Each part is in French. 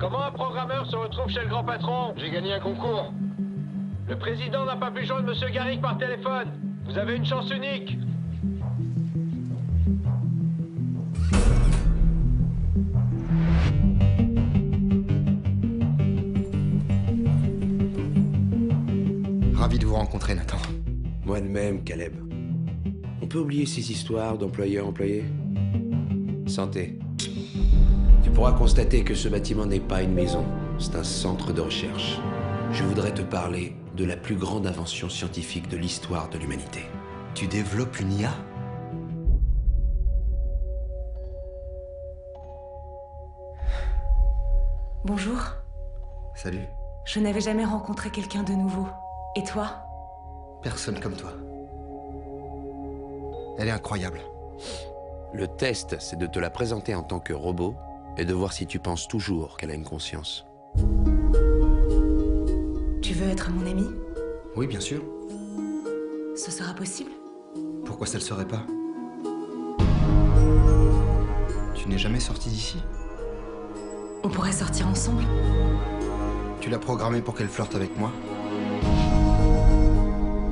Comment un programmeur se retrouve chez le grand patron? J'ai gagné un concours. Le président n'a pas pu joindre Monsieur Garrick par téléphone. Vous avez une chance unique. Ravi de vous rencontrer, Nathan. Moi de même, Caleb. On peut oublier ces histoires d'employeur-employé? Santé. Tu pourras constater que ce bâtiment n'est pas une maison, c'est un centre de recherche. Je voudrais te parler de la plus grande invention scientifique de l'histoire de l'humanité. Tu développes une IA Bonjour. Salut. Je n'avais jamais rencontré quelqu'un de nouveau. Et toi? Personne comme toi. Elle est incroyable. Le test, c'est de te la présenter en tant que robot et de voir si tu penses toujours qu'elle a une conscience. Tu veux être mon ami? Oui, bien sûr. Ce sera possible? Pourquoi ça le serait pas? Tu n'es jamais sorti d'ici? On pourrait sortir ensemble? Tu l'as programmée pour qu'elle flirte avec moi?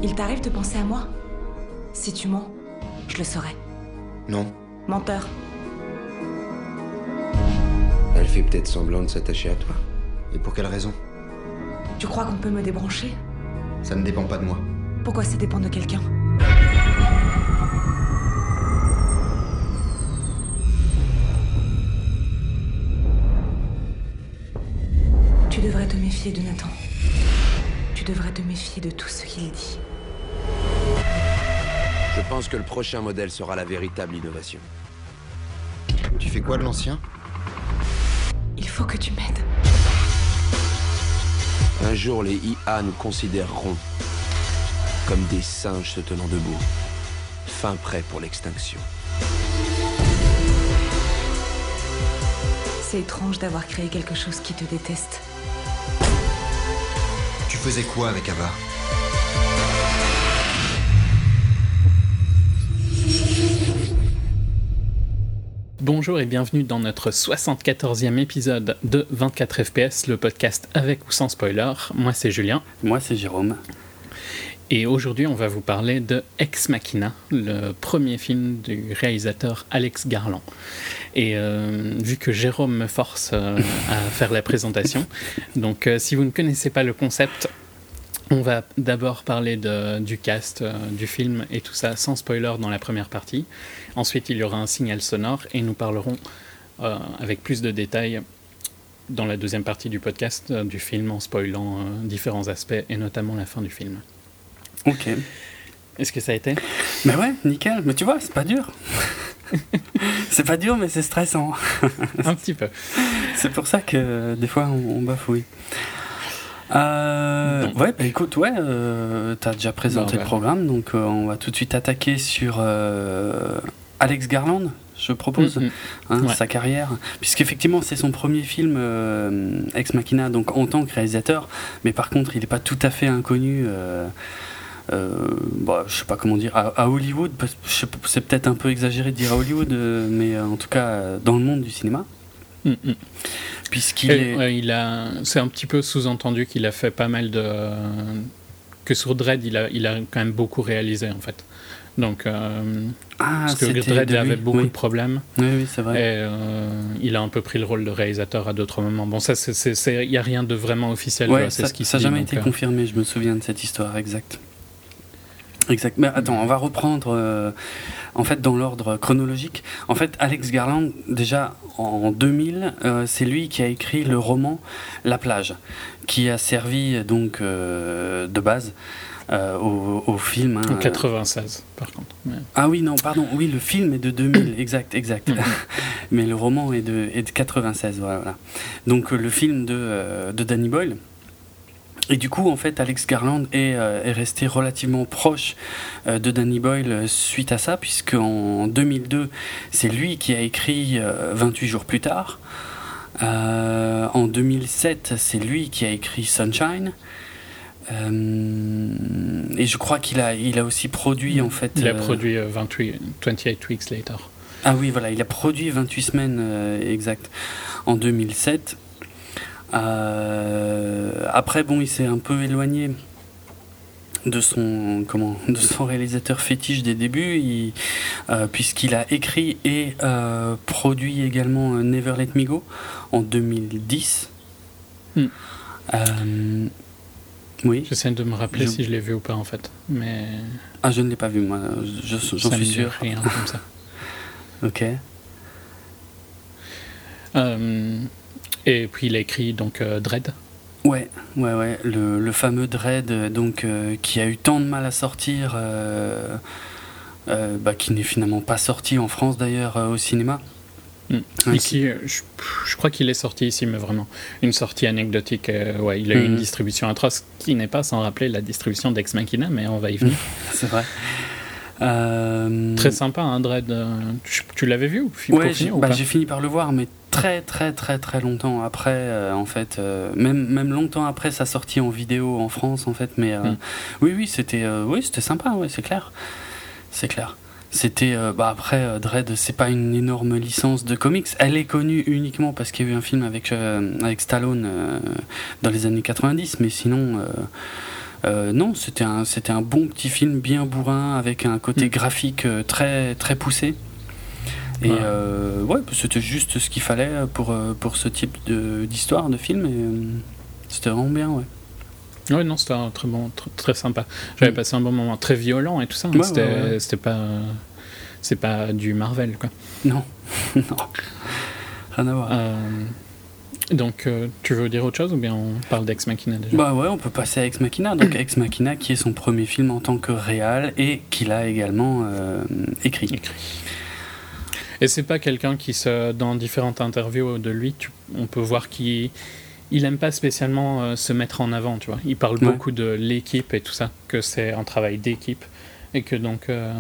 Il t'arrive de penser à moi? Si tu mens, je le saurais. Non. Menteur. Fait peut-être semblant de s'attacher à toi. Et pour quelle raison? Tu crois qu'on peut me débrancher? Ça ne dépend pas de moi. Pourquoi ça dépend de quelqu'un? Tu devrais te méfier de Nathan. Tu devrais te méfier de tout ce qu'il dit. Je pense que le prochain modèle sera la véritable innovation. Tu fais quoi de l'ancien? Il faut que tu m'aides. Un jour, les IA nous considéreront comme des singes se tenant debout, fin prêt pour l'extinction. C'est étrange d'avoir créé quelque chose qui te déteste. Tu faisais quoi avec Ava? Bonjour et bienvenue dans notre 74e épisode de 24 FPS, le podcast avec ou sans spoiler. Moi c'est Julien. Moi, c'est Jérôme. Et aujourd'hui on va vous parler de Ex Machina, le premier film du réalisateur Alex Garland. Et euh, vu que Jérôme me force euh, à faire la présentation, donc euh, si vous ne connaissez pas le concept, on va d'abord parler de- du cast euh, du film et tout ça sans spoiler dans la première partie. Ensuite, il y aura un signal sonore et nous parlerons euh, avec plus de détails dans la deuxième partie du podcast euh, du film en spoilant euh, différents aspects et notamment la fin du film. Ok. Est-ce que ça a été? Mais ouais, nickel. Mais tu vois, c'est pas dur. c'est pas dur, mais c'est stressant. Un petit peu. C'est pour ça que des fois, on, on bafouille. Euh, Donc. ouais, bah écoute, ouais, euh, t'as déjà présenté Bah, le ouais. programme, donc euh, on va tout de suite attaquer sur Alex Garland, je propose, Mhm. hein, Ouais. sa carrière, puisqu'effectivement c'est son premier film euh, Ex Machina, donc en tant que réalisateur, mais par contre il n'est pas tout à fait inconnu. euh, euh, bah, je sais pas comment dire, à, à Hollywood, c'est peut-être un peu exagéré de dire à Hollywood, euh, mais en tout cas euh, dans le monde du cinéma, Mm, mm. puisqu'il est. ouais, il a, c'est un petit peu sous-entendu qu'il a fait pas mal de. que sur Dread, il a, il a quand même beaucoup réalisé en fait. Donc, euh, Ah, parce que lui, avait beaucoup oui. de problèmes. Oui, oui, c'est vrai. Et euh, il a un peu pris le rôle de réalisateur à d'autres moments. Bon, ça, il n'y a rien de vraiment officiel. Ouais, c'est ça n'a jamais donc, été euh, confirmé, je me souviens de cette histoire, exact. Exact. Mais attends, on va reprendre euh, en fait dans l'ordre chronologique. En fait, Alex Garland, déjà en 2000, euh, c'est lui qui a écrit le roman La plage, qui a servi donc euh, de base au, au film. hein. En 96, par contre. Ouais. Ah oui, non, pardon, oui, le film est de 2000, exact, exact. Mhm. Mais le roman est de, est de 96, voilà. voilà. Donc euh, le film de, euh, de Danny Boyle. Et du coup, en fait, Alex Garland est, euh, est resté relativement proche euh, de Danny Boyle euh, suite à ça, puisque en 2002, c'est lui qui a écrit euh, 28 jours plus tard. Euh, en 2007, c'est lui qui a écrit Sunshine. Euh, et je crois qu'il a, il a aussi produit en fait. Il a euh, produit euh, 28, 28 Weeks Later. ah oui, voilà, il a produit 28 semaines euh, exact en 2007. après, bon, il s'est un peu éloigné de son comment de son réalisateur fétiche des débuts puisqu'il a écrit et produit également Never Let Me Go en 2010 hmm. Oui. J'essaie de me rappeler si je l'ai vu ou pas en fait mais ah je ne l'ai pas vu moi. J'en suis sûr. rien comme ça. Ok. Euh, et puis il a écrit donc euh, Dread. Ouais, ouais, ouais, le, le fameux Dread, donc euh, qui a eu tant de mal à sortir, bah, qui n'est finalement pas sorti en France d'ailleurs au cinéma. Ici, je, je, crois qu'il est sorti ici, mais vraiment une sortie anecdotique. ouais, il a eu une hmm. distribution atroce qui n'est pas sans rappeler la distribution d'Ex Machina, mais on va y venir. C'est vrai. Très sympa, hein, Dread. Tu, l'avais vu ou, ouais, bah, j'ai fini par le voir, mais très très très très longtemps après euh, en fait euh, même même longtemps après sa sortie en vidéo en France en fait mais euh, mm. oui oui c'était oui c'était sympa ouais c'est clair c'est clair c'était bah après Dread c'est pas une énorme licence de comics elle est connue uniquement parce qu'il y a eu un film avec avec Stallone dans les années 90 mais sinon non, c'était un, c'était un bon petit film bien bourrin avec un côté mm. graphique très, très poussé. Et euh, ouais, c'était juste ce qu'il fallait pour, euh, pour ce type d'histoire, de, film, et euh, c'était vraiment bien, ouais. Ouais, non, c'était très bon, très, sympa. J'avais mm. passé un bon moment très violent et tout ça. Hein. c'était pas, c'est pas du Marvel, quoi. Non, non, rien à voir. donc, tu veux dire autre chose ou bien on parle d'Ex Machina déjà? Bah ouais, on peut passer à Ex Machina. Donc, Ex Machina qui est son premier film en tant que réal et qu'il a également écrit. écrit. Et c'est pas quelqu'un qui, se, dans différentes interviews de lui, on peut voir qu'il il aime pas spécialement euh, se mettre en avant, tu vois. Il parle beaucoup de l'équipe et tout ça, que c'est un travail d'équipe et que donc euh,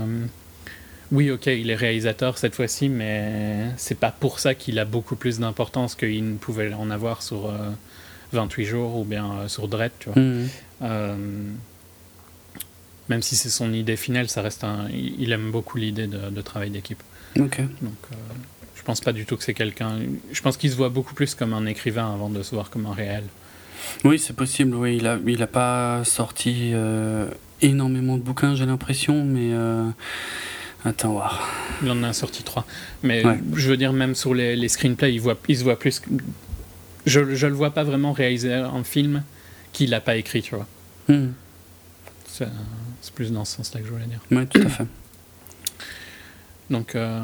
oui, ok, il est réalisateur cette fois-ci, mais c'est pas pour ça qu'il a beaucoup plus d'importance qu'il ne pouvait en avoir sur 28 euh, jours ou bien sur Dredd, tu vois. Mhm. même si c'est son idée finale, ça reste un. Il aime beaucoup l'idée de travail d'équipe. Ok. Donc, pense pas du tout que c'est quelqu'un. Je pense qu'il se voit beaucoup plus comme un écrivain avant de se voir comme un réel. Oui, c'est possible. Oui, il a, il a pas sorti euh, énormément de bouquins, j'ai l'impression, mais. Euh... Attends, voir. Il en a sorti trois. Mais je veux dire, même sur les, les screenplays, il, voit, il se voit plus. Je, je le vois pas vraiment réaliser un film qu'il n'a pas écrit, tu vois. Hmm. C'est plus dans ce sens-là que je voulais dire. Oui, tout à fait. Donc, euh,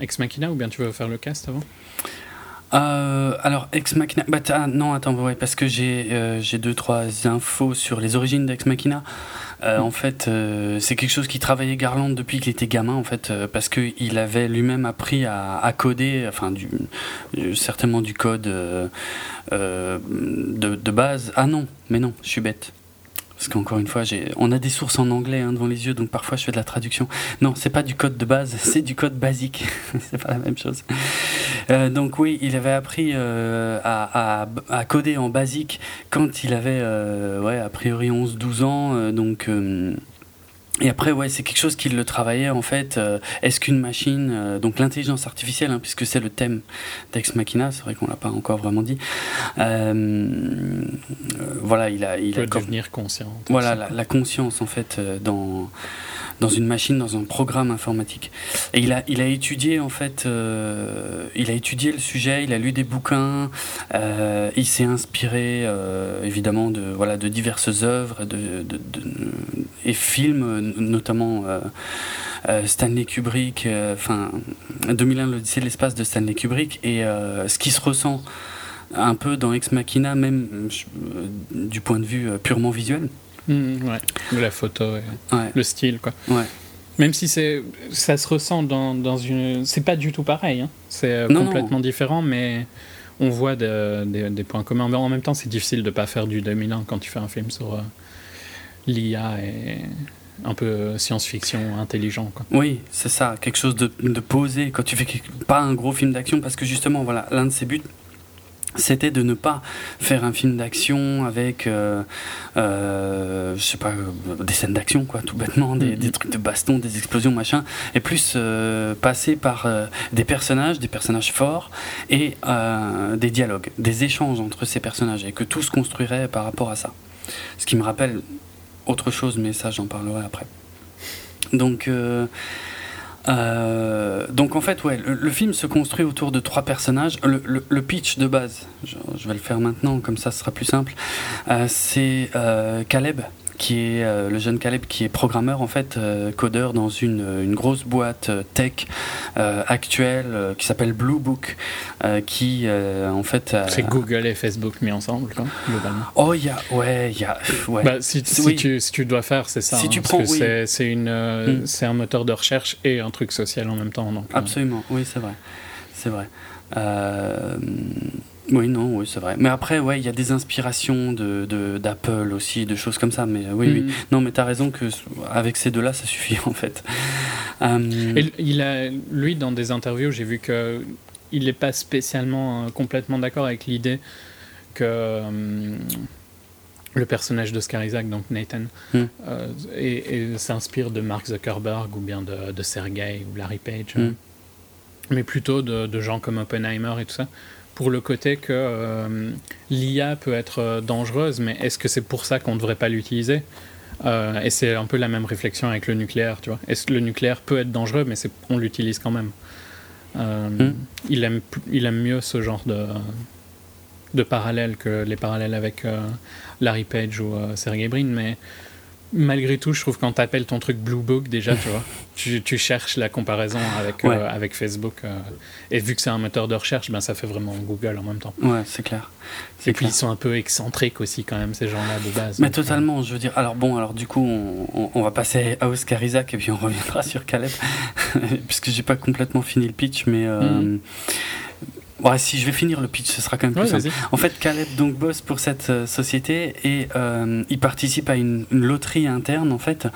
Ex Machina, ou bien tu veux faire le cast avant? Euh, alors, Ex Machina. Bah, non, attends, parce que j'ai euh, j'ai deux, trois infos sur les origines d'Ex Machina. Mm. En fait, c'est quelque chose qui travaillait Garland depuis qu'il était gamin, en fait, parce qu'il avait lui-même appris à, coder, enfin, certainement du code de, de base. Ah non, mais non, je suis bête. Parce qu'encore une fois, on a des sources en anglais hein, devant les yeux, donc parfois je fais de la traduction. Non, c'est pas du code de base, c'est du code basique. c'est pas la même chose. Euh, donc oui, il avait appris euh, à, coder en basique quand il avait, euh, a priori 11-12 ans. donc et après, ouais, c'est quelque chose qui le travaillait en fait. Euh, est-ce qu'une machine, euh, donc l'intelligence artificielle, hein, puisque c'est le thème d'Ex Machina, c'est vrai qu'on l'a pas encore vraiment dit. Euh, voilà, il a, il peut devenir conscient. Voilà, la, la, conscience en fait dans dans une machine, dans un programme informatique. Et il a, il a étudié en fait, euh, il a étudié le sujet, il a lu des bouquins, euh, il s'est inspiré euh, évidemment de voilà de diverses œuvres de, et films, notamment Stanley Kubrick, enfin 2001 l'Odyssée de l'espace de Stanley Kubrick et ce qui se ressent un peu dans Ex Machina, même du point de vue purement visuel. Mmh, ouais. La photo, le style, quoi. Ouais. Même si c'est, ça se ressent dans, dans une. C'est pas du tout pareil, hein. c'est euh, complètement différent, mais on voit des points communs. Mais en même temps, c'est difficile de pas faire du 2001 quand tu fais un film sur euh, l'IA et un peu euh, science-fiction intelligent. Quoi. Oui, c'est ça, quelque chose de, de posé quand tu fais pas un gros film d'action, parce que justement, voilà, l'un de ses buts, c'était de ne pas faire un film d'action avec, euh, euh, je sais pas, euh, des scènes d'action, quoi, tout bêtement, des, des, trucs de baston, des explosions, machin, et plus euh, passer par des personnages, des personnages forts, et des dialogues, des échanges entre ces personnages, et que tout se construirait par rapport à ça. Ce qui me rappelle autre chose, mais ça, j'en parlerai après. Donc... Euh, donc en fait, ouais, le, le, film se construit autour de trois personnages. Le, le, le pitch de base, je, je, vais le faire maintenant, comme ça ce sera plus simple. Euh, c'est euh, Caleb, qui est euh, le jeune Caleb qui est programmeur en fait, euh, codeur dans une, une grosse boîte euh, tech actuelle qui s'appelle Blue Book, qui en fait. c'est Google et Facebook mis ensemble, quoi, globalement. Oh, il y a, ouais, il y a, ouais. Bah, si, si, oui. tu, si, tu, dois faire, c'est ça. Si hein, tu prends, oui. c'est une, mm. c'est un moteur de recherche et un truc social en même temps. Donc, Absolument, oui, c'est vrai, c'est vrai. Euh, oui, non, oui, c'est vrai. Mais après, ouais, il y a des inspirations de, d'Apple aussi, de choses comme ça. Mais oui, mm. oui. Non, mais t'as raison que avec ces deux-là, ça suffit en fait. Euh... Et il a, lui, dans des interviews, j'ai vu que il n'est pas spécialement euh, complètement d'accord avec l'idée que euh, le personnage d'Oscar Isaac, donc Nathan, mm. euh, et, et s'inspire de Mark Zuckerberg ou bien de, de Sergey ou Larry Page, mm. mais plutôt de, de gens comme Oppenheimer et tout ça pour le côté que euh, l'IA peut être dangereuse, mais est-ce que c'est pour ça qu'on ne devrait pas l'utiliser? Euh, Et c'est un peu la même réflexion avec le nucléaire, tu vois. Est-ce que le nucléaire peut être dangereux, mais on l'utilise quand même euh, mm. il, aime, il aime mieux ce genre de, de parallèles que les parallèles avec euh, Larry Page ou Sergey Brin, mais malgré tout, je trouve quand tu appelles ton truc Blue Book, déjà, tu vois, tu, tu, cherches la comparaison avec, ouais. euh, avec Facebook. Euh, et vu que c'est un moteur de recherche, ben, ça fait vraiment Google en même temps. Ouais, c'est clair. Et puis, ils sont un peu excentriques aussi, quand même, ces gens-là, de base. Mais donc, totalement, euh... je veux dire. Alors, bon, alors, du coup, on, on, on, va passer à Oscar Isaac et puis on reviendra sur Caleb, puisque j'ai pas complètement fini le pitch, mais. Mm. Ouais, si je vais finir le pitch, ce sera quand même plus ouais, simple. En fait, Caleb donc bosse pour cette euh, société et euh, il participe à une, une, loterie interne en fait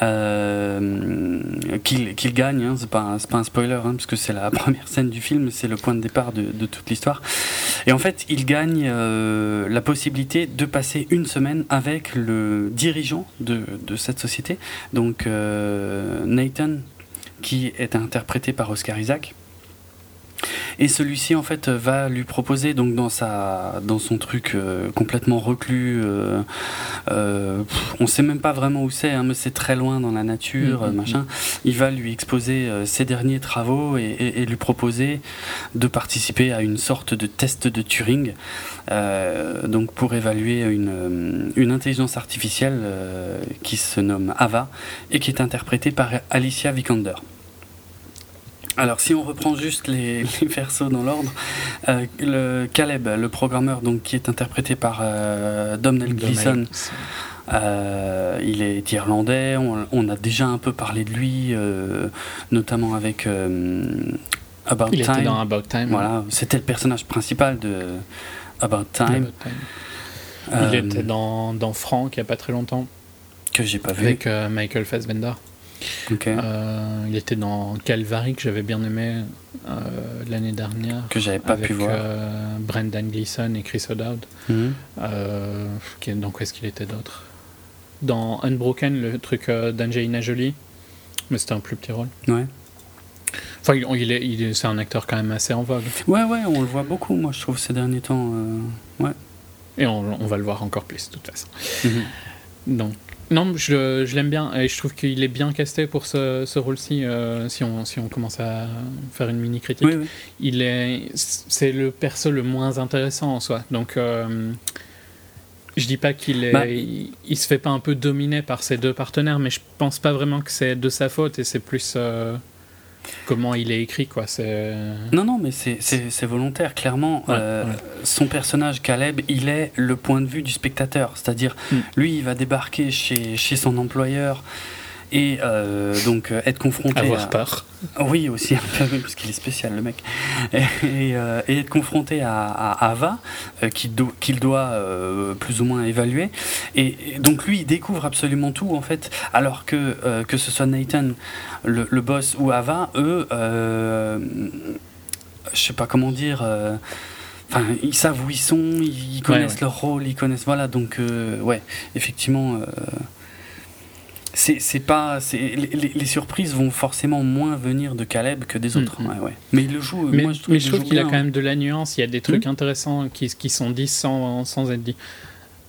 euh, qu'il qu gagne. Hein, c'est pas c'est pas un spoiler hein, parce que c'est la première scène du film, c'est le point de départ de, de, toute l'histoire. Et en fait, il gagne la possibilité de passer une semaine avec le dirigeant de, de cette société, donc Nathan, qui est interprété par Oscar Isaac et celui-ci en fait va lui proposer donc dans sa dans son truc euh, complètement reclus euh, euh, on sait même pas vraiment où c'est hein, mais c'est très loin dans la nature mmh, machin. Il va lui exposer euh, ses derniers travaux et, et, et, lui proposer de participer à une sorte de test de Turing euh, donc pour évaluer une, une intelligence artificielle qui se nomme Ava et qui est interprétée par Alicia Vikander alors, si on reprend juste les, les persos dans l'ordre, euh, le Caleb, le programmeur, donc qui est interprété par euh, Domhnall Gleeson, euh, il est irlandais. On, on, a déjà un peu parlé de lui, euh, notamment avec About il Time. Était dans About Time. Voilà, c'était le personnage principal de About Time. About Time. Il était dans, dans Franck il n'y a pas très longtemps. Que j'ai pas vu. Avec Michael Fassbender. Okay. Euh, il était dans Calvary que j'avais bien aimé euh, l'année dernière. Que j'avais pas avec, pu voir. Euh, Brendan Gleeson et Chris O'Dowd. Mm -hmm. donc où est-ce qu'il était d'autre? Dans Unbroken, le truc d'Angelina Jolie, mais c'était un plus petit rôle. Ouais. Enfin, il, il est, il est, c'est un acteur quand même assez en vogue. Ouais, ouais, on le voit beaucoup, moi, je trouve, ces derniers temps. ouais. Et on, on, va le voir encore plus, de toute façon. Mm -hmm. Donc, non, je, je l'aime bien et je trouve qu'il est bien casté pour ce, ce rôle-ci. Euh, si, on, si on commence à faire une mini critique, oui, oui. il est, c'est le perso le moins intéressant en soi. Donc, euh, je dis pas qu'il est, bah, il, il, se fait pas un peu dominer par ses deux partenaires, mais je pense pas vraiment que c'est de sa faute et c'est plus. Euh, comment il est écrit quoi c'est non non mais c'est volontaire clairement ouais, euh, ouais. son personnage Caleb il est le point de vue du spectateur c'est-à-dire mm. lui il va débarquer chez, chez son employeur et euh, donc euh, être confronté avoir à... peur oui aussi parce qu'il est spécial le mec et, et, euh, et être confronté à, à Ava euh, qu'il do, qu doit plus ou moins évaluer et, et, donc lui il découvre absolument tout en fait alors que que ce soit Nathan le, le boss ou Ava eux je sais pas comment dire Enfin, ils savent où ils sont, ils connaissent leur rôle, ils connaissent. Voilà, donc, ouais, effectivement. C'est pas les, les, surprises vont forcément moins venir de Caleb que des autres mm, mm. ouais, mais il le joue mais, moi, je trouve, trouve qu'il a quand même de la nuance. Il y a des trucs mm. intéressants qui, qui, sont dits sans, sans être dits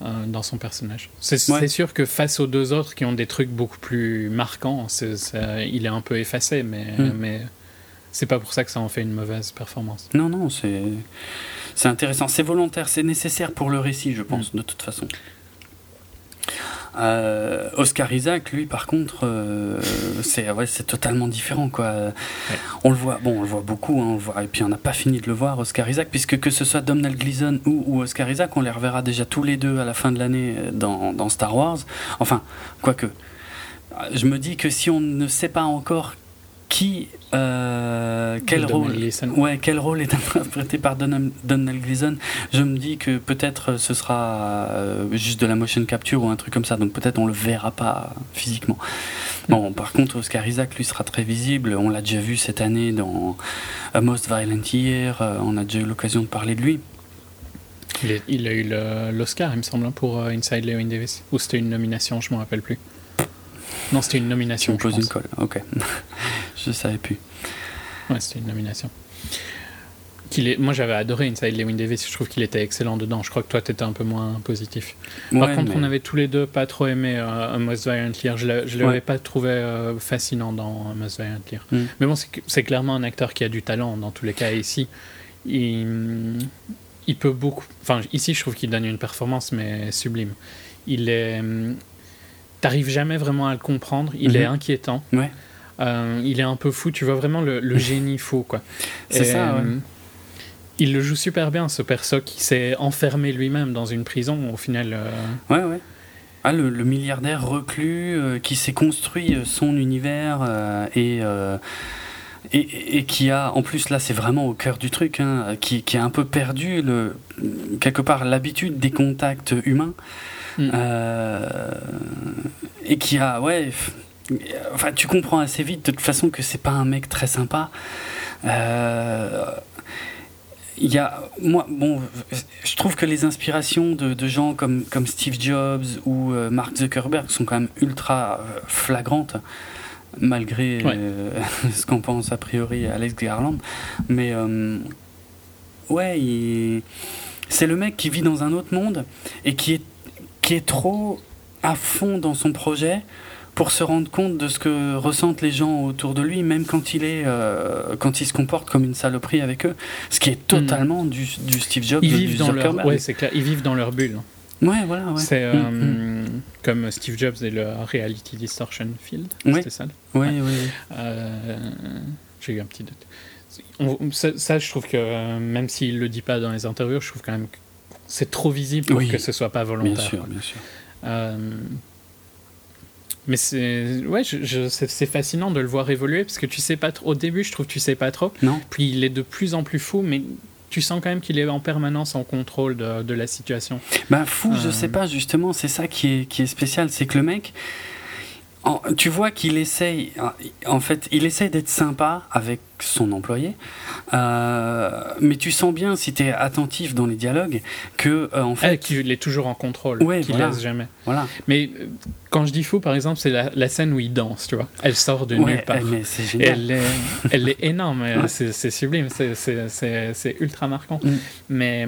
euh, dans son personnage. C'est sûr que face aux deux autres qui ont des trucs beaucoup plus marquants il est un peu effacé mais, mais c'est pas pour ça que ça en fait une mauvaise performance. Non non c'est c'est intéressant. C'est volontaire c'est nécessaire pour le récit je pense de toute façon euh, Oscar Isaac, lui, par contre, euh, c'est ouais, c'est totalement différent, quoi. On le voit, bon, on le voit beaucoup, hein, on le voit, et puis on n'a pas fini de le voir, Oscar Isaac, puisque que ce soit Domhnall Gleeson ou, ou, Oscar Isaac, on les reverra déjà tous les deux à la fin de l'année dans, dans Star Wars. Enfin, quoique, je me dis que si on ne sait pas encore qui euh, quel rôle ouais quel rôle est interprété par Donald Gleason je me dis que peut-être ce sera euh, juste de la motion capture ou un truc comme ça donc peut-être on le verra pas physiquement. Bon par contre Oscar Isaac lui sera très visible. On l'a déjà vu cette année dans A Most Violent Year euh, on a déjà eu l'occasion de parler de lui. Il, a eu l'Oscar il me semble hein, pour Inside Llewyn Davis ou c'était une nomination je m'en rappelle plus non, c'était une nomination. On pose une colle, ok. je savais plus. Ouais, c'était une nomination. Qu'il est... Moi, j'avais adoré Inside Lewin Davis. Je trouve qu'il était excellent dedans. Je crois que toi, tu étais un peu moins positif. Par contre, on avait tous les deux pas trop aimé euh, Most Violent Year. Je ne l'avais pas trouvé euh, fascinant dans Most Violent Year. Mm. Mais bon, c'est clairement un acteur qui a du talent dans tous les cas. ici, il, il peut beaucoup. Enfin, ici, je trouve qu'il donne une performance, mais sublime. Il est t'arrives jamais vraiment à le comprendre. Il est mhm. inquiétant. Ouais. Euh, il est un peu fou. Tu vois vraiment le, génie faux, quoi. C'est ça. Euh, il le joue super bien, ce perso qui s'est enfermé lui-même dans une prison. Au final. Euh. Ouais, ouais. Ah, le, milliardaire reclus qui s'est construit son univers et, et, et. qui a, en plus là c'est vraiment au cœur du truc, hein, qui, qui, a un peu perdu le, quelque part l'habitude des contacts humains. Mm. Euh, et qui a, ouais, enfin, tu comprends assez vite de toute façon que c'est pas un mec très sympa. Euh, il y a, moi, bon, je trouve que les inspirations de, de gens comme, comme Steve Jobs ou euh, Mark Zuckerberg sont quand même ultra flagrantes, malgré ce qu'on pense a priori à Alex Garland. Mais ouais, c'est le mec qui vit dans un autre monde et qui est qui est trop à fond dans son projet pour se rendre compte de ce que ressentent les gens autour de lui, même quand il est, euh, quand il se comporte comme une saloperie avec eux, ce qui est totalement du, du, Steve Jobs, ils vivent dans leur, ouais, c'est clair, ils vivent dans leur bulle. Ouais, voilà, ouais. C'est euh, mm, mm. comme Steve Jobs et le Reality Distortion Field, c'était ça. Oui, oui. oui. Euh, j'ai eu un petit doute. ça, ça, je trouve que même s'il le dit pas dans les interviews, je trouve quand même que c'est trop visible pour que ce soit pas volontaire. Bien sûr, bien sûr. Euh, mais c'est ouais, je, c'est fascinant de le voir évoluer parce que tu sais pas trop. Au début, je trouve que tu sais pas trop. Non. Puis il est de plus en plus fou, mais tu sens quand même qu'il est en permanence en contrôle de, de la situation. Bah fou, je euh, sais pas justement. C'est ça qui est qui est spécial, c'est que le mec tu vois qu'il essaye, en fait, il essaye d'être sympa avec son employé, euh, mais tu sens bien, si tu es attentif dans les dialogues, que euh, en fait. qu'il est toujours en contrôle, ouais, qu'il laisse jamais. Voilà. Mais euh, quand je dis fou, par exemple, c'est la, scène où il danse, tu vois. Elle sort de nulle part. Génial. Elle est, elle est énorme, c'est sublime, c'est ultra marquant. Mm. Mais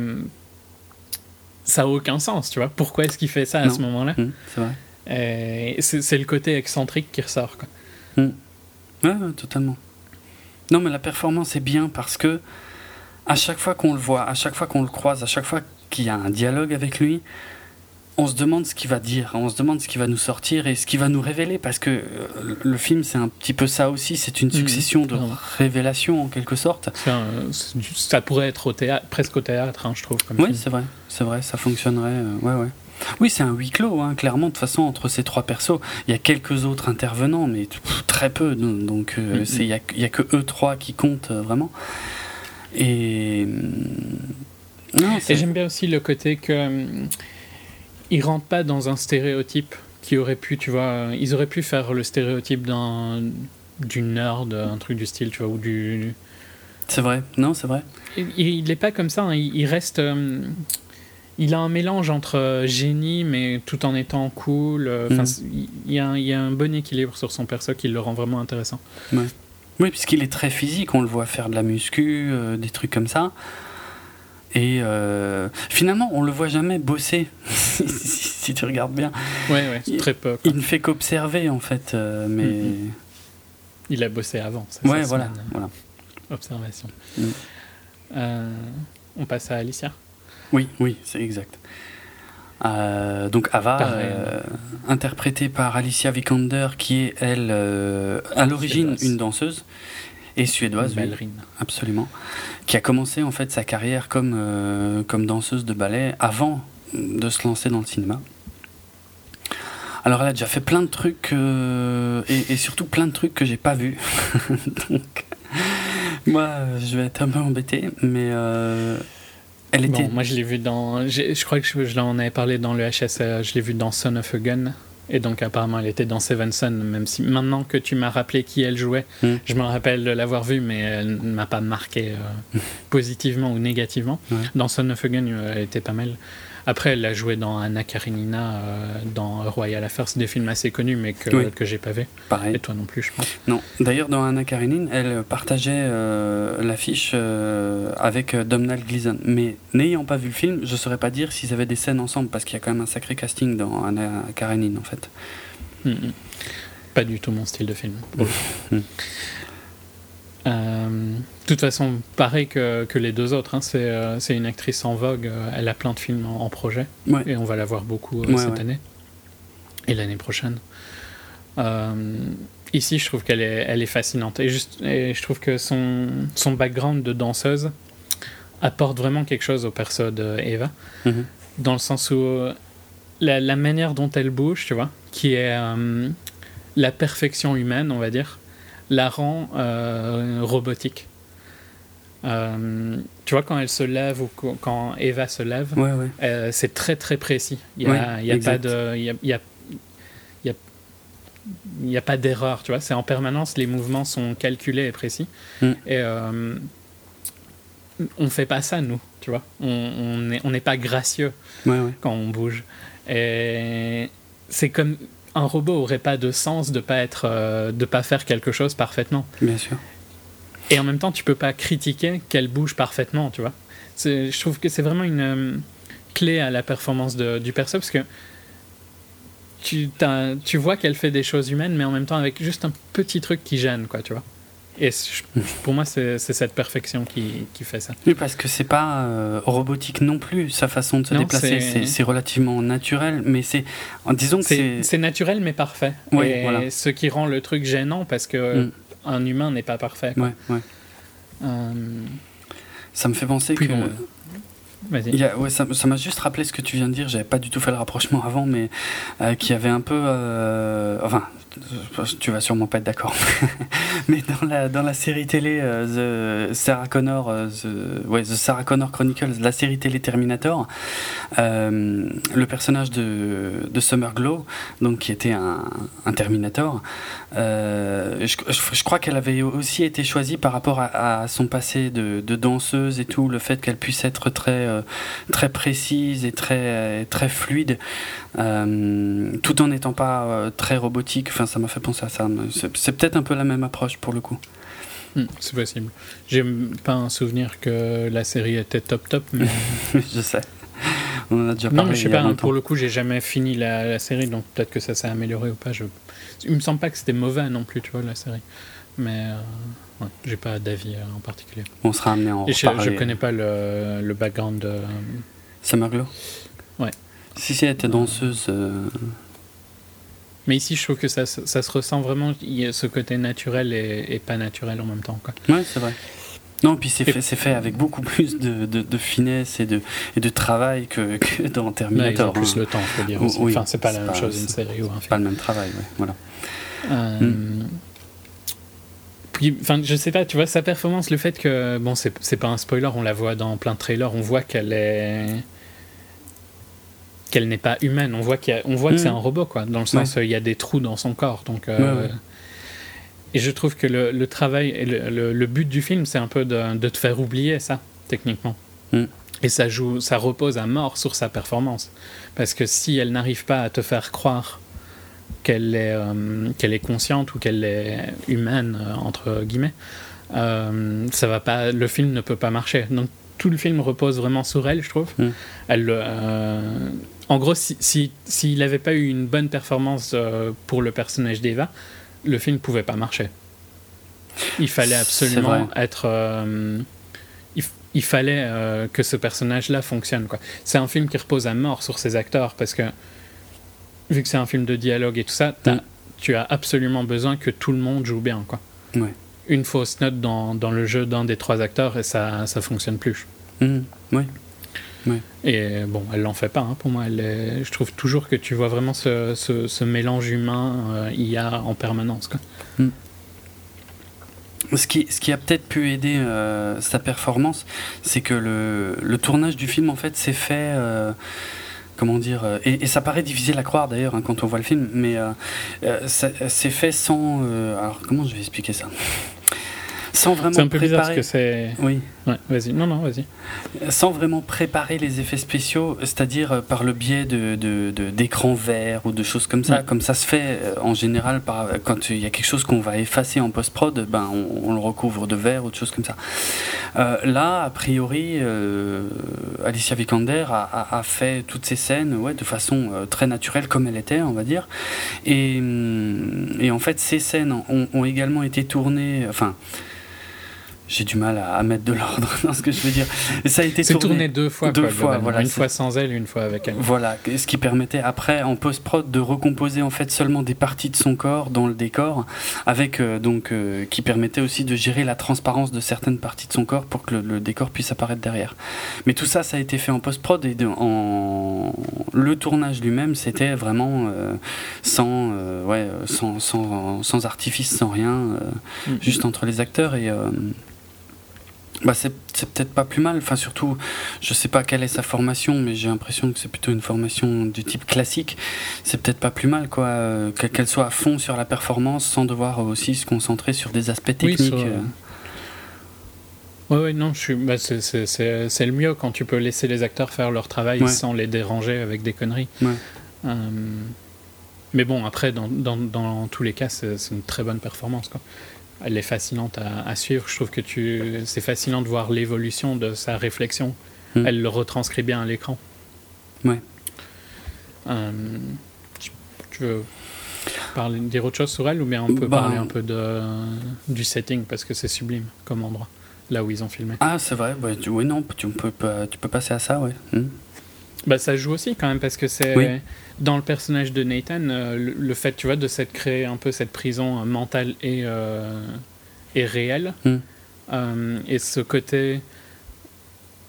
ça a aucun sens, tu vois. Pourquoi est-ce qu'il fait ça à ce moment-là? Mm, C'est vrai. Euh, c'est le côté excentrique qui ressort. Quoi. Hmm. Totalement. Non, mais la performance est bien parce que à chaque fois qu'on le voit, à chaque fois qu'on le croise, à chaque fois qu'il y a un dialogue avec lui, on se demande ce qu'il va dire, on se demande ce qu'il va nous sortir et ce qu'il va nous révéler parce que euh, le film c'est un petit peu ça aussi, c'est une hmm. succession de révélations en quelque sorte. ça pourrait être au théâtre, presque au théâtre, hein, je trouve. Comme oui, c'est vrai, c'est vrai, ça fonctionnerait. Euh, ouais, ouais. Oui, c'est un huis clos, hein, clairement. De toute façon, entre ces trois persos, il y a quelques autres intervenants, mais très peu. Donc, euh, mm-hmm. il n'y a, que eux trois qui comptent euh, vraiment. Et. Non, Et j'aime bien aussi le côté que. Euh, ils rentrent pas dans un stéréotype qui aurait pu, tu vois. Ils auraient pu faire le stéréotype d'un. du nerd, un truc du style, tu vois, ou du C'est vrai, non, c'est vrai. Il n'est pas comme ça, hein. il, il reste. Il a un mélange entre euh, génie, mais tout en étant cool. euh, enfin, c'est- il, y a un, il y a un bon équilibre sur son perso qui le rend vraiment intéressant. Oui, puisqu'il est très physique, on le voit faire de la muscu, euh, des trucs comme ça. Et euh, finalement, on le voit jamais bosser, si, tu regardes bien. Ouais, ouais, très peu. quoi. Il ne fait qu'observer, en fait, euh, mais... Mhm. Il a bossé avant. c'est Ouais, ça, voilà, voilà. Observation. Mm. On passe à Alicia. Oui, oui, c'est exact. Euh, donc Ava, euh, interprétée par Alicia Vikander, qui est, elle, euh, à l'origine une danseuse, et suédoise, oui, ballerine. absolument, qui a commencé en fait sa carrière comme, comme danseuse de ballet avant de se lancer dans le cinéma. Alors elle a déjà fait plein de trucs, et, et surtout plein de trucs que j'ai pas vus. donc, moi, je vais être un peu embêté, mais... elle était Bon, moi, je l'ai vu dans. Je crois que je, je l'en avais parlé dans le HS. euh, Je l'ai vu dans Son of a Gun. Et donc, apparemment, elle était dans Seven Son. Même si maintenant que tu m'as rappelé qui elle jouait, Mm. je me rappelle de l'avoir vue, mais elle ne m'a pas marqué euh, positivement ou négativement. Ouais. Dans Son of a Gun, euh, elle était pas mal. Après, elle a joué dans Anna Karenina, euh, dans Royal Affairs, des films assez connus, mais que, Oui. que j'ai pas vu. pareil. Et toi non plus, je pense. Non, d'ailleurs dans Anna Karenine, elle partageait euh, l'affiche euh, avec Domhnall Gleeson. Mais n'ayant pas vu le film, je saurais pas dire s'ils avaient des scènes ensemble parce qu'il y a quand même un sacré casting dans Anna Karenine en fait. Mm, mm. Pas du tout mon style de film. Mm. Euh, De toute façon, pareil que, que les deux autres, hein, c'est euh, c'est une actrice en vogue, euh, elle a plein de films en, en projet, Ouais. et on va la voir beaucoup Ouais, cette ouais. année, et l'année prochaine. Ici, je trouve qu'elle est, elle est fascinante, et, juste, et je trouve que son, son background de danseuse apporte vraiment quelque chose au perso de Eva Mhm. dans le sens où la, la manière dont elle bouge, tu vois, qui est la perfection humaine, on va dire, la rend euh, robotique. Euh, tu vois, quand elle se lève ou qu- quand Eva se lève, Ouais, ouais. euh, c'est très très précis. Il n'y a, Ouais, y a pas de. Y a, y a- il a- pas d'erreur, tu vois. C'est en permanence, les mouvements sont calculés et précis. Mm. Et euh, on fait pas ça, nous, tu vois. On n'est on pas gracieux Ouais, ouais. quand on bouge. Et c'est comme un robot aurait pas de sens de pas être, euh, de pas faire quelque chose parfaitement. Bien sûr. Et en même temps, tu peux pas critiquer qu'elle bouge parfaitement, tu vois. C'est- Je trouve que c'est vraiment une euh, clé à la performance de- du perso parce que tu, tu vois qu'elle fait des choses humaines, mais en même temps avec juste un petit truc qui gêne, quoi, tu vois. Et je- pour moi, c'est cette perfection qui, qui fait ça. Oui, parce que c'est pas euh, robotique non plus sa façon de se Non, déplacer. c'est- relativement naturel, mais c'est disons que C'est naturel, mais parfait. Oui, Et voilà. ce qui rend le truc gênant parce que Mm. un humain n'est pas parfait. quoi. ouais, ouais. Euh, Ça me fait penser Puis que bon. Il y a- ouais, ça m'a juste rappelé ce que tu viens de dire. J'avais pas du tout fait le rapprochement avant, mais euh, qui avait un peu. euh, enfin, tu vas sûrement pas être d'accord. mais dans la, dans la série télé euh, The Sarah Connor, euh, The, ouais, The Sarah Connor Chronicles, la série télé Terminator, euh, le personnage de, de Summer Glow, donc qui était un, Terminator, euh, je, je- crois qu'elle avait aussi été choisie par rapport à, son passé de, danseuse et tout, le fait qu'elle puisse être très, euh, très précise et très, très fluide, euh, tout en n'étant pas euh, très robotique. Ça m'a fait penser à ça. C'est peut-être un peu la même approche pour le coup. Mm, c'est possible. J'ai pas un souvenir que la série était top top, mais je sais. On en a déjà non, parlé. mais je sais pas. hein, longtemps. pour le coup, j'ai jamais fini la, la série, donc peut-être que ça s'est amélioré ou pas. Je... Il me semble pas que c'était mauvais non plus, tu vois, la série. Mais euh, ouais, j'ai pas d'avis euh, en particulier. On sera amené à en Et je, je connais pas le, le background de. Summer Glow Ouais. Si, si, elle était danseuse. euh, Mais ici, je trouve que ça, se- ça se ressent vraiment. Il y a ce côté naturel et, et pas naturel en même temps. Quoi. Ouais, c'est vrai. Non, puis c'est fait, fait avec beaucoup plus de, de, de finesse et de, et de travail que, que dans Là, ils ont Terminator. plus hein. le temps, faut dire. Oui, enfin, c'est pas la même pas- chose une série ou un pas le même travail, ouais. voilà. Euh. Puis, enfin, je sais pas, tu vois, sa performance, le fait que, bon, c'est pas un spoiler, on la voit dans plein de trailers, on voit qu'elle est. qu'elle n'est pas humaine, on voit, qu'il y a- on voit que c'est un robot, quoi, dans le sens, euh, il y a des trous dans son corps, donc. euh, Ouais, ouais. Et je trouve que le, le travail et le, le- le but du film, c'est un peu de, de te faire oublier ça, techniquement. Mm. Et ça, joue, ça repose à mort sur sa performance. Parce que si elle n'arrive pas à te faire croire qu'elle est, euh, qu'elle est consciente ou qu'elle est humaine, euh, entre guillemets, euh, ça va pas, le film ne peut pas marcher. Donc tout le film repose vraiment sur elle, je trouve. Mm. Elle, en gros, s'il si, s'il n'avait pas eu une bonne performance euh, pour le personnage d'Eva, le film pouvait pas marcher. Il fallait absolument être. euh, il, fallait euh, que ce personnage-là fonctionne. C'est un film qui repose à mort sur ses acteurs parce que, vu que c'est un film de dialogue et tout ça, Mm. tu as absolument besoin que tout le monde joue bien. Quoi. Ouais. Une fausse note dans, dans le jeu d'un des trois acteurs et ça ça fonctionne plus. Mhm. Oui. Et bon, elle l'en fait pas, hein, pour moi. Elle est- Je trouve toujours que tu vois vraiment ce, ce- ce mélange humain euh, IA en permanence. Quoi. Ce qui, ce qui a peut-être pu aider euh, sa performance, c'est que le, le tournage du film, en fait, s'est fait. euh, comment dire et, et ça paraît difficile à croire d'ailleurs hein, quand on voit le film, mais euh, c'est fait sans. alors, comment je vais expliquer ça? Sans vraiment C'est un peu bizarre parce préparer. que c'est. Oui. Ouais, vas-y. Non, non, vas-y. sans vraiment préparer les effets spéciaux, c'est-à-dire euh, par le biais de, d'écrans verts ou de choses comme ça, Ouais. comme ça se fait euh, en général par, quand il y a quelque chose qu'on va effacer en post-prod, ben, on, on le recouvre de verre ou de choses comme ça. Euh, là, a priori, euh, Alicia Vikander a, a- a fait toutes ces scènes ouais, de façon euh, très naturelle comme elle était, on va dire. Et, hum, et en fait, ces scènes ont, ont également été tournées, enfin... J'ai du mal à, à mettre de l'ordre dans ce que je veux dire. Et ça a été tourné deux fois. deux quoi, fois, voilà, Une fois sans elle, une fois avec elle. voilà, ce qui permettait après en post-prod de recomposer en fait seulement des parties de son corps dans le décor, avec euh, donc euh, qui permettait aussi de gérer la transparence de certaines parties de son corps pour que le, le décor puisse apparaître derrière. Mais tout ça, ça a été fait en post-prod et de- en le tournage lui-même, c'était vraiment euh, sans, ouais, sans, sans, sans artifice, sans rien, Mhm. juste entre les acteurs et bah c'est c'est peut-être pas plus mal. Enfin, surtout, je sais pas quelle est sa formation, mais j'ai l'impression que c'est plutôt une formation du type classique. C'est peut-être pas plus mal, quoi, euh, que- qu'elle soit à fond sur la performance sans devoir aussi se concentrer sur des aspects Oui, techniques. sur, euh. Ouais, ouais, non, je suis. Bah, c'est, c'est, c'est, c'est le mieux quand tu peux laisser les acteurs faire leur travail Ouais. sans les déranger avec des conneries. Ouais. Euh, mais bon, après, dans, dans, dans tous les cas, c'est, c'est une très bonne performance. Quoi. Elle est fascinante à, à suivre. Je trouve que tu, c'est fascinant de voir l'évolution de sa réflexion. Mm. Elle le retranscrit bien à l'écran. Ouais. Euh, tu- veux parler, dire autre chose sur elle ou bien on peut Bah, parler un peu de, du setting parce que c'est sublime comme endroit, là où ils ont filmé. Ah, c'est vrai. bah, tu- oui, non, tu peux, tu peux passer à ça, ouais. Hmm. Bah, ça joue aussi quand même parce que c'est Oui. Dans le personnage de Nathan, euh, le, le fait, tu vois, de s'être créé un peu cette prison mentale et, euh, et réelle, Mm. Euh, et ce côté,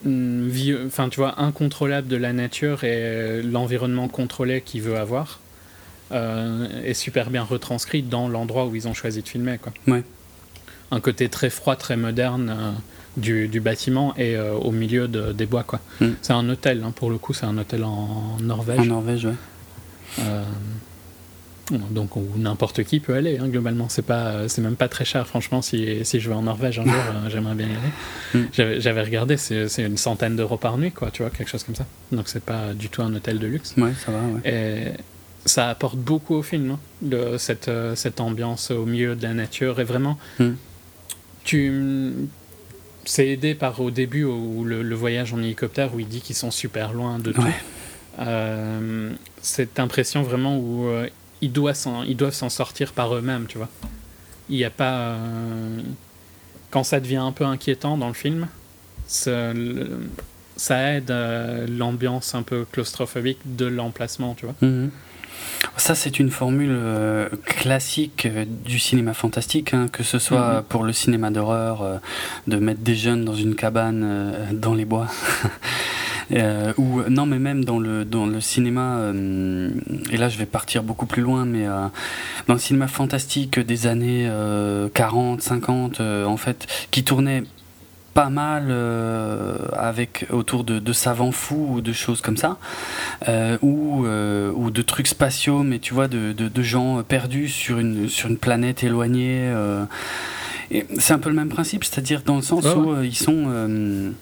vie- enfin, tu vois, incontrôlable de la nature et l'environnement contrôlé qu'il veut avoir, euh, est super bien retranscrit dans l'endroit où ils ont choisi de filmer, quoi. Ouais. Un côté très froid, très moderne. euh, du, du bâtiment et euh, au milieu de- des bois quoi. Mm. C'est un hôtel hein, pour le coup, c'est un hôtel en Norvège. En Norvège, ouais. Euh, donc où n'importe qui peut aller hein, globalement c'est pas c'est même pas très cher franchement si, si je vais en Norvège un jour euh, j'aimerais bien y aller Mm. J'avais- regardé c'est une centaine d'euros par nuit quoi tu vois quelque chose comme ça donc c'est pas du tout un hôtel de luxe Ouais, ça va, ouais. et ça apporte beaucoup au film hein, de cette, euh, cette ambiance au milieu de la nature et vraiment Mm. tu c'est aidé par au début où le, le voyage en hélicoptère où il dit qu'ils sont super loin de tout Ouais. euh, cette impression vraiment où euh, ils, doivent s'en, ils doivent s'en sortir par eux-mêmes, tu vois. Il n'y a pas. euh, quand ça devient un peu inquiétant dans le film, ça, le- ça aide euh, l'ambiance un peu claustrophobique de l'emplacement, tu vois. Mhm. Ça, c'est une formule classique du cinéma fantastique, hein, que ce soit Mhm. pour le cinéma d'horreur, de mettre des jeunes dans une cabane dans les bois. Euh, ou non mais même dans le dans le cinéma euh, et là je vais partir beaucoup plus loin mais euh, dans le cinéma fantastique des années euh, 40 50 euh, en fait qui tournait pas mal euh, avec autour de, de, savants fous ou de choses comme ça, euh, ou, euh, ou de trucs spatiaux, mais tu vois, de, de, de, gens perdus sur une, sur une planète éloignée. c'est un peu le même principe, c'est-à-dire dans le sens où ils sont.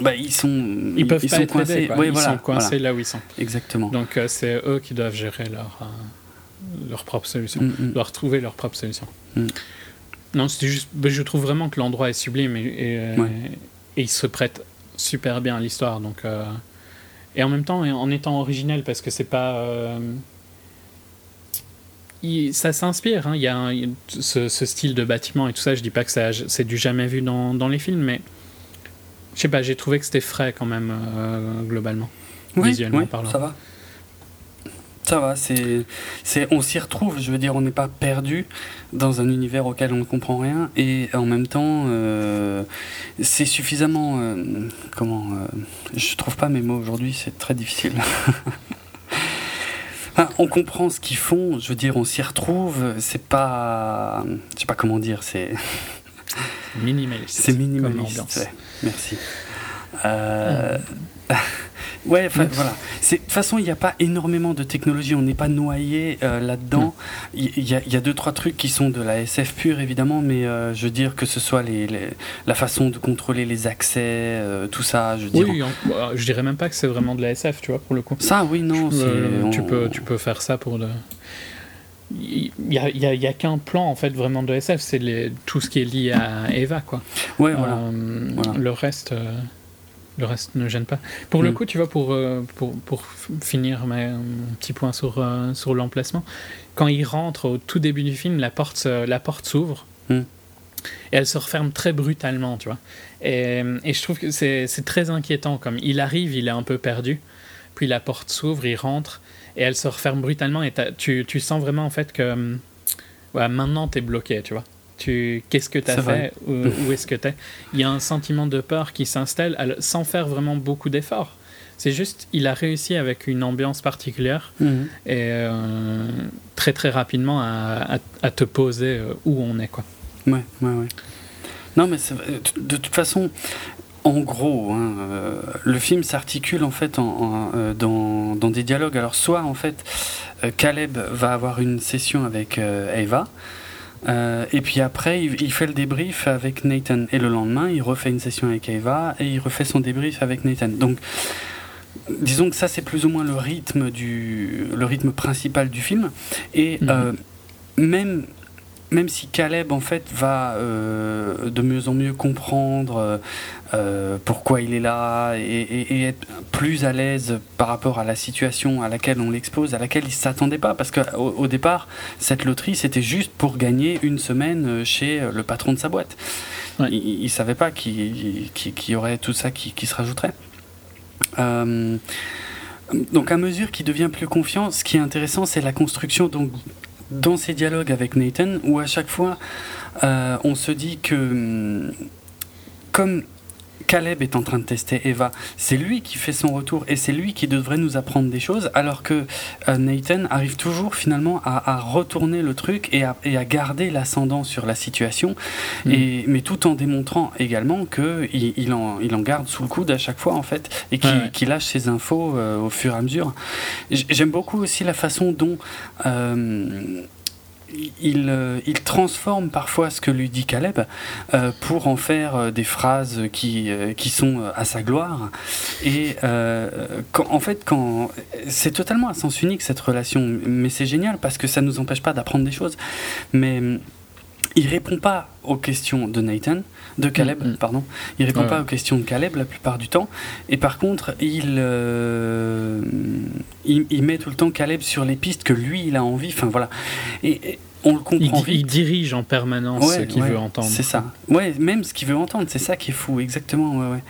Bah, ils sont Ils peuvent ils pas sont être coincés. aidés, ils voilà, sont coincés voilà. là où ils sont. Exactement. Donc euh, c'est eux qui doivent gérer leur, euh, leur propre solution, Mm, mm. doivent trouver leur propre solution. Mm. Non, c'était juste, ben, je trouve vraiment que l'endroit est sublime et, et, euh, Ouais. et il se prête super bien à l'histoire. Donc euh, et en même temps, en étant original parce que c'est pas il- ça s'inspire. hein. Il y a un- ce, ce style de bâtiment et tout ça. Je dis pas que c'est du jamais vu dans, dans les films, mais je sais pas. J'ai trouvé que c'était frais quand même euh, globalement. Oui, visuellement oui, parlant. Ça va. Ça va, c'est, c'est, on s'y retrouve, je veux dire, on n'est pas perdu dans un univers auquel on ne comprend rien, et en même temps, euh, c'est suffisamment, euh, comment, euh, je trouve pas mes mots aujourd'hui, c'est très difficile. Enfin, on comprend ce qu'ils font, je veux dire, on s'y retrouve, c'est pas, je sais pas comment dire, c'est, Minimaliste. c'est minimaliste. Merci. Euh, ouais, voilà. De toute façon, il n'y a pas énormément de technologie. On n'est pas noyé euh, là-dedans. Il y, a- il y a deux trois trucs qui sont de la SF pure, évidemment, mais euh, je veux dire que ce soit les, les- la façon de contrôler les accès, euh, tout ça. Je veux dire. Oui, bah, je dirais même pas que c'est vraiment de la SF, tu vois, pour le coup. Ça, oui, non. tu, on- peux, tu peux faire ça pour de. Il n'y a, y a- il y a qu'un plan en fait vraiment de SF, c'est les- tout ce qui est lié à Eva quoi. Ouais, voilà. Euh, Voilà. Le reste, euh, le reste ne gêne pas. Pour le Mm. coup, tu vois, pour, euh, pour, finir mes mon petit point sur, sur l'emplacement, quand il rentre au tout début du film, la porte, la porte s'ouvre Mm. et elle se referme très brutalement, tu vois. Et, et je trouve que c'est c'est très inquiétant. Comme il arrive, il est un peu perdu, puis la porte s'ouvre, il rentre et elle se referme brutalement et t'as- tu, tu sens vraiment en fait que hum, ouais, maintenant t'es bloqué, tu vois. Tu, qu'est-ce que tu as C'est fait. Où, où est-ce que tu es Il y a un sentiment de peur qui s'installe al- sans faire vraiment beaucoup d'efforts. C'est juste, il a réussi avec une ambiance particulière Mhm. et euh, très très rapidement à, à- à te poser euh, où on est. Quoi. Ouais, ouais, ouais. Non, mais de toute façon, en gros, hein, euh, le film s'articule en fait en, en, euh, dans, dans des dialogues. Alors, soit en fait, euh, Caleb va avoir une session avec Eva. euh, et puis après, il, il fait le débrief avec Nathan. Et le lendemain, il refait une session avec Eva et il refait son débrief avec Nathan. Donc, disons que ça, c'est plus ou moins le rythme, du, le rythme principal du film. Et Mhm. euh, même même si Caleb en fait va euh, de mieux en mieux comprendre euh, euh, pourquoi il est là et, et- et être plus à l'aise par rapport à la situation à laquelle on l'expose, à laquelle il s'attendait pas, parce qu'au au départ, cette loterie c'était juste pour gagner une semaine chez le patron de sa boîte. Ouais. Il, il savait pas qu'il y aurait tout ça qui, qui se rajouterait. Euh, donc à mesure qu'il devient plus confiant, ce qui est intéressant, c'est la construction donc dans ces dialogues avec Nathan, où à chaque fois euh, on se dit que hum, comme Caleb est en train de tester Eva, c'est lui qui fait son retour et c'est lui qui devrait nous apprendre des choses, alors que euh, Nathan arrive toujours finalement à, à retourner le truc et à, et à garder l'ascendant sur la situation, Mm. et, mais tout en démontrant également qu'il il en, il en garde sous le coude à chaque fois en fait, et qu'il Ouais, ouais. qu'il lâche ses infos euh, au fur et à mesure. J'aime beaucoup aussi la façon dont euh, il, euh, il transforme parfois ce que lui dit Caleb euh, pour en faire euh, des phrases qui, qui sont à sa gloire. Et en fait, quand c'est totalement à sens unique cette relation, mais c'est génial parce que ça nous empêche pas d'apprendre des choses. Mais il répond pas aux questions de Nathan, de Caleb, Mm, pardon. Il répond Ouais, pas aux questions de Caleb la plupart du temps. Et par contre, il, euh, il, il met tout le temps Caleb sur les pistes que lui, il a envie. Enfin voilà. Et, et on le Il, comprend il dirige en permanence ce qu'il ouais, veut entendre. C'est ça. Ouais, même ce qu'il veut entendre, c'est ça qui est fou, exactement. Ouais.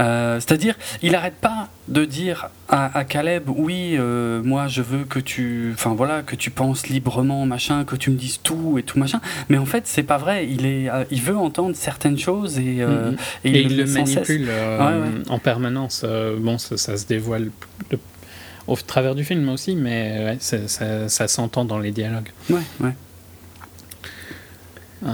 Euh, C'est-à-dire, il arrête pas de dire à, à Caleb, oui, euh, moi je veux que tu, enfin voilà, que tu penses librement, machin, que tu me dises tout et tout machin. Mais en fait, c'est pas vrai. Il est, euh, il veut entendre certaines choses et, euh, et Et il le manipule Ouais, ouais. en permanence. Bon, ça, ça se dévoile de- au travers du film aussi, mais ouais, ça, ça- ça s'entend dans les dialogues. Ouais, ouais. Euh,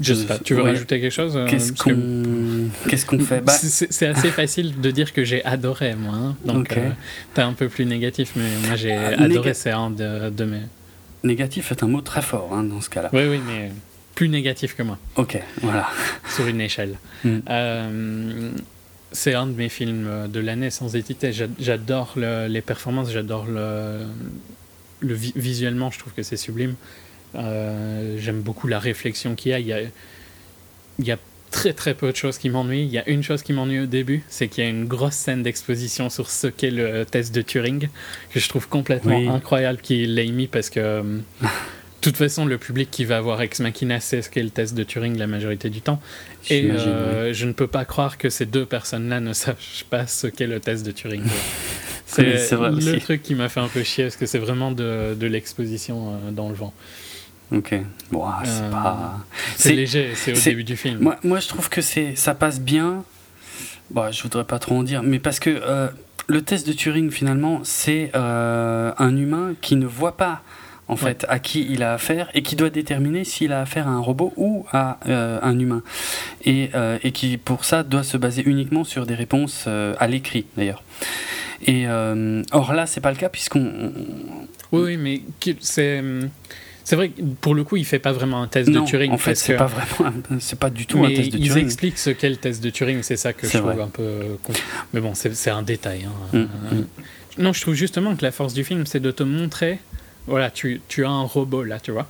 Je sais pas, tu veux Ouais. rajouter quelque chose euh, Qu'est-ce que- qu'on fait? Bah, C'est- assez facile de dire que j'ai adoré, moi. hein. Donc, euh, t'es un peu plus négatif, mais moi j'ai Ah, adoré. C'est un de, de mes. Négatif est un mot très fort hein, dans ce cas-là. Oui, oui, mais plus négatif que moi, Ok, voilà. sur une échelle. Mm. Euh, c'est un de mes films de l'année, sans hésiter. J'a- J'adore le- les performances, j'adore le, le vi- visuellement, je trouve que c'est sublime. Euh, J'aime beaucoup la réflexion qu'il y a. Il y a, il y a très très peu de choses qui m'ennuient. Il y a une chose qui m'ennuie au début, c'est qu'il y a une grosse scène d'exposition sur ce qu'est le test de Turing, que je trouve complètement Oui. incroyable qu'il l'ait mis parce que. euh, De toute façon, le public qui va voir Ex Machina sait ce qu'est le test de Turing la majorité du temps. Et euh, je ne peux pas croire que ces deux personnes-là ne sachent pas ce qu'est le test de Turing. C'est Oui, le aussi. truc qui m'a fait un peu chier parce que c'est vraiment de, de l'exposition euh, dans le vent. Ok. Ah, c'est Euh, pas. C'est léger, c'est au début du film. Moi, moi, je trouve que ça passe bien. Bon, je voudrais pas trop en dire, mais parce que euh, le test de Turing, finalement, c'est euh, un humain qui ne voit pas, en Ouais. fait, à qui il a affaire et qui doit déterminer s'il a affaire à un robot ou à un humain. Et, et qui, pour ça, doit se baser uniquement sur des réponses à l'écrit, d'ailleurs. Et or là, c'est pas le cas puisqu'on on- Oui, oui, mais c'est. C'est vrai que pour le coup, il fait pas vraiment un test non, de Turing. en fait, c'est que- pas vraiment, c'est pas du tout mais un test de ils Turing. expliquent ce qu'est le test de Turing, c'est ça que je trouve un peu. Mais bon, c'est un détail. hein. Mm, Euh, Non, je trouve justement que la force du film, c'est de te montrer. Voilà, tu, tu as un robot là, tu vois.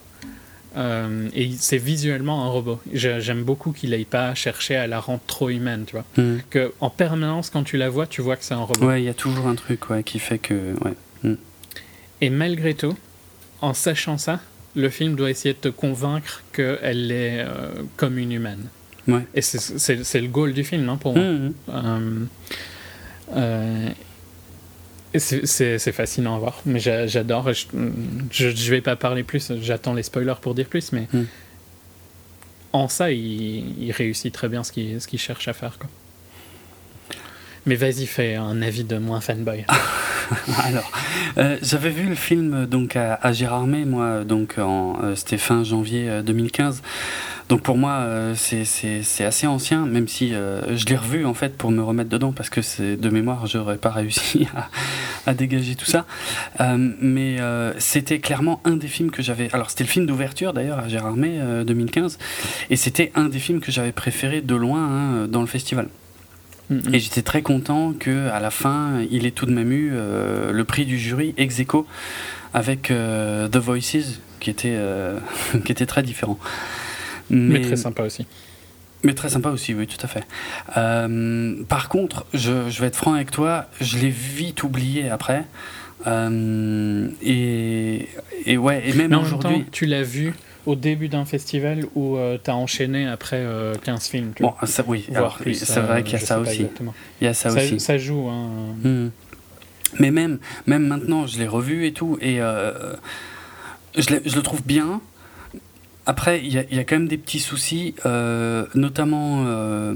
Euh, et c'est visuellement un robot. J'aime beaucoup qu'il n'aille pas chercher à la rendre trop humaine, tu vois. Mm. Que en permanence, quand tu la vois, tu vois que c'est un robot. Ouais, il y a toujours un truc ouais, qui fait que. Ouais. Et malgré tout, en sachant ça, le film doit essayer de te convaincre qu'elle est euh, comme une humaine. Ouais. Et c'est- le goal du film, hein, pour moi. Mhm. Euh, euh, et c'est- fascinant à voir, mais j'a- j'adore. Je, je vais pas parler plus, j'attends les spoilers pour dire plus, mais Mm. en ça, il, il réussit très bien ce qu'il ce qu'il cherche à faire. Quoi. Mais vas-y, fais un avis de moins fanboy. Alors, euh, j'avais vu le film donc à, à Gérardmer, moi, donc en euh, c'était fin janvier euh, 2015. Donc pour moi, euh, c'est- assez ancien, même si euh, je l'ai revu en fait pour me remettre dedans parce que c'est de mémoire, j'aurais pas réussi à, à dégager tout ça. Euh, mais euh, c'était clairement un des films que j'avais. Alors c'était le film d'ouverture d'ailleurs à Gérardmer euh, 2015, et c'était un des films que j'avais préféré de loin hein, dans le festival. Mm, Et j'étais très content que à la fin, il ait tout de même eu euh, le prix du jury ex aequo avec euh, The Voices, qui était, euh, qui était très différent. mais très sympa aussi. mais très sympa aussi, oui, tout à fait. Par contre, je, je vais être franc avec toi, je l'ai vite oublié après. Et, et ouais, et même aujourd'hui. tu l'as vu au début d'un festival où tu as enchaîné après euh, 15 films. tu Bon, vois. ça, oui, alors, c'est euh, vrai qu'il y a ça aussi. Il y a ça, Ça, aussi. ça joue. hein. Hmm. Mais même, même maintenant, je l'ai revu et tout, et euh, je, le trouve bien. Après, il y, a- il y a quand même des petits soucis, euh, notamment, euh,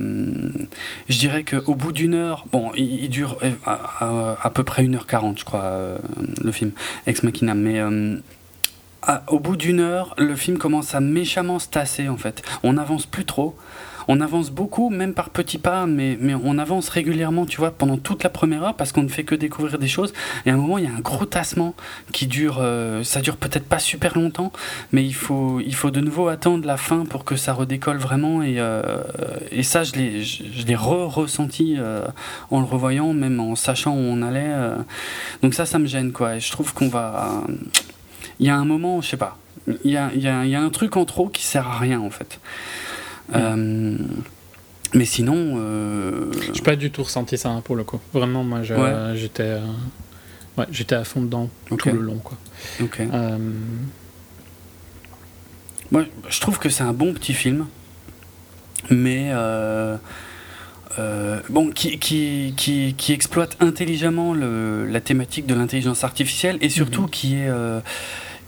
je dirais qu'au bout d'une heure, bon, il, il dure euh, à, à- à peu près 1h40, je crois, euh, le film Ex Machina, mais euh, au bout d'une heure, le film commence à méchamment se tasser, en fait. On n'avance plus trop. On avance beaucoup, même par petits pas, mais, mais on avance régulièrement, tu vois, pendant toute la première heure, parce qu'on ne fait que découvrir des choses. Et à un moment, il y a un gros tassement qui dure, euh, ça dure peut-être pas super longtemps, mais il faut, il faut de nouveau attendre la fin pour que ça redécolle vraiment. Et, euh, et ça, je l'ai, je l'ai re-ressenti euh, en le revoyant, même en sachant où on allait. euh. Donc ça, ça me gêne, quoi. Et je trouve qu'on va... Il y a un moment, je sais pas, il y a, il y a- il y a un truc en trop qui sert à rien, en fait. Euh, mais sinon, euh, J'ai pas du tout ressenti ça hein, pour le coup. Vraiment, moi, je- Ouais. j'étais, euh, ouais, j'étais à fond dedans tout le long, quoi. Euh, Moi, je trouve que c'est un bon petit film, mais euh, bon, qui, qui, qui, qui exploite intelligemment le, la thématique de l'intelligence artificielle et surtout Mhm. qui est euh,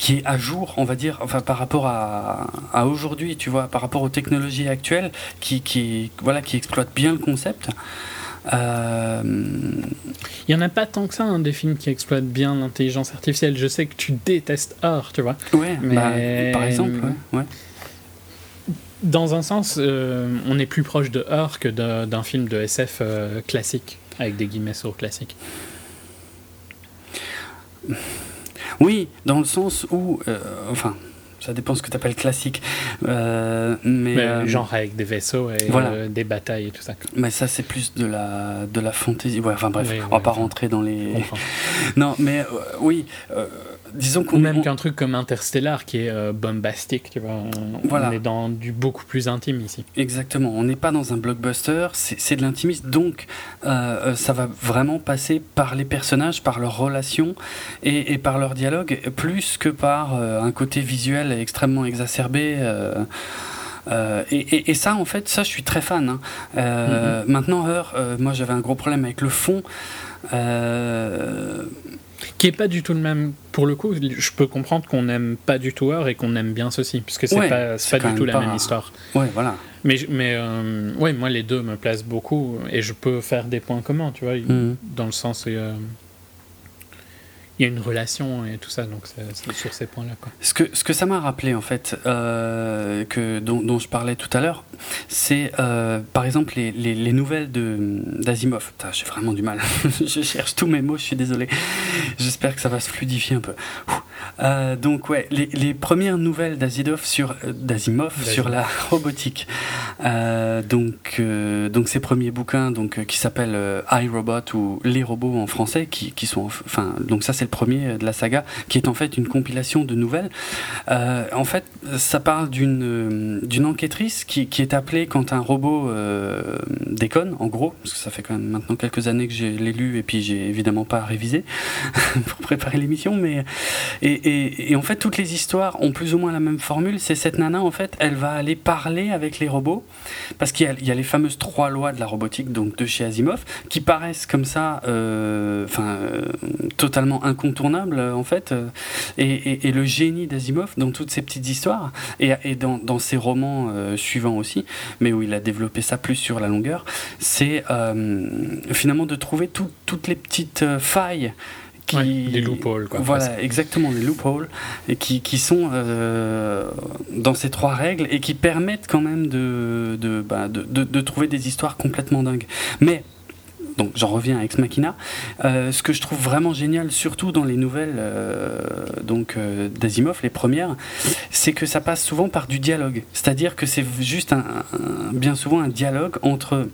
qui est à jour, on va dire, enfin par rapport à, à aujourd'hui, tu vois, par rapport aux technologies actuelles, qui, qui voilà, qui exploite bien le concept. Euh, Il y en a pas tant que ça, hein, des films qui exploitent bien l'intelligence artificielle. Je sais que tu détestes Or, tu vois. ouais, Mais- bah, par exemple, ouais, ouais. Dans un sens, euh, on est plus proche de Her que d'un film de SF euh, classique, avec des guillemets sur classique. Oui, dans le sens où, euh, enfin, ça dépend ce que tu appelles classique, Euh, mais, Mais euh, genre avec des vaisseaux et voilà. euh, des batailles et tout ça. mais ça c'est plus de la de la fantaisie. Ouais, enfin bref, Oui, on va oui, pas rentrer dans les. Non, mais euh, oui, disons qu'on même on- qu'un truc comme Interstellar qui est euh, bombastique, tu vois. On, Voilà. on est dans du beaucoup plus intime ici. Exactement, on n'est pas dans un blockbuster, c'est de l'intimiste, donc euh, euh, ça va vraiment passer par les personnages, par leurs relations et, et par leur dialogue, plus que par euh, un côté visuel extrêmement exacerbé. euh, et, et- et ça, en fait, ça, je suis très fan. hein. Euh, Maintenant, Her, euh, moi, j'avais un gros problème avec le fond. Qui est pas du tout le même. Pour le coup, je peux comprendre qu'on n'aime pas du tout Her et qu'on aime bien ceci, c'est Ouais, pas, c'est pas du tout la pas- même histoire. ouais, voilà. Mais, mais euh, ouais, moi, les deux me placent beaucoup et je peux faire des points communs, tu vois, Mhm. dans le sens où euh, il y a une relation et tout ça, donc c'est sur ces points-là. Ce que, ce que ça m'a rappelé, en fait, euh, que, dont, dont je parlais tout à l'heure, c'est euh, par exemple les, les, les nouvelles de- d'Asimov. J'ai vraiment du mal. je cherche tous mes mots, je suis désolé. J'espère que ça va se fluidifier un peu. Euh, donc, ouais, les, les premières nouvelles d'Asimov sur, euh, d'Asimov sur la robotique. Euh, donc, donc, ces premiers bouquins donc, qui s'appellent iRobot ou Les robots en français, qui, qui sont. Enfin, donc, ça, c'est le premier de la saga, qui est en fait une compilation de nouvelles. En fait, ça parle d'une d'une enquêtrice qui, qui est appelée quand un robot euh, déconne, en gros, parce que ça fait quand même maintenant quelques années que j'ai lu et puis j'ai évidemment pas révisé pour préparer l'émission, mais et, en fait toutes les histoires ont plus ou moins la même formule. C'est cette nana en fait, elle va aller parler avec les robots parce qu'il y, a- les fameuses trois lois de la robotique, donc de chez Asimov, qui paraissent comme ça, euh, enfin euh, totalement incontournables en fait. et, le génie d'Asimov dans toutes ces petites histoires et, dans, ses romans suivants aussi, mais où il a développé ça plus sur la longueur, c'est euh, finalement de trouver tout- toutes les petites euh, failles. Qui, Ouais, loopholes, quoi, Voilà, presque. exactement, les loopholes, et qui, qui sont euh, dans ces trois règles et qui permettent quand même de, de, bah, de, de- de trouver des histoires complètement dingues. Mais donc j'en reviens à Ex Machina. Euh, ce que je trouve vraiment génial, surtout dans les nouvelles euh, donc euh, d'Asimov, les premières, c'est que ça passe souvent par du dialogue. C'est-à-dire que c'est juste bien souvent un dialogue entre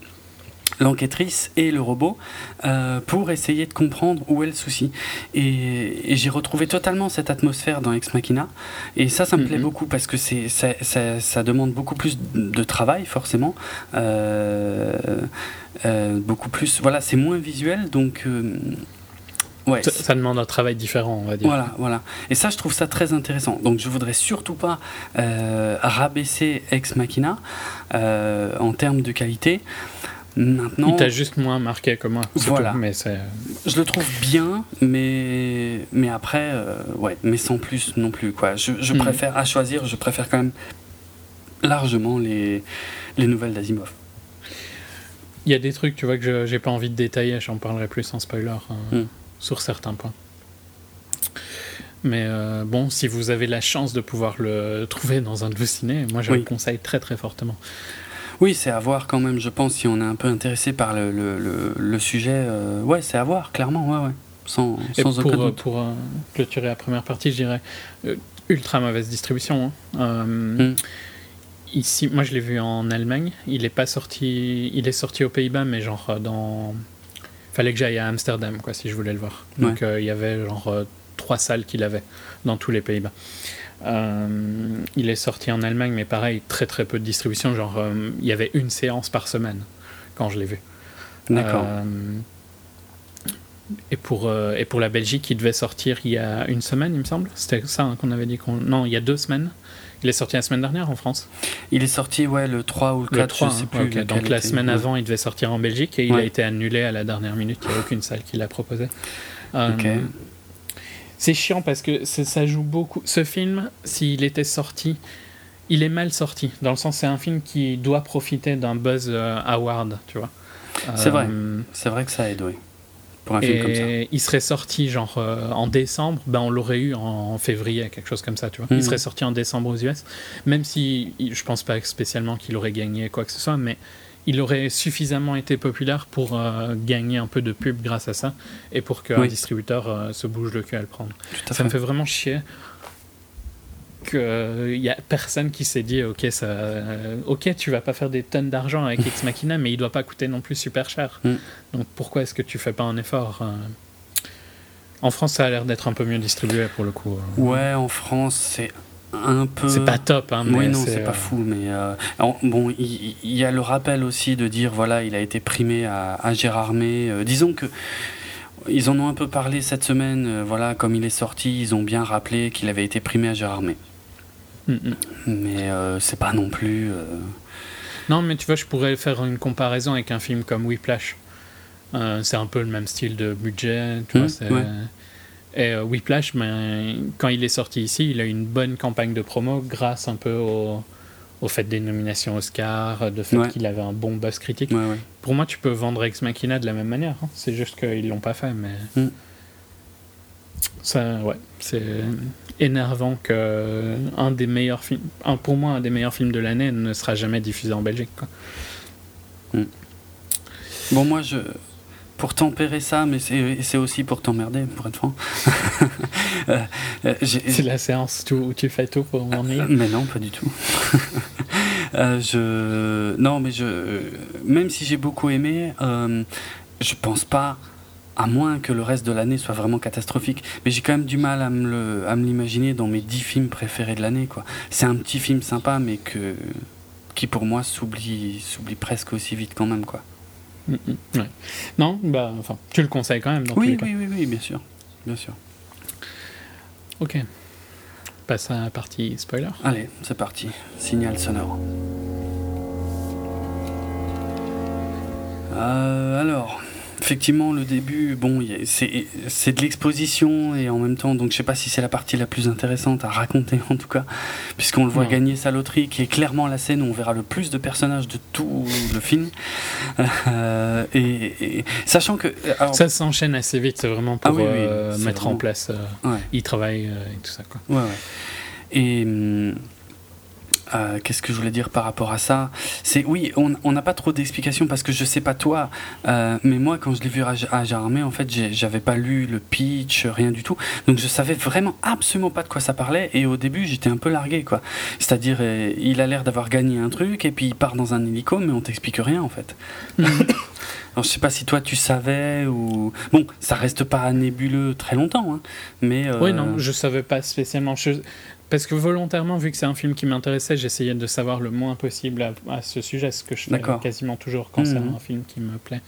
l'enquêtrice et le robot euh, pour essayer de comprendre où est le souci. Et, et j'ai retrouvé totalement cette atmosphère dans Ex Machina. Et ça, ça me plaît Mhm. beaucoup parce que c'est, ça, ça- ça demande beaucoup plus de travail, forcément. Euh, euh, beaucoup plus. Voilà, c'est moins visuel, donc. ouais. Ça, ça demande un travail différent, on va dire. Voilà, voilà. Et ça, je trouve ça très intéressant. Donc, je voudrais surtout pas rabaisser Ex Machina en termes de qualité. Maintenant, Il t'a juste moins marqué que moi. Voilà. tout, mais c'est. je le trouve bien, mais mais après, euh, ouais, mais sans plus non plus quoi. Je, je Mhm. préfère à choisir, je préfère quand même largement les les nouvelles d'Asimov. Il y a des trucs, tu vois, que je- j'ai pas envie de détailler, j'en parlerai plus en spoiler hein, Mm. sur certains points. Mais euh, bon, si vous avez la chance de pouvoir le trouver dans un de vos ciné, moi je Oui. le conseille très très fortement. Oui, c'est à voir quand même, je pense, si on est un peu intéressé par le, le, le, le sujet. euh, ouais, c'est à voir, clairement, ouais, ouais. Sans, sans pour, aucun euh, doute. pour euh, clôturer la première partie, je dirais euh, ultra mauvaise distribution. hein. Euh, Mm. Ici, moi je l'ai vu en Allemagne. Il est pas sorti. Il est sorti aux Pays-Bas, mais genre dans. Fallait que j'aille à Amsterdam, quoi, si je voulais le voir. Donc il y avait genre trois salles qu'il avait dans tous les Pays-Bas. Euh, il est sorti en Allemagne, mais pareil, très très peu de distribution. Genre, euh, il y avait une séance par semaine quand je l'ai vu. D'accord. Euh, et, pour, et pour la Belgique, il devait sortir il y a une semaine, il me semble. C'était ça hein, qu'on avait dit qu'on. Non, il y a deux semaines. Il est sorti la semaine dernière en France. Il est sorti, ouais, le 3 ou le 4, Le 3, je sais hein. plus. Donc la semaine avant, il devait sortir en Belgique et il Ouais. a été annulé à la dernière minute. Il n'y a aucune salle qui l'a proposé. Euh, Ok. C'est chiant parce que ça joue beaucoup. Ce film, s'il était sorti, il est mal sorti. Dans le sens, c'est un film qui doit profiter d'un buzz euh, award, tu vois. C'est vrai. Euh, C'est vrai que ça aide, oui. pour un film comme ça. Et il serait sorti genre euh, en décembre, ben on l'aurait eu en, en février, quelque chose comme ça, tu vois. Il serait sorti en décembre aux US, même si je pense pas spécialement qu'il aurait gagné quoi que ce soit, mais il aurait suffisamment été populaire pour euh, gagner un peu de pub grâce à ça et pour qu'un Oui. distributeur euh, se bouge le cul à le prendre. À Ça me fait. vraiment chier qu'il y a personne qui s'est dit ok ça euh, ok tu vas pas faire des tonnes d'argent avec Ex Machina mais il doit pas coûter non plus super cher Mm. donc pourquoi est-ce que tu fais pas un effort euh? En France ça a l'air d'être un peu mieux distribué pour le coup euh. Ouais, en France, c'est un peu. c'est pas top hein, mais Oui, non, c'est pas euh, fou, mais euh, bon, il y, a le rappel aussi de dire voilà, il a été primé à, à Gérardmer. Euh, disons que ils en ont un peu parlé cette semaine. euh, voilà, comme il est sorti, ils ont bien rappelé qu'il avait été primé à Gérardmer. mm, mm. Mais c'est pas non plus. non mais tu vois je pourrais faire une comparaison avec un film comme Whiplash c'est un peu le même style de budget tu vois c'est ouais. Et euh, Whiplash, ben, quand il est sorti ici, il a eu une bonne campagne de promo grâce un peu au, au fait des nominations Oscar, de fait Ouais. qu'il avait un bon buzz critique. Ouais, ouais. Pour moi, tu peux vendre Ex Machina de la même manière. hein. C'est juste qu'ils l'ont pas fait, mais Mm. ça, ouais, c'est énervant que un des meilleurs films, un, pour moi, un des meilleurs films de l'année ne sera jamais diffusé en Belgique. quoi. Bon, moi, je. Pour tempérer ça, mais c'est aussi pour t'emmerder, pour être franc. Euh, euh, C'est la séance où tu fais tout pour m'ennuyer. Mais non, pas du tout. Euh, je non, mais je même si j'ai beaucoup aimé, euh, je pense pas. À moins que le reste de l'année soit vraiment catastrophique. Mais j'ai quand même du mal à me l'imaginer dans mes dix films préférés de l'année. quoi. C'est un petit film sympa, mais que, qui pour moi s'oublie s'oublie presque aussi vite quand même. quoi. Mm, mm, ouais. Non, bah, enfin, tu le conseilles quand même. Dans tous Oui, cas. oui, oui, oui, bien sûr. Bien sûr. Ok. Passe à la partie spoiler. Allez, c'est parti. Signal sonore. Euh, alors, effectivement, le début, bon, c'est de l'exposition et en même temps, donc je sais pas si c'est la partie la plus intéressante à raconter en tout cas, puisqu'on le voit gagner sa loterie, qui est clairement la scène où on verra le plus de personnages de tout le film. Euh, et, et- sachant que, alors, Ça s'enchaîne assez vite, c'est vraiment pour Ah oui, oui, euh, mettre en place. euh, ouais. il travaille euh, et tout ça. Quoi. Ouais, ouais. Et hum, euh, qu'est-ce que je voulais dire par rapport à ça? C'est oui, on n'a pas trop d'explications parce que je sais pas toi, euh, mais moi quand je l'ai vu à, à Jarmé, en fait, j'avais pas lu le pitch, rien du tout, donc je savais vraiment absolument pas de quoi ça parlait. Et au début, j'étais un peu largué, quoi. C'est-à-dire, euh, il a l'air d'avoir gagné un truc et puis il part dans un hélico, mais on t'explique rien en fait. Alors je sais pas si toi tu savais ou bon, ça reste pas nébuleux très longtemps, hein, mais Oui, non, je savais pas spécialement. Je- Parce que volontairement, vu que c'est un film qui m'intéressait, j'essayais de savoir le moins possible à, à ce sujet, ce que je fais quasiment toujours quand c'est Mhm. un film qui me plaît.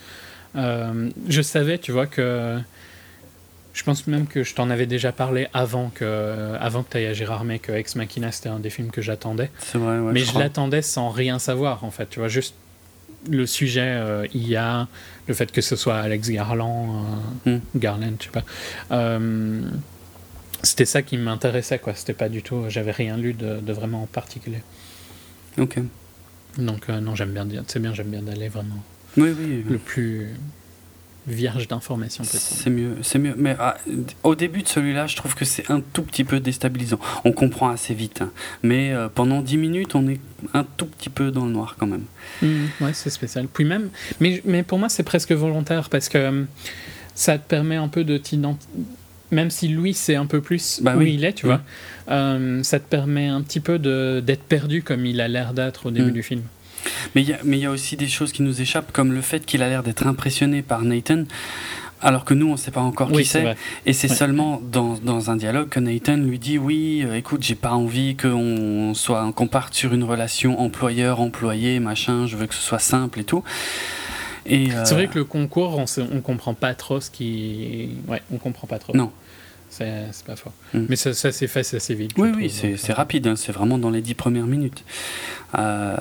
Euh, je savais, tu vois, que. Je pense même que je t'en avais déjà parlé avant que, avant que tu ailles à Gérardmer, que Ex Machina c'était un des films que j'attendais. c'est vrai. Ouais, mais je l'attendais sans rien savoir en fait tu vois juste le sujet euh, IA le fait que ce soit Alex Garland euh, Mm. Garland je sais pas Euh, c'était ça qui m'intéressait quoi c'était pas du tout j'avais rien lu de, de vraiment particulier Ok. donc euh, non j'aime bien dire c'est bien j'aime bien d'aller vraiment Oui, oui. le plus vierge d'informations possible C'est mieux, c'est mieux. Mais ah, au début de celui-là, je trouve que c'est un tout petit peu déstabilisant. On comprend assez vite, hein. mais euh, pendant 10 minutes, on est un tout petit peu dans le noir quand même. Mhm, ouais, c'est spécial. Puis même, mais, mais pour moi, c'est presque volontaire parce que euh, ça te permet un peu de t'identifier. Même si Louis, c'est un peu plus Bah où oui. il est, tu Oui. vois, euh, ça te permet un petit peu d'être perdu comme il a l'air d'être au début Mm. du film. Mais il y a- y aussi des choses qui nous échappent, comme le fait qu'il a l'air d'être impressionné par Nathan. Alors que nous, on ne sait pas encore Oui, qui c'est. Et c'est Ouais. seulement dans, dans un dialogue que Nathan lui dit Oui, euh, écoute, j'ai pas envie qu'on soit qu'on parte sur une relation employeur-employé, machin, je veux que ce soit simple et tout. Et, euh, C'est vrai que le concours, on, on comprend pas trop ce qui. Ouais, on comprend pas trop. Non. C'est pas fort. Mm. Mais ça, ça s'est fait assez vite. Oui, oui, c'est euh, rapide, hein, c'est vraiment dans les dix premières minutes. Euh,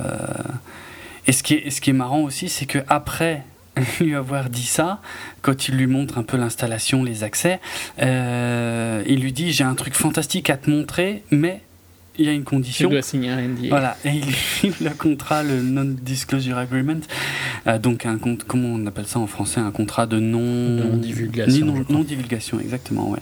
Et ce qui est, ce qui est marrant aussi, c'est que après lui avoir dit ça, quand il lui montre un peu l'installation, les accès, euh, il lui dit j'ai un truc fantastique à te montrer, mais il y a une condition. dois signer un NDA. Voilà, et il file le contrat, le Non-Disclosure Agreement. Euh, donc, un compte, comment on appelle ça en français? Un contrat de non. Non-divulgation, Non, non-divulgation, exactement, ouais.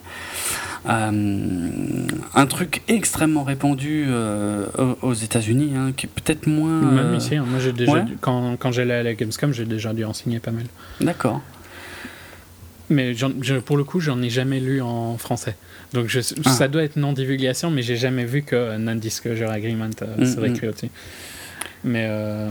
Euh, un truc extrêmement répandu euh, aux- États-Unis, hein, qui est peut-être moins. Même ici, hein. moi j'ai déjà ouais. dû- quand, quand j'allais à la Gamescom, j'ai déjà dû en signer pas mal. D'accord. Mais je- pour le coup, j'en ai jamais lu en français. Donc je, Ah. ça doit être non-divulgation, mais j'ai jamais vu que Non-Disclosure Agreement euh, Mm, serait mm. écrit aussi. Mais euh,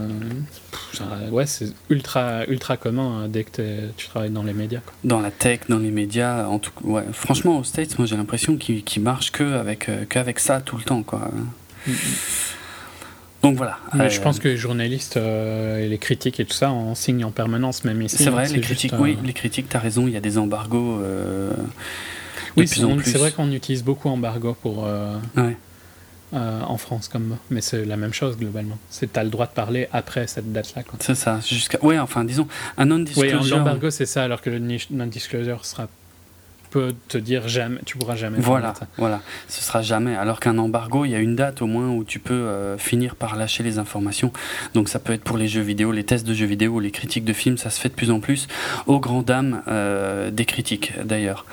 pff, ouais, c'est ultra, ultra commun hein, dès que tu travailles dans les médias. quoi. Dans la tech, dans les médias, en tout ouais. Franchement, aux States, moi j'ai l'impression qu'ils qu'ils marchent que avec, euh, qu'avec ça tout le temps, quoi. Donc voilà. Mais Euh, je pense que les journalistes euh, et les critiques et tout ça en signent en permanence, même ici. C'est hein, vrai, les critiques, euh, oui, les critiques, t'as raison, il y a des embargos. euh, Oui, c'est vrai qu'on utilise beaucoup embargo pour, euh, Ouais. euh, en France comme. Mais c'est la même chose globalement. C'est t'as le droit de parler après cette date-là. C'est ça, jusqu'à. Ouais, enfin, disons, un Oui, non-disclosure. l'embargo c'est ça, alors que le non-disclosure sera peut te dire jamais, tu pourras jamais. Voilà, ça. voilà, ce sera jamais. Alors qu'un embargo, il y a une date au moins où tu peux euh, finir par lâcher les informations. Donc ça peut être pour les jeux vidéo, les tests de jeux vidéo, les critiques de films, ça se fait de plus en plus, aux grandes dames euh, des critiques d'ailleurs.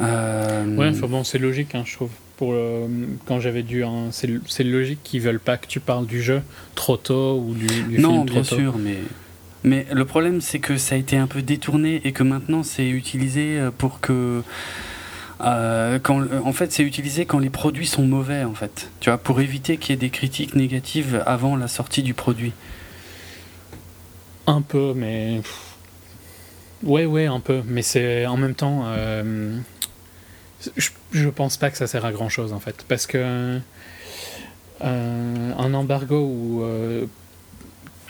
Euh, Ouais, bon, c'est logique, hein, je trouve. Pour le- quand j'avais dû, hein, c'est logique qu'ils veulent pas que tu parles du jeu trop tôt ou du, du non, film trop bien tôt. sûr, mais. Mais le problème, c'est que ça a été un peu détourné et que maintenant c'est utilisé euh, pour que. euh, quand, en fait, c'est utilisé quand les produits sont mauvais, en fait. Tu vois, pour éviter qu'il y ait des critiques négatives avant la sortie du produit. Un peu, mais ouais, ouais, un peu. Mais c'est en même temps, euh, je, je pense pas que ça sert à grand chose en fait, parce que euh, un embargo ou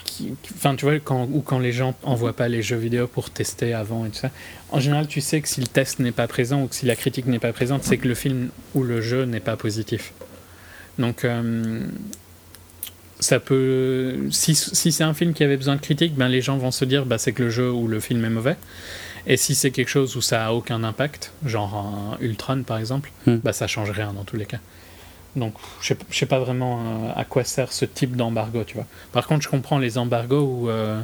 qui- Enfin, tu vois, quand, ou quand les gens envoient pas les jeux vidéo pour tester avant et tout ça, en général, tu sais que si le test n'est pas présent ou que si la critique n'est pas présente, c'est que le film ou le jeu n'est pas positif. Donc, euh, ça peut. Si, si c'est un film qui avait besoin de critique, ben les gens vont se dire bah, c'est que le jeu ou le film est mauvais. Et si c'est quelque chose où ça a aucun impact, genre un Ultron par exemple, Hmm. bah ça change rien dans tous les cas. Donc je sais, sais pas vraiment euh, à quoi sert ce type d'embargo, tu vois. Par contre, je comprends les embargos où. euh,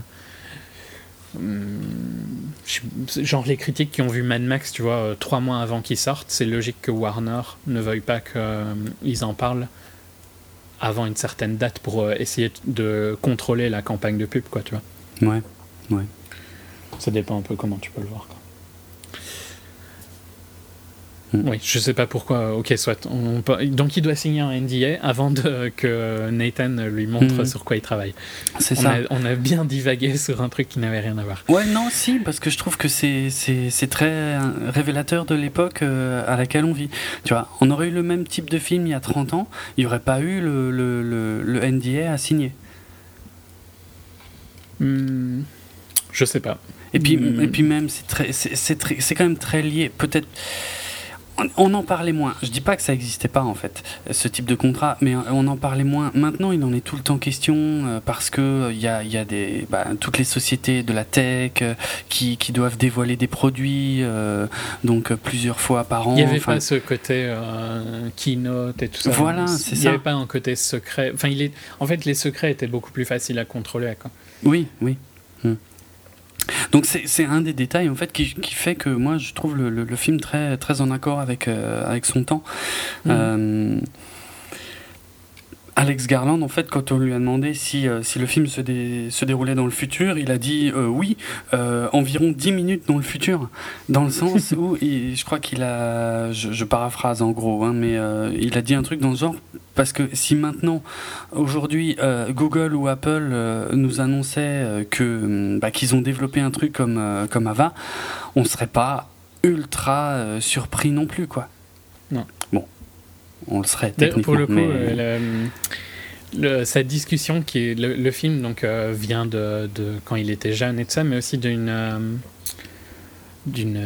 je- genre les critiques qui ont vu Mad Max, tu vois, euh, trois mois avant qu'il sorte, c'est logique que Warner ne veuille pas qu'ils en parlent avant une certaine date pour essayer de contrôler la campagne de pub, quoi, tu vois. Ouais. Ça dépend un peu comment tu peux le voir. Quoi. Mm. Oui, je sais pas pourquoi. Ok, soit. on Donc il doit signer un NDA avant de, que Nathan lui montre Mm. sur quoi il travaille. C'est ça. a, on a bien divagué sur un truc qui n'avait rien à voir. Ouais, non, si, parce que je trouve que c'est, c'est, c'est très révélateur de l'époque euh, à laquelle on vit. Tu vois, on aurait eu le même type de film il y a 30 ans, il n'y aurait pas eu le, le, le, le NDA à signer. Hmm, je sais pas. Et puis, Mm. et puis même, c'est, très, c'est, quand même très lié. Peut-être. on- On en parlait moins. Je dis pas que ça n'existait pas en fait, ce type de contrat, mais on en parlait moins. Maintenant, il en est tout le temps question euh, parce que il y a, il y a des, bah, toutes les sociétés de la tech euh, qui, qui doivent dévoiler des produits, euh, donc euh, plusieurs fois par an. Il n'y avait pas ce côté euh, keynote et tout ça? Voilà, c'est Il n'y ça. avait pas un côté secret? Enfin, il est... En fait, les secrets étaient beaucoup plus faciles à contrôler. Quoi. Oui, oui. Hmm. Donc c'est c'est un des détails en fait qui, qui fait que moi je trouve le, le- le film très, très en accord avec, euh, avec son temps. Mhm. Euh, Alex Garland, en fait, quand on lui a demandé si, euh, si le film se, dé- se déroulait dans le futur, il a dit euh, oui, euh, environ 10 minutes dans le futur. Dans le sens où, il- je crois qu'il a, je, je paraphrase en gros, hein, mais euh, il a dit un truc dans ce genre, parce que si maintenant, aujourd'hui, euh, Google ou Apple euh, nous annonçaient que hum, bah, qu'ils ont développé un truc comme, euh, comme Ava, on serait pas ultra surpris non plus, quoi. On le serait techniquement. pour le coup, mais- euh, le- le- cette discussion qui est le, film donc euh, vient de, de quand il était jeune et tout ça, mais aussi d'une euh, d'une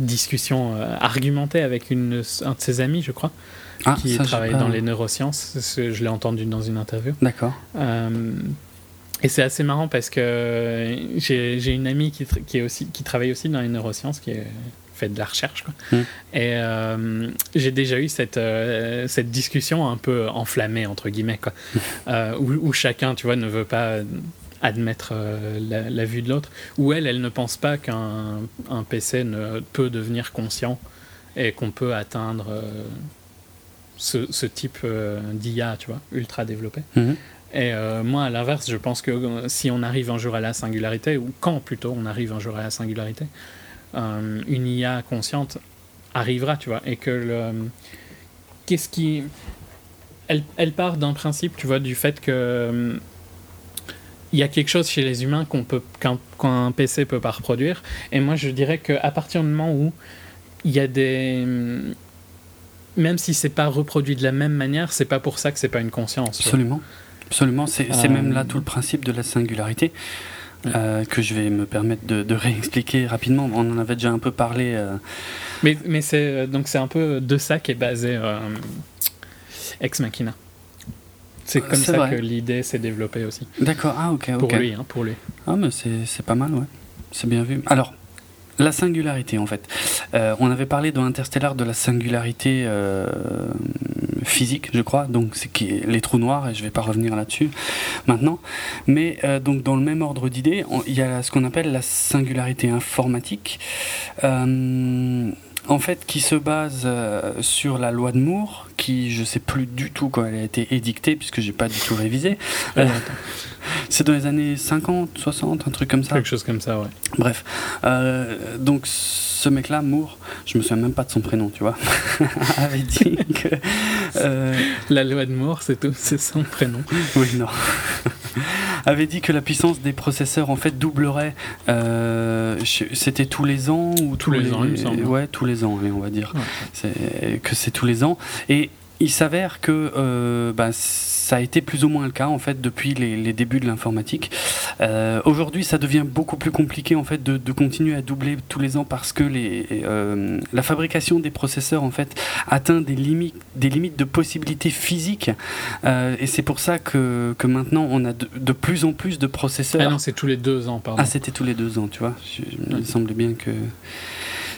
discussion argumentée avec une, un de ses amis, je crois, Ah, qui travaille pas- dans les neurosciences. Je l'ai entendu dans une interview. D'accord. Euh, et c'est assez marrant parce que j'ai une amie qui, est aussi, qui travaille aussi dans les neurosciences, qui est- fait de la recherche. Quoi. Mm. Et euh, j'ai déjà eu cette, euh, cette discussion un peu enflammée, entre guillemets, quoi, Euh, où, où chacun, tu vois, ne veut pas admettre la, la vue de l'autre, ou elle, elle ne pense pas qu'un un PC ne peut devenir conscient et qu'on peut atteindre ce, ce type d'IA, tu vois, ultra développé. Mhm. Et euh, moi, à l'inverse, je pense que si on arrive un jour à la singularité, ou quand plutôt on arrive un jour à la singularité, euh, une IA consciente arrivera, tu vois, et que le. Qu'est-ce qui. Elle, elle part d'un principe, tu vois, du fait que. euh, Il y a quelque chose chez les humains qu'on peut qu'un qu'un PC peut pas reproduire. Et moi, je dirais qu'à partir du moment où il y a des. Même si c'est pas reproduit de la même manière, c'est pas pour ça que c'est pas une conscience. Absolument. Absolument. C'est c'est Euh, même là tout le principe de la singularité. Euh, que je vais me permettre de, de réexpliquer rapidement. On en avait déjà un peu parlé. euh, Mais, mais c'est donc c'est un peu de ça qu'est basé euh, Ex Machina. C'est comme C'est ça vrai. que l'idée s'est développée aussi. D'accord. Ah ok. Pour ok. lui, hein, pour lui. Ah, mais c'est c'est pas mal, ouais. C'est bien vu. Alors, la singularité, en fait. Euh, on avait parlé dans Interstellar de la singularité euh, physique, je crois, donc c'est qui les trous noirs, et je vais pas revenir là-dessus maintenant. Mais euh, donc, dans le même ordre d'idées, il y a ce qu'on appelle la singularité informatique. Euh, en fait, qui se base euh, sur la loi de Moore, qui je sais plus du tout quand elle a été édictée, puisque j'ai pas du tout révisé. Euh, c'est dans les années 50, 60, un truc comme ça. Quelque chose comme ça, ouais. Bref. Euh, donc, ce mec-là, Moore, je me souviens même pas de son prénom, tu vois, avait dit que. La loi de Moore, c'est tout, c'est son prénom. oui, non. avait dit que la puissance des processeurs, en fait, doublerait. euh, C'était tous les ans ou Tous les ans, il me semble. Ouais, tous les ans, on va dire. Ouais. Que c'est tous les ans. Et il s'avère que euh, bah, ça a été plus ou moins le cas en fait depuis les, les débuts de l'informatique. Euh, Aujourd'hui, ça devient beaucoup plus compliqué en fait de, de continuer à doubler tous les ans parce que les, euh, la fabrication des processeurs en fait atteint des limites, des limites de possibilités physiques. Et c'est pour ça que, que maintenant on a de, de plus en plus de processeurs. Ah non, c'est tous les deux ans, pardon. Ah, c'était tous les deux ans, tu vois. Je- il me semblait bien que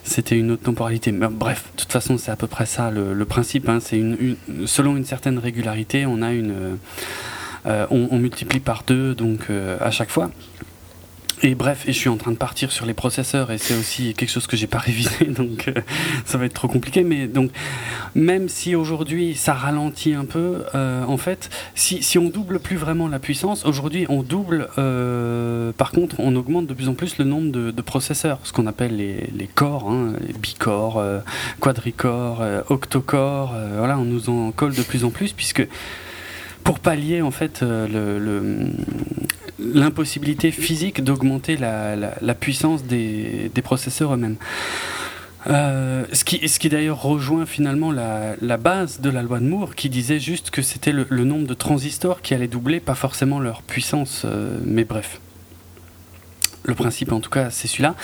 c'était une autre temporalité. Bref, de toute façon, c'est à peu près ça le, principe. hein. C'est selon une certaine régularité, on a une, euh, euh, on, on multiplie par deux, donc euh, à chaque fois. Et bref, et je suis en train de partir sur les processeurs et c'est aussi quelque chose que j'ai pas révisé, donc euh, ça va être trop compliqué. Mais donc, même si aujourd'hui ça ralentit un peu, euh, en fait, si, si on double plus vraiment la puissance, aujourd'hui on double, euh, par contre, on augmente de plus en plus le nombre de, de processeurs, ce qu'on appelle les, les corps, hein, les bicores, euh, quadricores, euh, octocores, euh, voilà, on nous en colle de plus en plus puisque pour pallier en fait le- le- l'impossibilité physique d'augmenter la, la- puissance des, des processeurs eux-mêmes. Euh, ce qui, d'ailleurs rejoint finalement la, base de la loi de Moore qui disait juste que c'était le, le nombre de transistors qui allait doubler, pas forcément leur puissance, euh, mais bref. Le principe en tout cas c'est celui-là.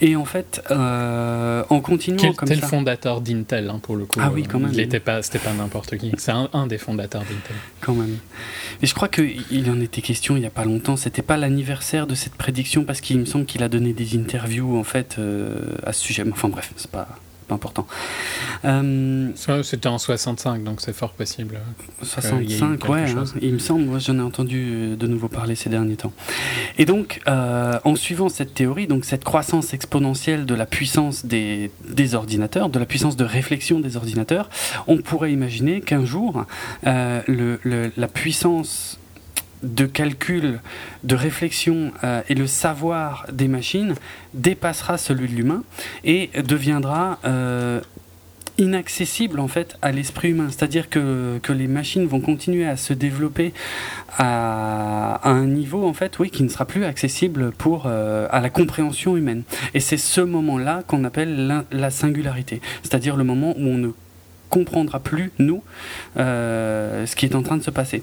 Et en fait, euh, en continuant Quel comme était ça... le fondateur d'Intel, hein, pour le coup. Ah oui, euh, quand même. Il était pas, c'était pas n'importe qui. C'est un, un des fondateurs d'Intel. quand même. Et je crois qu'il en était question il n'y a pas longtemps. C'était pas l'anniversaire de cette prédiction parce qu'il me semble qu'il a donné des interviews en fait euh, à ce sujet. Mais Enfin bref, c'est pas important. Euh, C'était en 65, donc c'est fort possible. il y a eu 65, quelque ouais, chose. hein, il me semble, moi j'en ai entendu euh, de nouveau parler ces derniers temps. Et donc, euh, en suivant cette théorie, donc cette croissance exponentielle de la puissance des, des ordinateurs, de la puissance de réflexion des ordinateurs, on pourrait imaginer qu'un jour, euh, le- le- la puissance de calcul, de réflexion euh, et le savoir des machines dépassera celui de l'humain et deviendra euh, inaccessible en fait à l'esprit humain. C'est-à-dire que, les machines vont continuer à se développer à, un niveau en fait, qui ne sera plus accessible pour euh, à la compréhension humaine. Et c'est ce moment-là qu'on appelle l'in- la singularité. C'est-à-dire le moment où on ne comprendra plus nous ce qui est en train de se passer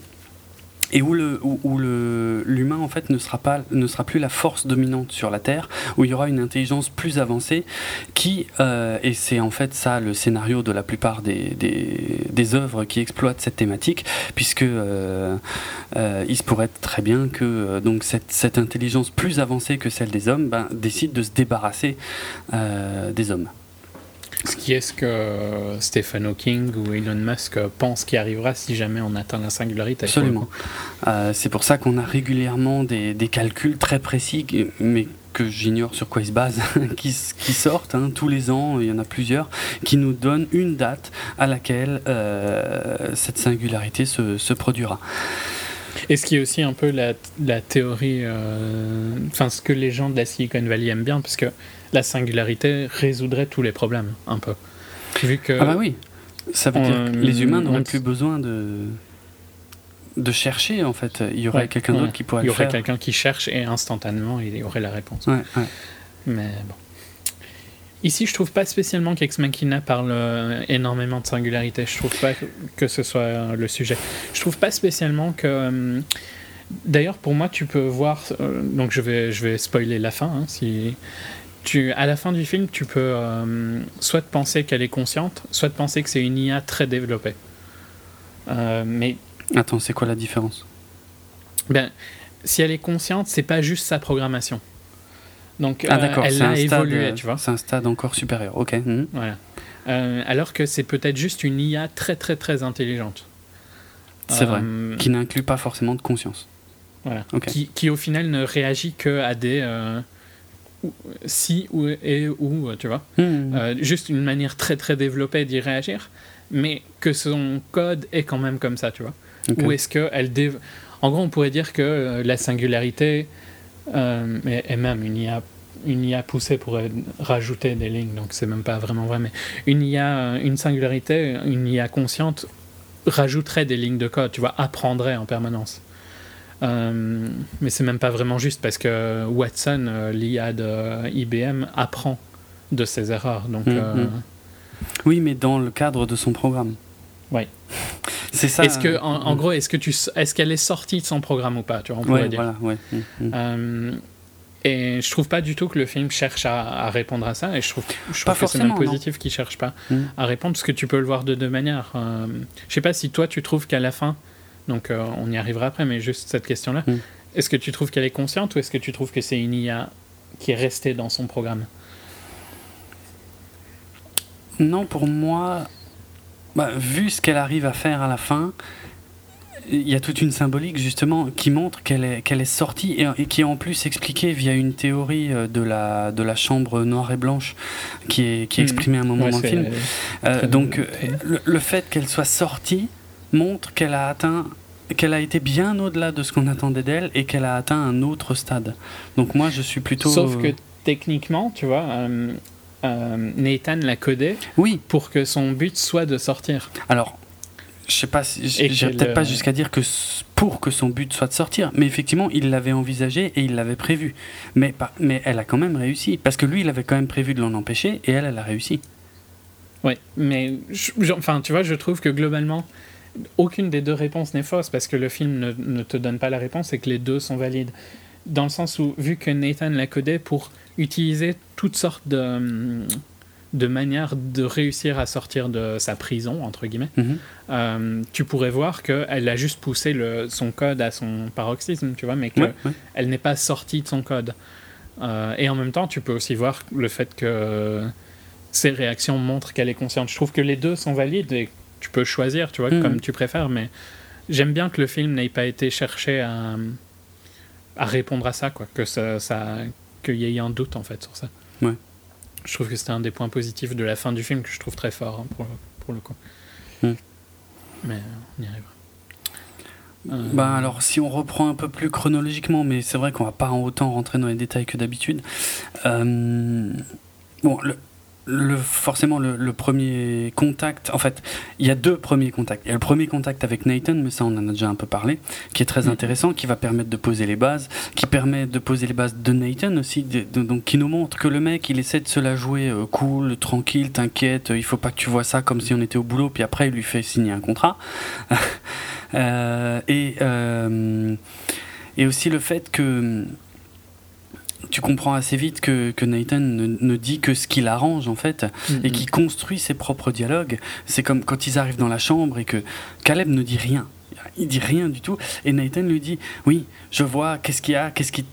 et où le où, le l'humain en fait ne sera pas ne sera plus la force dominante sur la terre où il y aura une intelligence plus avancée qui euh, et c'est en fait ça le scénario de la plupart des des, des œuvres qui exploitent cette thématique puisque euh, euh, il se pourrait très bien que donc cette, cette intelligence plus avancée que celle des hommes ben, décide de se débarrasser des hommes Ce qui est ce que Stephen Hawking ou Elon Musk pensent qui arrivera si jamais on atteint la singularité. Absolument. Euh, c'est pour ça qu'on a régulièrement des, des, calculs très précis, mais que j'ignore sur quoi ils se basent, qui, qui, sortent hein, tous les ans, il y en a plusieurs, qui nous donnent une date à laquelle euh, cette singularité se, se produira. Et ce qui est aussi un peu la, la théorie, euh, enfin ce que les gens de la Silicon Valley aiment bien, parce que la singularité résoudrait tous les problèmes, un peu. Vu que ah bah oui, ça veut dire que les humains n'auraient plus besoin de de chercher en fait. Il y aurait quelqu'un d'autre qui pourrait. Il y aurait quelqu'un qui cherche et instantanément il y aurait la réponse. Ouais. Mais bon. Ici, je trouve pas spécialement qu'Ex Machina parle euh, énormément de singularité. Je trouve pas que ce soit euh, le sujet. Je trouve pas spécialement que. Euh, d'ailleurs, pour moi, tu peux voir. donc, je vais, je vais spoiler la fin. Hein, si tu, à la fin du film, tu peux soit penser qu'elle est consciente, soit penser que c'est une IA très développée. mais. Attends, c'est quoi la différence? Ben, si elle est consciente, c'est pas juste sa programmation. Donc, ah, euh, elle a évolué, stade, tu vois. C'est un stade encore supérieur, ok. Mmh. Voilà. Euh, alors que c'est peut-être juste une IA très, très, très intelligente. C'est euh, vrai. Qui n'inclut pas forcément de conscience. Voilà. Okay. Qui, qui, au final, ne réagit que à des euh, si ou et ou, tu vois. Mmh. juste une manière très, très développée d'y réagir, mais que son code est quand même comme ça, tu vois. Okay. Ou est-ce qu'elle. Dév... En gros, on pourrait dire que la singularité euh, et, et, même une IA, une IA poussée pourrait rajouter des lignes, donc c'est même pas vraiment vrai, mais une IA, une singularité, une IA consciente rajouterait des lignes de code, tu vois, apprendrait en permanence. Euh, mais c'est même pas vraiment juste parce que Watson, euh, l'IA de IBM, apprend de ses erreurs. Donc, mm -hmm. Oui, mais dans le cadre de son programme. Oui. C'est ça. Est-ce que, en, en, gros, est-ce que tu, est-ce qu'elle est sortie de son programme ou pas Tu vois, on pourrait ouais, dire. Voilà, ouais. Euh, et je trouve pas du tout que le film cherche à, à répondre à ça. Et je trouve, je pas trouve que c'est même positif qu'il cherche pas à répondre parce que tu peux le voir de deux manières. Euh, je sais pas si toi tu trouves qu'à la fin, donc euh, on y arrivera après, mais juste cette question-là, mmh. est-ce que tu trouves qu'elle est consciente ou est-ce que tu trouves que c'est une IA qui est restée dans son programme? Non, pour moi, bah, vu ce qu'elle arrive à faire à la fin, il y a toute une symbolique justement qui montre qu'elle est, qu'elle est sortie et, et, qui est en plus expliquée via une théorie euh, de la, de la chambre noire et blanche qui est, qui est exprimée à un moment ouais, dans le film. Euh, donc le, le, fait qu'elle soit sortie montre qu'elle a atteint qu'elle a été bien au-delà de ce qu'on attendait d'elle et qu'elle a atteint un autre stade. Donc moi je suis plutôt... Sauf que techniquement, tu vois... Euh euh, Nathan l'a codé oui. pour que son but soit de sortir. Alors, je sais pas, si, j'irai peut-être pas jusqu'à dire que pour que son but soit de sortir, mais effectivement, il l'avait envisagé et il l'avait prévu. Mais, mais elle a quand même réussi, parce que lui, il avait quand même prévu de l'en empêcher et elle, elle a réussi. Oui, mais je, enfin, tu vois, je trouve que globalement, aucune des deux réponses n'est fausse parce que le film ne, ne te donne pas la réponse et que les deux sont valides. Dans le sens où, vu que Nathan l'a codé pour utiliser toutes sortes de, de manières de réussir à sortir de sa prison, entre guillemets, mm -hmm. euh, tu pourrais voir qu'elle a juste poussé le, son code à son paroxysme, tu vois, mais qu'elle ouais, ouais. n'est pas sortie de son code. Euh, et en même temps, tu peux aussi voir le fait que ses réactions montrent qu'elle est consciente. Je trouve que les deux sont valides et tu peux choisir, tu vois, mm -hmm. comme tu préfères, mais j'aime bien que le film n'ait pas été cherché à, à répondre à ça, quoi, que ça, ça qu'il y ait un doute en fait sur ça. Ouais. Je trouve que c'était un des points positifs de la fin du film que je trouve très fort hein, pour, pour, le coup. Mm. Mais on y arrivera. Euh... Bah alors si on reprend un peu plus chronologiquement, mais c'est vrai qu'on va pas en autant rentrer dans les détails que d'habitude. Euh... Bon, le, le, forcément le, le, premier contact, en fait, il y a deux premiers contacts. Il y a le premier contact avec Nathan, mais ça on en a déjà un peu parlé, qui est très mmh. intéressant, qui va permettre de poser les bases, qui permet de poser les bases de Nathan aussi, de, de, donc qui nous montre que le mec il essaie de se la jouer euh, cool, tranquille, t'inquiète, il faut pas que tu vois ça comme si on était au boulot, puis après il lui fait signer un contrat. euh, et, euh, et aussi le fait que tu comprends assez vite que, que Nathan ne, ne, dit que ce qui l'arrange en fait mm -hmm. et qui construit ses propres dialogues. C'est comme quand ils arrivent dans la chambre et que Caleb ne dit rien. Il dit rien du tout. Et Nathan lui dit Oui, je vois, qu'est-ce qu'il y a Qu'est-ce qui.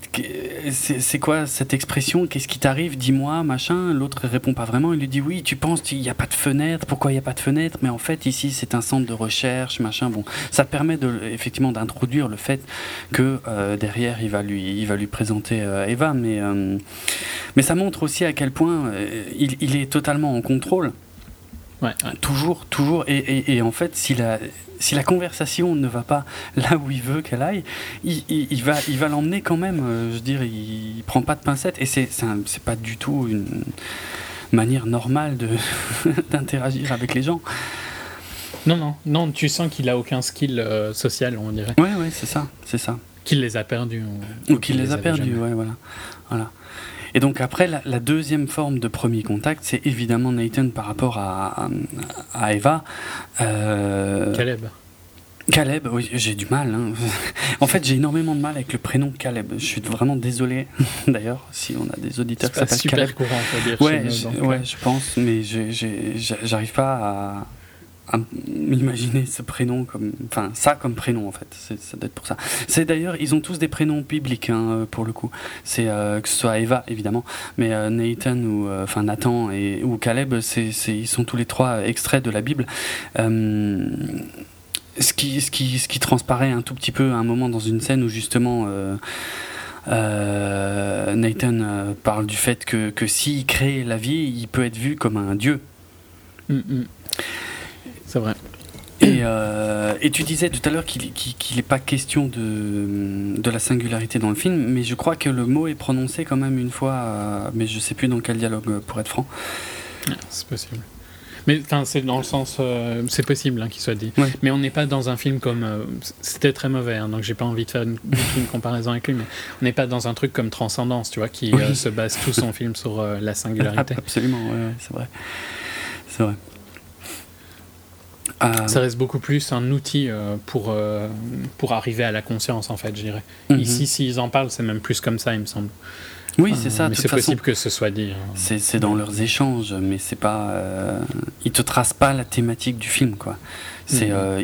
C'est quoi cette expression Qu'est-ce qui t'arrive Dis-moi, machin. L'autre répond pas vraiment. Il lui dit Oui, tu penses qu'il n'y a pas de fenêtre Pourquoi il n'y a pas de fenêtre? Mais en fait, ici, c'est un centre de recherche, machin. Bon, ça permet effectivement d'introduire le fait que euh, derrière, il va lui, il va lui présenter euh, Eva. Mais, euh, mais ça montre aussi à quel point il, il est totalement en contrôle. Ouais, Toujours, toujours. Et, et, et, en fait, si la, si la conversation ne va pas là où il veut qu'elle aille, il, il, il, va, il va l'emmener quand même. Euh, je veux dire, il, il prend pas de pincettes. Et c'est, c'est pas du tout une manière normale de, d'interagir avec les gens. Non, non, non, tu sens qu'il a aucun skill euh, social, on dirait. Ouais, ouais, c'est ça, c'est ça. Qu'il les a perdus. Ou, ou qu'il les, les a perdus, ouais, voilà. voilà. Et donc après, la, la, deuxième forme de premier contact, c'est évidemment Nathan par rapport à, à, à Eva. Euh, Caleb. Caleb, oui, j'ai du mal. Hein. en fait, j'ai énormément de mal avec le prénom Caleb. Je suis vraiment désolé, d'ailleurs, si on a des auditeurs qui s'appellent Caleb. Courant, dire ouais, je, ouais, je pense, mais j'arrive pas à, à m'imaginer ce prénom comme enfin ça comme prénom en fait ça doit être pour ça c'est d'ailleurs ils ont tous des prénoms bibliques hein, pour le coup c'est euh, que ce soit Eva évidemment mais euh, Nathan ou enfin euh, Nathan et ou Caleb c'est ils sont tous les trois extraits de la Bible euh, ce qui ce qui ce qui transparaît un tout petit peu à un moment dans une scène où justement euh, Nathan parle du fait que, que s'il crée la vie, il peut être vu comme un dieu. Mm -hmm. C'est vrai. Et, euh, et, tu disais tout à l'heure qu'il n'est qu pas question de, de la singularité dans le film, mais je crois que le mot est prononcé quand même une fois, euh, mais je sais plus dans quel dialogue, pour être franc. C'est possible. Mais c'est dans le sens, euh, c'est possible hein, qu'il soit dit. Ouais. Mais on n'est pas dans un film comme. Euh, C'était très mauvais, hein, donc j'ai pas envie de faire une, une, comparaison avec lui, mais on n'est pas dans un truc comme Transcendance, tu vois, qui oui. se base tout son film sur la singularité. Absolument, ouais, ouais, c'est vrai. C'est vrai. Euh... Ça reste beaucoup plus un outil euh, pour, euh, pour arriver à la conscience, en fait, je dirais. Mhm. Mm -hmm. Ici, s'ils en parlent, c'est même plus comme ça, il me semble. Oui, c'est ça. Mais c'est possible que ce soit dit. Hein. C'est dans leurs échanges, mais c'est pas. Euh, ils te tracent pas la thématique du film, quoi. C'est mmh.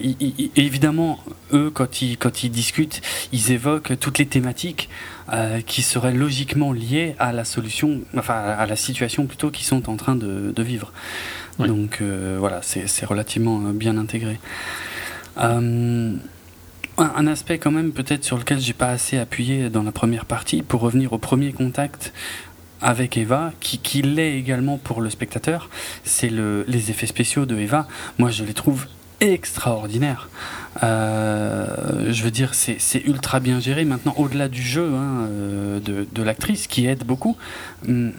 évidemment eux quand ils quand ils discutent, ils évoquent toutes les thématiques euh, qui seraient logiquement liées à la solution, enfin à la situation plutôt qu'ils sont en train de, de vivre. Donc euh, voilà, c'est relativement bien intégré. Euh, un aspect quand même peut-être sur lequel j'ai pas assez appuyé dans la première partie pour revenir au premier contact avec Eva, qui, qui l'est également pour le spectateur, c'est le, les effets spéciaux de Eva. Moi, je les trouve extraordinaires. Euh, je veux dire, c'est ultra bien géré. Maintenant, au-delà du jeu hein, de, de l'actrice, qui aide beaucoup, hum,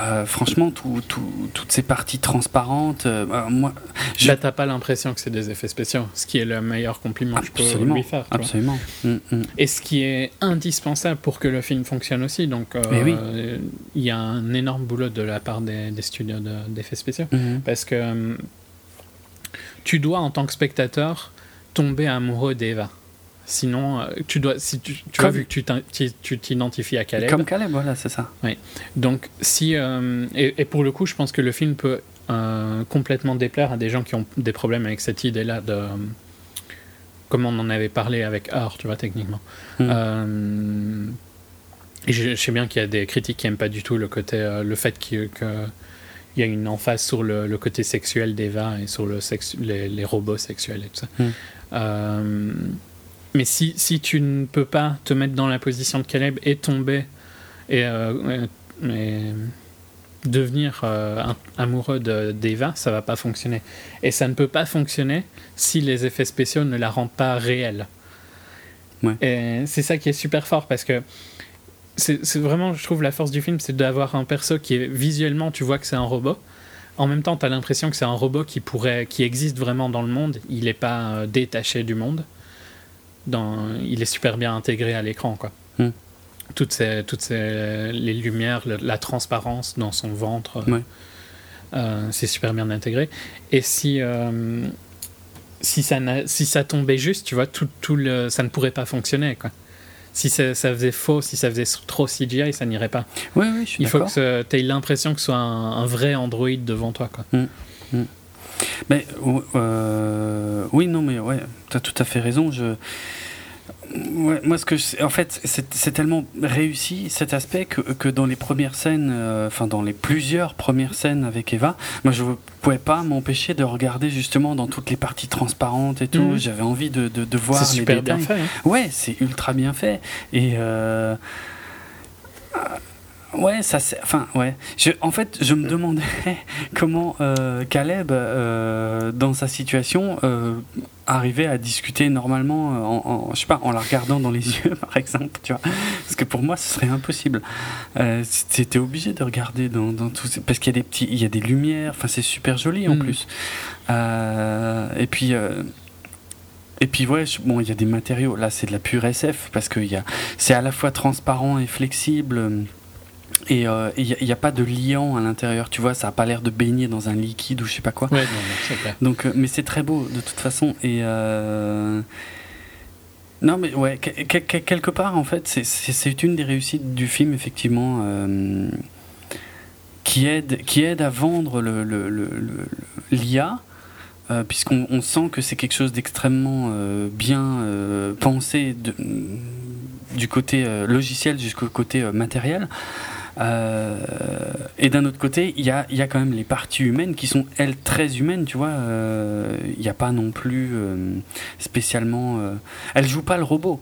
euh, franchement, tout, tout, toutes ces parties transparentes, euh, moi. Je... Là, t'as pas l'impression que c'est des effets spéciaux, ce qui est le meilleur compliment absolument, que je peux lui faire. Absolument. Mm, mm. Et ce qui est indispensable pour que le film fonctionne aussi. Donc, euh, oui. il y a un énorme boulot de la part des, des studios d'effets de, spéciaux. Mm. Parce que hum, tu dois, en tant que spectateur, tomber amoureux d'Eva. Sinon, euh, tu dois, si tu, tu as vu que tu t'identifies à Caleb. Comme Caleb, voilà, c'est ça. Oui. Donc, si. Euh, et, et, pour le coup, je pense que le film peut euh, complètement déplaire à des gens qui ont des problèmes avec cette idée-là de. Comme on en avait parlé avec Art, tu vois, techniquement. Mm. et je, je, sais bien qu'il y a des critiques qui n'aiment pas du tout le côté. le fait qu'il que y a une emphase sur le, le côté sexuel d'Eva et sur le sex, les, les, robots sexuels et tout ça. Mm. Mais si, si, tu ne peux pas te mettre dans la position de Caleb et tomber et, euh, et devenir euh, amoureux d'Eva, ça va pas fonctionner. Et ça ne peut pas fonctionner si les effets spéciaux ne la rendent pas réelle. Ouais. Et c'est ça qui est super fort parce que c'est vraiment, je trouve, la force du film, c'est d'avoir un perso qui est visuellement, tu vois que c'est un robot. En même temps, tu as l'impression que c'est un robot qui pourrait, qui existe vraiment dans le monde. Il n'est pas euh, détaché du monde dans, il est super bien intégré à l'écran quoi. Mm. Toutes ces, toutes ces, les lumières, le, la transparence dans son ventre, ouais. euh, c'est super bien intégré. Et si euh, si ça si ça tombait juste, tu vois, tout, tout le, ça ne pourrait pas fonctionner quoi. Si ça, ça faisait faux, si ça faisait trop CGI, ça n'irait pas. Oui, oui, je suis Il faut que tu aies l'impression que ce soit un, un, vrai Android devant toi quoi. Mm. Mm. Mais euh, oui, non, mais ouais, t'as tout à fait raison. Je, ouais, moi, ce que je- en fait, c'est tellement réussi cet aspect que, que dans les premières scènes, euh, enfin dans les plusieurs premières scènes avec Eva, moi je pouvais pas m'empêcher de regarder justement dans toutes les parties transparentes et tout. Mhm. J'avais envie de, de, de voir C'est les super bien détails. fait. hein. Ouais, c'est ultra bien fait. Et euh, ouais, ça c'est. Enfin, ouais. Je, en fait, je me demandais comment euh, Caleb, euh, dans sa situation, euh, arrivait à discuter normalement, en, en- je sais pas, en la regardant dans les yeux, par exemple, tu vois. Parce que pour moi, ce serait impossible. C'était obligé de regarder dans, dans tout. Parce qu'il y a des petits, il y a des lumières. Enfin, c'est super joli en Mhm. plus. Et puis. et puis ouais, je- bon, il y a des matériaux. Là, c'est de la pure SF parce que c'est à la fois transparent et flexible. Euh, Et euh, il n'y a, pas de liant à l'intérieur. Tu vois, ça a pas l'air de baigner dans un liquide ou je sais pas quoi. Ouais, non, non, c'est clair. Donc, euh, mais c'est très beau de toute façon. Et euh, non, mais ouais, que- que- que- quelque part en fait, c'est- une des réussites du film effectivement. euh, qui aide, qui aide à vendre le, l'IA, euh, puisqu'on on sent que c'est quelque chose d'extrêmement euh, bien euh, pensé de- du côté euh, logiciel jusqu'au côté euh, matériel. Euh, et d'un autre côté, il y a, quand même les parties humaines qui sont, elles, très humaines, tu vois. euh, Il n'y a pas non plus euh, spécialement... Elle joue pas le robot.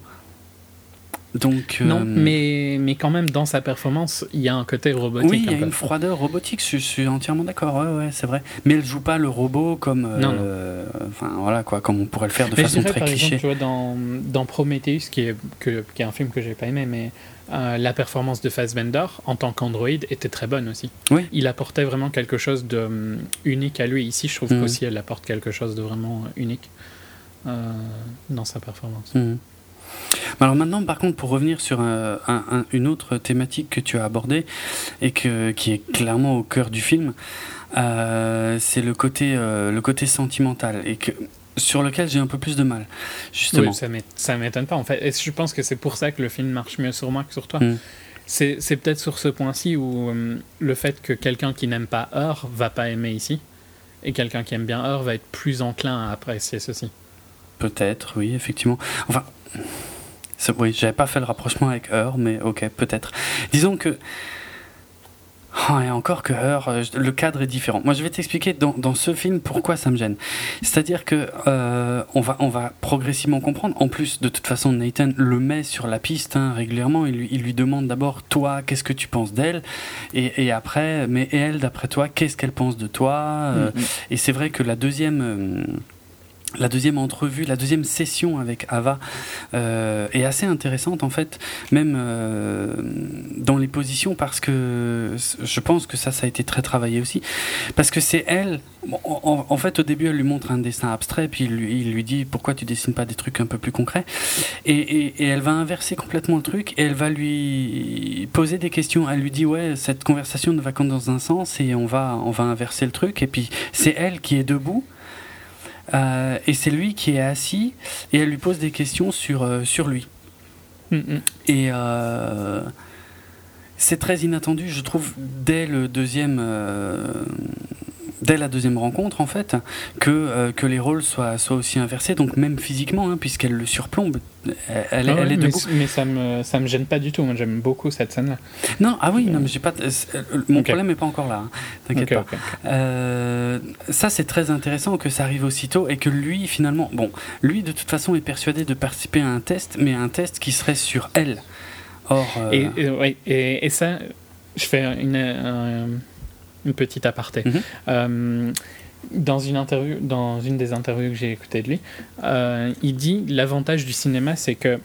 Donc, Non, euh, mais, mais quand même, dans sa performance, il y a un côté robotique. oui, il y a une froideur robotique, je, je suis entièrement d'accord, ouais, ouais, c'est vrai. Mais elle joue pas le robot comme, euh, Non, non. enfin voilà quoi, comme on pourrait le faire de Mais façon dirais, très par cliché. exemple, tu vois, dans, dans Prometheus, qui est, que- qui est un film que j'ai pas aimé, mais euh, la performance de Fassbender en tant qu'Android était très bonne aussi. Oui. Il apportait vraiment quelque chose de unique à lui. Ici, je trouve Mhm. qu'aussi elle apporte quelque chose de vraiment unique euh, dans sa performance. Mhm. Alors maintenant, par contre, pour revenir sur euh, un- un- une autre thématique que tu as abordée et que, qui est clairement au cœur du film, euh, c'est le côté, euh, le côté sentimental et que sur lequel j'ai un peu plus de mal, justement. Oui, ça m'é- ça m'étonne pas en fait. Et je pense que c'est pour ça que le film marche mieux sur moi que sur toi. Mm. C'est peut-être sur ce point-ci où le fait que quelqu'un qui n'aime pas Heure va pas aimer ici, et quelqu'un qui aime bien Heure va être plus enclin à apprécier ceci. Peut-être, oui, effectivement. Enfin, oui, j'avais pas fait le rapprochement avec Heure, mais ok, peut-être. Disons que. Oh, et encore que Heure, euh, le cadre est différent. Moi, je vais t'expliquer dans, dans ce film pourquoi ça me gêne. C'est-à-dire que euh, on, va, on va progressivement comprendre. En plus, de toute façon, Nathan le met sur la piste hein, régulièrement. Il lui, il lui demande d'abord, toi, qu'est-ce que tu penses d'elle? Et, et après, mais elle, d'après toi, qu'est-ce qu'elle pense de toi? Euh, Mhm. et c'est vrai que la deuxième, euh, la deuxième entrevue, la deuxième session avec Ava euh, est assez intéressante en fait, même euh, dans les positions parce que je pense que ça, ça a été très travaillé aussi, parce que c'est elle. En, fait, au début, elle lui montre un dessin abstrait, puis il lui, il lui dit pourquoi tu dessines pas des trucs un peu plus concrets, et, et- et elle va inverser complètement le truc, et elle va lui poser des questions. Elle lui dit ouais, cette conversation ne va qu'en dans un sens, et on va, on va inverser le truc, et puis c'est elle qui est debout. Euh, et c'est lui qui est assis et elle lui pose des questions sur, euh, sur lui. Mhm. Et euh, c'est très inattendu, je trouve, dès le deuxième, dès la deuxième rencontre, en fait, que, euh, que les rôles soient, soient aussi inversés, donc même physiquement, hein, puisqu'elle le surplombe. Elle, elle, Ah ouais, elle est mais, debout. mais ça me ça me gêne pas du tout. Moi, j'aime beaucoup cette scène-là. Non, ah oui, non, mais j'ai pas. euh, Mon problème n'est pas encore là. hein, T'inquiète pas. Euh, ça, c'est très intéressant que ça arrive aussitôt et que lui, finalement, bon, lui, de toute façon, est persuadé de participer à un test, mais un test qui serait sur elle. Or, euh, Et, et, ouais, et, et ça, je fais une, un- une petite aparté. Mhm. Euh, dans une interview, dans une des interviews que j'ai écoutées de lui, euh, il dit l'avantage du cinéma, c'est que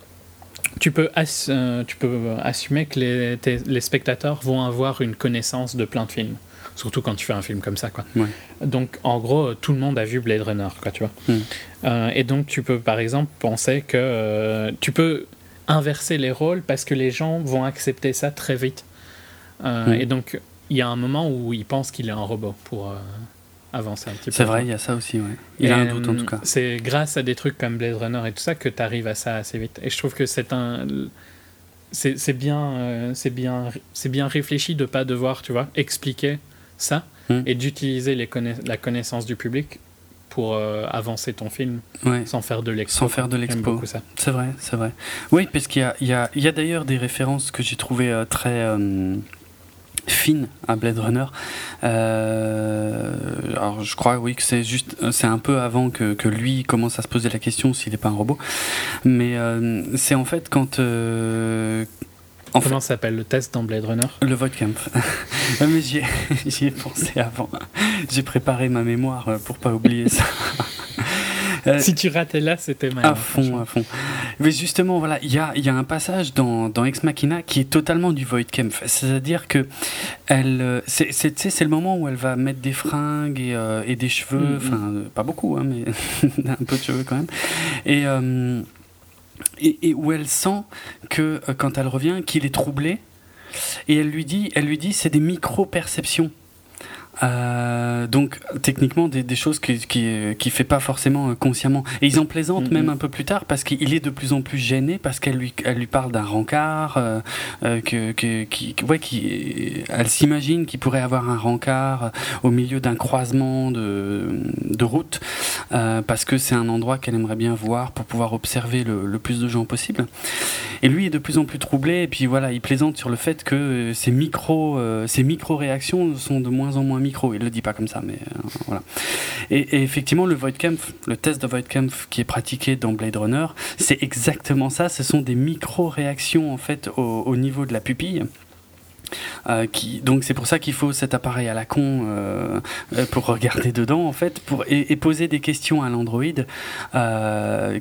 tu peux, euh, tu peux assumer que les, tes- les spectateurs vont avoir une connaissance de plein de films. Surtout quand tu fais un film comme ça, quoi. Ouais. Donc, en gros, tout le monde a vu Blade Runner, quoi, tu vois. Mm. Euh, et donc, tu peux, par exemple, penser que euh, tu peux inverser les rôles parce que les gens vont accepter ça très vite. Euh, Mm. Et donc, il y a un moment où il pense qu'il est un robot pour euh, avancer un petit peu. c'est vrai, il y a ça aussi, ouais. Il Et, a un doute en euh, tout cas. C'est grâce à des trucs comme Blade Runner et tout ça que tu arrives à ça assez vite. Et je trouve que c'est un. C'est bien, euh, c'est bien, c'est bien réfléchi de pas devoir, tu vois, expliquer ça. Mm. et d'utiliser conna- la connaissance du public pour euh, avancer ton film Ouais. sans faire de l'expo. Sans faire de l'expo. C'est vrai, c'est vrai. Oui, parce qu'il y a, a, a d'ailleurs des références que j'ai trouvées euh, très fines à Blade Runner. Euh, alors, je crois, oui, que c'est juste, euh, c'est un peu avant que, que lui commence à se poser la question s'il n'est pas un robot. Mais euh, c'est en fait quand. euh, en Comment ça s'appelle le test dans Blade Runner? Le Voidcamp. Ouais, mais j'y ai, pensé avant. J'ai préparé ma mémoire pour pas oublier ça. Euh, Si tu ratais là, c'était mal. à fond, à fond. Mais justement, voilà, il y a, y a un passage dans, dans Ex Machina qui est totalement du Void Camp. C'est-à-dire que elle, euh, c'est, le moment où elle va mettre des fringues et, euh, et des cheveux, Mhm. enfin, pas beaucoup, hein, mais un peu de cheveux quand même. Et, euh, et, et où elle sent que quand elle revient, qu'il est troublé. Et elle lui dit, elle lui dit, c'est des micro-perceptions. Euh, donc techniquement des, des choses qui qui, qui fait pas forcément euh, consciemment et ils en plaisantent Mhm. même un peu plus tard parce qu'il est de plus en plus gêné parce qu'elle lui elle lui parle d'un rencard euh, euh, que, que qui ouais qui elle s'imagine qu'il pourrait avoir un rencard au milieu d'un croisement de de route euh, parce que c'est un endroit qu'elle aimerait bien voir pour pouvoir observer le, le plus de gens possible et lui est de plus en plus troublé et puis voilà il plaisante sur le fait que ces micro euh, ces micro réactions sont de moins en moins micro il le dit pas comme ça mais euh, voilà et, effectivement le Void Camp le test de Void Camp qui est pratiqué dans Blade Runner c'est exactement ça ce sont des micro réactions en fait au, au niveau de la pupille euh, qui, donc c'est pour ça qu'il faut cet appareil à la con euh, pour regarder dedans en fait pour, et, poser des questions à l'androïde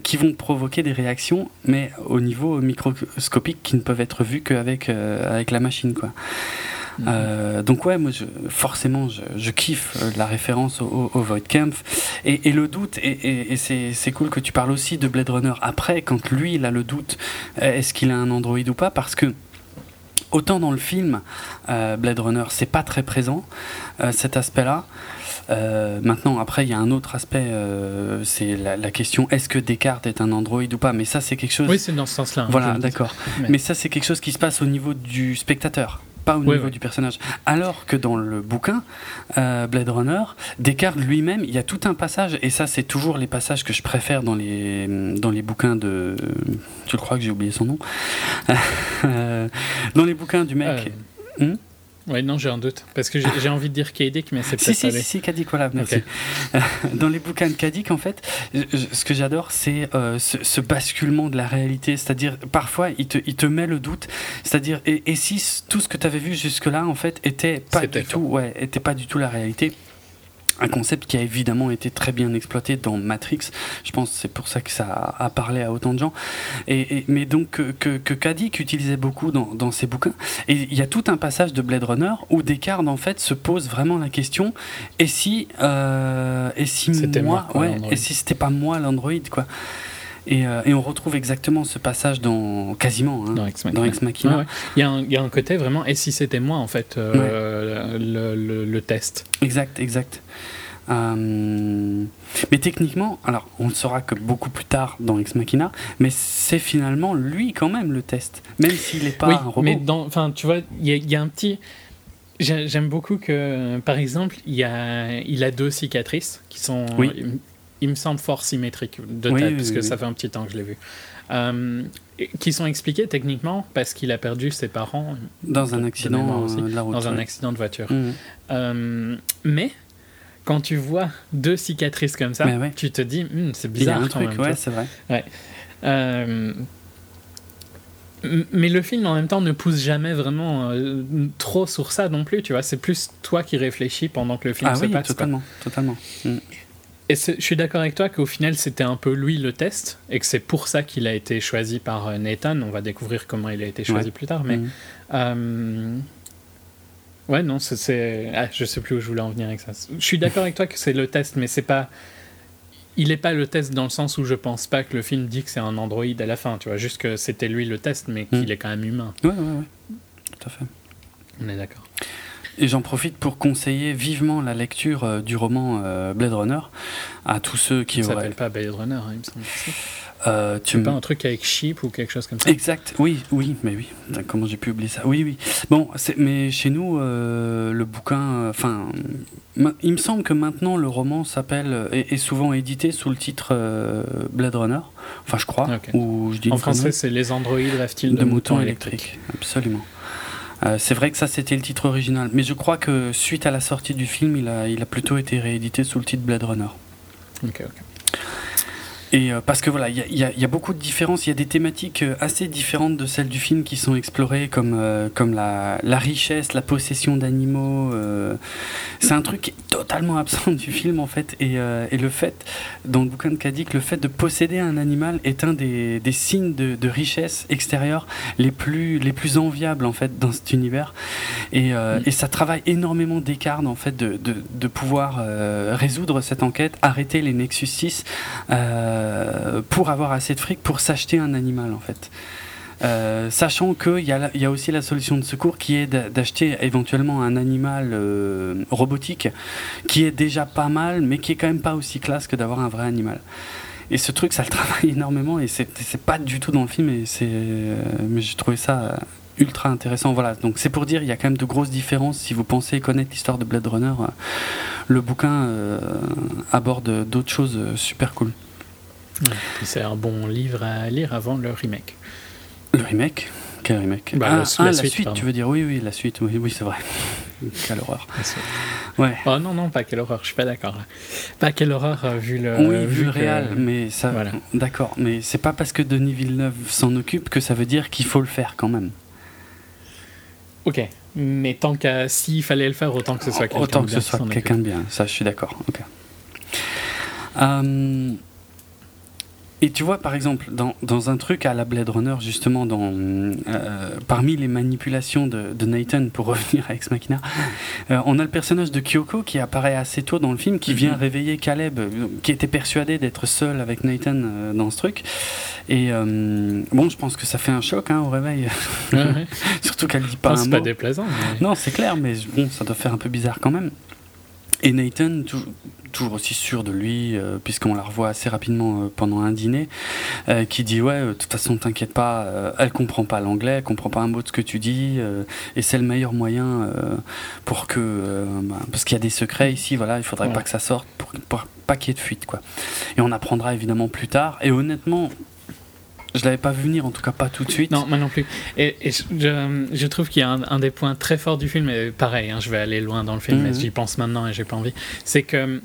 qui vont provoquer des réactions mais au niveau microscopique qui ne peuvent être vues qu'avec avec la machine quoi. Euh, donc ouais, moi je, forcément je, je kiffe euh, la référence au, au Void Camp et, et le doute et, et, et c'est cool que tu parles aussi de Blade Runner après quand lui il a le doute euh, est-ce qu'il a un androïde ou pas parce que autant dans le film euh, Blade Runner c'est pas très présent euh, cet aspect-là euh, maintenant, après, il y a un autre aspect, euh, c'est la, la question est-ce que Descartes est un androïde ou pas Mais ça, c'est quelque chose. Oui, c'est dans ce sens-là. hein, voilà, d'accord. Mais- Mais ça, c'est quelque chose qui se passe au niveau du spectateur, pas au Ouais, niveau ouais. du personnage. Alors que dans le bouquin, euh, Blade Runner, Descartes lui-même, il y a tout un passage, et ça, c'est toujours les passages que je préfère dans les, dans les bouquins de. Je crois que j'ai oublié son nom? Euh, dans les bouquins du mec. Euh, Hmm? Ouais, non, j'ai un doute. Parce que j'ai envie de dire Kadik, mais c'est Si, peut-être si, pas si, lui. si, Kadik, voilà, merci. Ok. Dans les bouquins de Kadik, en fait, ce que j'adore, c'est euh, ce, ce basculement de la réalité. C'est-à-dire, parfois, il te, il te met le doute. C'est-à-dire, et, et si tout ce que tu avais vu jusque-là, en fait, était pas du tout, ouais, était pas du tout la réalité. Un concept qui a évidemment été très bien exploité dans Matrix. Je pense c'est pour ça que ça a, parlé à autant de gens. Et, et- mais donc que, que, que Kadik utilisait beaucoup dans, dans ses bouquins. Et il y a tout un passage de Blade Runner où Descartes en fait se pose vraiment la question et si euh, et si moi, ouais, et si c'était pas moi l'androïde quoi. Et, euh, et on retrouve exactement ce passage dans quasiment hein, Dans Ex Machina. dans Ex Machina. Ouais, ouais. Il, y a un, il y a un côté vraiment, et si c'était moi, en fait, euh, le, le- le test Exact, exact. Euh, mais techniquement, alors on le saura que beaucoup plus tard dans Ex Machina, mais c'est finalement lui quand même le test, même s'il n'est pas oui, un robot. mais enfin, tu vois, il y, a- il y a un petit. j'ai- J'aime beaucoup que, par exemple, il, y a, il a deux cicatrices qui sont, Oui. Il, il me semble, fort symétriques de Oui, tête, oui, parce oui, que oui. ça fait un petit temps que je l'ai vu. Euh, qui sont expliquées techniquement parce qu'il a perdu ses parents dans un accident euh, de la route. dans un accident de voiture. Mhm. Euh, mais quand tu vois deux cicatrices comme ça, ouais. tu te dis, Hmm, c'est Il y a bizarre un quand truc, ouais, c'est vrai. Euh, mais le film en même temps ne pousse jamais vraiment euh, trop sur ça non plus, tu vois. C'est plus toi qui réfléchis pendant que le film Ah se oui, passe. quoi. totalement, totalement. Mm. Et je suis d'accord avec toi qu'au final c'était un peu lui le test et que c'est pour ça qu'il a été choisi par euh, Nathan. On va découvrir comment il a été choisi Ouais. plus tard, mais Mm. euh, ouais non, c'est- ah, je sais plus où je voulais en venir avec ça. Je suis d'accord avec toi que c'est le test, mais c'est pas il est pas le test dans le sens où je pense pas que le film dit que c'est un androïde à la fin, tu vois, juste que c'était lui le test, mais qu'il Mm. est quand même humain. Ouais, ouais, ouais. Tout à fait. On est d'accord. Et j'en profite pour conseiller vivement la lecture euh, du roman euh, Blade Runner à tous ceux qui auraient. s'appelle pas Blade Runner, hein, il me semble. Euh, tu pas un truc avec Sheep ou quelque chose comme ça Exact, oui, oui, mais oui. Putain, Comment j'ai pu oublier ça? Oui, oui. Bon, mais chez nous, euh, le bouquin, euh, enfin, il me semble que maintenant le roman s'appelle euh, est, est souvent édité sous le titre euh, Blade Runner. Enfin, je crois. Ou je dis En français, c'est Les androïdes rêvent-ils de, moutons électriques. Absolument. Euh, c'est vrai que ça c'était le titre original, mais je crois que suite à la sortie du film, il a, il a plutôt été réédité sous le titre Blade Runner. Ok, ok. Et euh, parce que voilà, il y y y a beaucoup de différences, il y a des thématiques euh, assez différentes de celles du film qui sont explorées, comme, euh, comme la, la richesse, la possession d'animaux. euh, c'est un truc qui est totalement absent du film en fait. Et, euh, et le fait, dans le bouquin de Kadik, le fait de posséder un animal est un des, des signes de, de richesse extérieure les plus, les plus enviables en fait dans cet univers. Et, euh, et ça travaille énormément d'écart en fait de, de, de pouvoir euh, résoudre cette enquête, arrêter les Nexus 6 euh, pour avoir assez de fric pour s'acheter un animal en fait. Euh, sachant qu'il y, a aussi la solution de secours qui est d'a- d'acheter éventuellement un animal euh, robotique qui est déjà pas mal mais qui est quand même pas aussi classe que d'avoir un vrai animal. Et ce truc, ça le travaille énormément et c'est pas du tout dans le film euh, mais j'ai trouvé ça euh, ultra intéressant. Voilà, donc c'est pour dire il y a quand même de grosses différences si vous pensez connaître l'histoire de Blade Runner. euh, le bouquin euh, aborde d'autres choses euh, super cool. C'est un bon livre à lire avant le remake. Le remake? Quel remake? Bah, ah, la- ah, la suite, tu veux dire? Oui, oui, la suite, oui, oui c'est vrai. Quelle horreur. Ouais. Oh non, non, pas quelle horreur, je suis pas d'accord. Pas quelle horreur euh, vu le. oui, vu le que- réel, mais ça. Voilà. D'accord, mais c'est pas parce que Denis Villeneuve s'en occupe que ça veut dire qu'il faut le faire quand même. Ok, mais tant qu'à. S'il fallait le faire, autant que ce soit quelqu'un Autant de que bien ce qui soit s'en quelqu'un de bien, ça je suis d'accord. ok. Euh, et tu vois, par exemple, dans, dans un truc à la Blade Runner, justement, dans, euh, parmi les manipulations de, de Nathan, pour revenir à Ex Machina, euh, on a le personnage de Kyoko qui apparaît assez tôt dans le film, qui vient Mhm. réveiller Caleb, qui était persuadé d'être seul avec Nathan euh, dans ce truc. Et bon, je pense que ça fait un choc hein, au réveil, Ouais, ouais. surtout qu'elle dit Non, pas un c'est mot. pas déplaisant. mais- Non, c'est clair, mais bon, ça doit faire un peu bizarre quand même. Et Nathan, tou- toujours aussi sûr de lui, euh, puisqu'on la revoit assez rapidement euh, pendant un dîner, euh, qui dit ouais, euh, de toute façon, t'inquiète pas, elle comprend pas l'anglais, elle comprend pas un mot de ce que tu dis, et c'est le meilleur moyen pour que, bah, parce qu'il y a des secrets ici, voilà, il faudrait Ouais. pas que ça sorte, pour, pour pas qu'il y ait de fuite, quoi. Et on apprendra évidemment plus tard. Et honnêtement, je l'avais pas vu venir, en tout cas pas tout de suite. Non, moi non plus. Et, et je, je- je trouve qu'il y a un, un des points très forts du film, et pareil, hein, je vais aller loin dans le film, mais Mhm. j'y pense maintenant et j'ai pas envie. C'est que hum,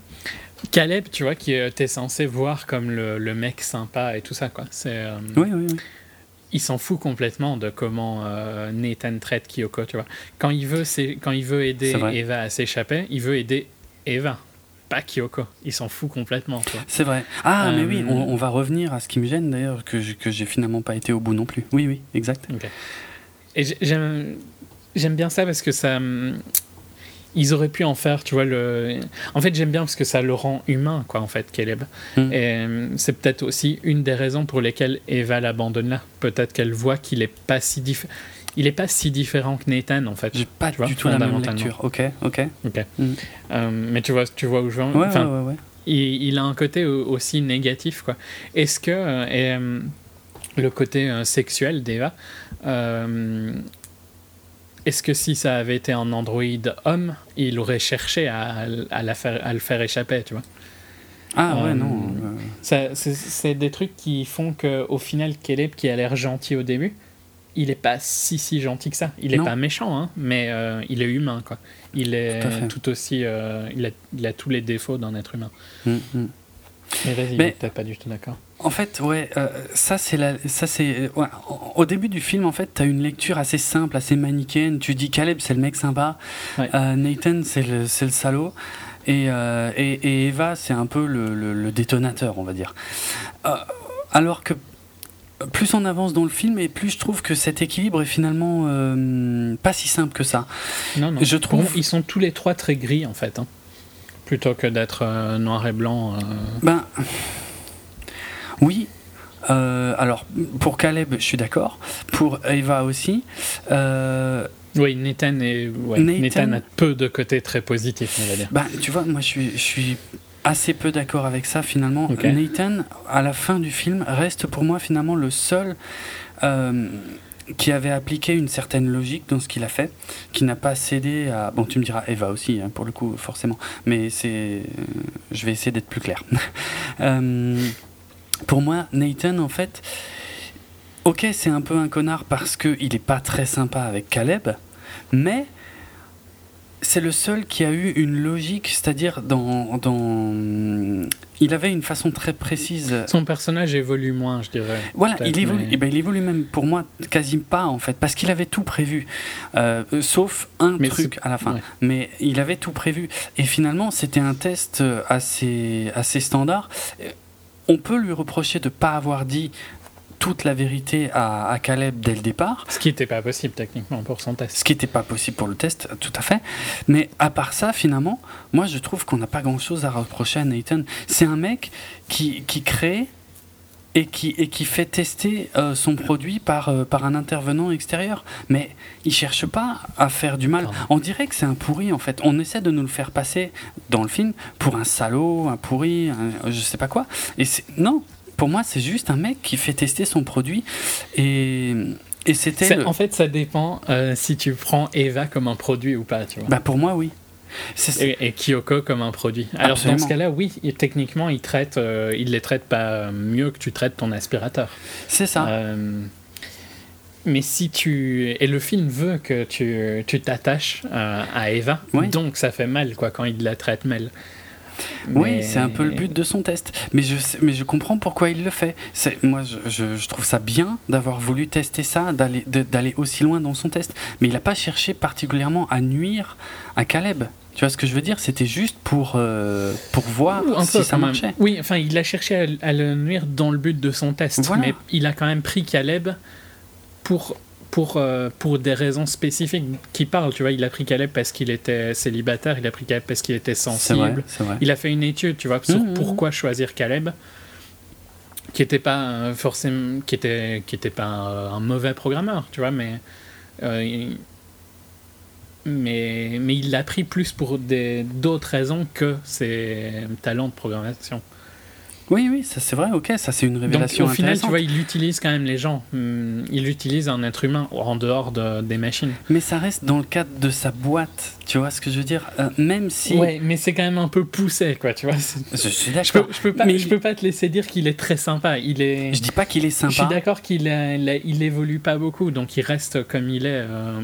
Caleb, tu vois, qui était censé voir comme le, le mec sympa et tout ça, quoi. C'est, euh, Oui, oui, oui. il s'en fout complètement de comment euh, Nathan traite Kyoko, tu vois. Quand il veut, quand il veut aider. Eva à s'échapper, il veut aider Eva, pas Kyoko. Il s'en fout complètement. C'est vrai. Ah, mais Euh, oui, on, on va revenir à ce qui me gêne d'ailleurs, que j'ai finalement pas été au bout non plus. Oui, oui, exact. Et j'ai- j'aime bien ça parce que ça. Ils auraient pu en faire, tu vois, le. En fait, j'aime bien parce que ça le rend humain, quoi, en fait, Caleb. Mm. Et c'est peut-être aussi une des raisons pour lesquelles Eva l'abandonne là. Peut-être qu'elle voit qu'il est pas si diff- Il est pas si différent que Nathan, en fait. J'ai pas vois, du tout la même lecture. Ok, ok. Mm. Euh, mais tu vois, tu vois où je veux. Ouais, enfin, ouais, ouais, ouais. il, il a un côté au- aussi négatif quoi. Est-ce que euh, et, euh, le côté sexuel d'Eva, est-ce que si ça avait été un androïde homme, il aurait cherché à, à la faire, à le faire échapper, tu vois? Ah, ouais, Euh, non. euh, c'est- C'est des trucs qui font que au final, Caleb, qui a l'air gentil au début, il est pas si si gentil que ça. Il est Non. pas méchant, hein, mais euh, il est humain quoi. Il est Tout aussi, euh, il, a, il a tous les défauts d'un être humain. mm, mm. Mais vas-y, Mais- t'es pas du tout d'accord. En fait, ouais, euh, ça c'est la, ça c'est, ouais, au début du film, en fait, t'as une lecture assez simple, assez manichéenne. Tu dis Caleb, c'est le mec sympa, Ouais. Nathan, c'est le, c'est le salaud, et, et, et Eva, c'est un peu le, le- le détonateur, on va dire. Alors que plus on avance dans le film, et plus je trouve que cet équilibre est finalement euh, pas si simple que ça. Non, non. Je trouve- Bon, ils sont tous les trois très gris en fait. hein. Plutôt que d'être euh, noir et blanc. euh. Ben, oui. alors, pour Caleb, je suis d'accord. Pour Eva aussi. Oui, Nathan, est... ouais, Nathan- Nathan a peu de côtés très positifs, on va dire. ben, tu vois, moi, je suis, je suis assez peu d'accord avec ça finalement. Nathan, à la fin du film, reste pour moi finalement le seul euh, qui avait appliqué une certaine logique dans ce qu'il a fait, qui n'a pas cédé à. Bon, tu me diras Eva aussi, hein, pour le coup, forcément. Mais c'est. euh, Je vais essayer d'être plus clair. Euh, pour moi, Nathan, en fait. Ok, c'est un peu un connard parce qu'il n'est pas très sympa avec Caleb, mais c'est le seul qui a eu une logique, c'est-à-dire dans, dans... Il avait une façon très précise. Son personnage évolue moins, je dirais. Voilà, il évolue, mais- eh ben, il évolue même pour moi quasi pas en fait, parce qu'il avait tout prévu, Euh, sauf un Mais truc à la fin. ouais. Mais il avait tout prévu. Et finalement, c'était un test assez, assez standard. Euh, On peut lui reprocher de pas avoir dit toute la vérité à, à Caleb dès le départ. Ce qui n'était pas possible techniquement pour son test. Ce qui n'était pas possible pour le test, tout à fait. Mais à part ça, finalement, moi je trouve qu'on n'a pas grand-chose à reprocher à Nathan. C'est un mec qui, qui crée et qui, et qui fait tester euh, son produit par, euh, par un intervenant extérieur. Mais il cherche pas à faire du mal. On dirait que c'est un pourri en fait. On essaie de nous le faire passer dans le film pour un salaud, un pourri, un- je sais pas quoi. Et c'est non. Pour moi, c'est juste un mec qui fait tester son produit et, et c'était. Le- En fait, ça dépend euh, si tu prends Eva comme un produit ou pas, tu vois. Bah pour moi, oui. Et, et Kyoko comme un produit. Alors Absolument. dans ce cas-là, oui, il- techniquement, il traite, euh, il les traite pas mieux que tu traites ton aspirateur. C'est ça. Euh, mais si tu et le film veut que tu t'attaches euh, à Eva, Oui. donc ça fait mal quoi quand il la traite mal. Oui, c'est un peu le but de son test. Mais je, sais- mais je comprends pourquoi il le fait. C'est- Moi, je, je- je trouve ça bien d'avoir voulu tester ça, d'aller de- d'aller aussi loin dans son test. Mais il n'a pas cherché particulièrement à nuire à Caleb. Tu vois ce que je veux dire? C'était juste pour, euh, pour voir si peu, ça même. marchait. Oui, enfin, il a cherché à, à le nuire dans le but de son test, Voilà. mais il a quand même pris Caleb pour pour euh, pour des raisons spécifiques qui parlent. Tu vois, il a pris Caleb parce qu'il était célibataire, il a pris Caleb parce qu'il était vrai, sensible. vrai. Il a fait une étude, tu vois, sur Mhm. pourquoi choisir Caleb, qui était pas forcément, qui était qui était pas un, un mauvais programmeur, tu vois, mais euh, il- mais mais il l'a pris plus pour d'autres raisons que ses talents de programmation. Oui, oui, ça c'est vrai, ok, ça c'est une Donc révélation au final, tu vois, il utilise quand même les gens. Hum, Il utilise un être humain en dehors de- des machines. Mais ça reste dans le cadre de sa boîte, tu vois ce que je veux dire? Euh, Même si... Ouais, mais c'est quand même un peu poussé, quoi, tu vois. Je suis Je peux, d'accord. je peux pas, Mais- je peux pas te laisser dire qu'il est très sympa. Il est. Je dis pas qu'il est Je suis sympa. d'accord qu'il il évolue pas beaucoup, donc il reste comme il est euh,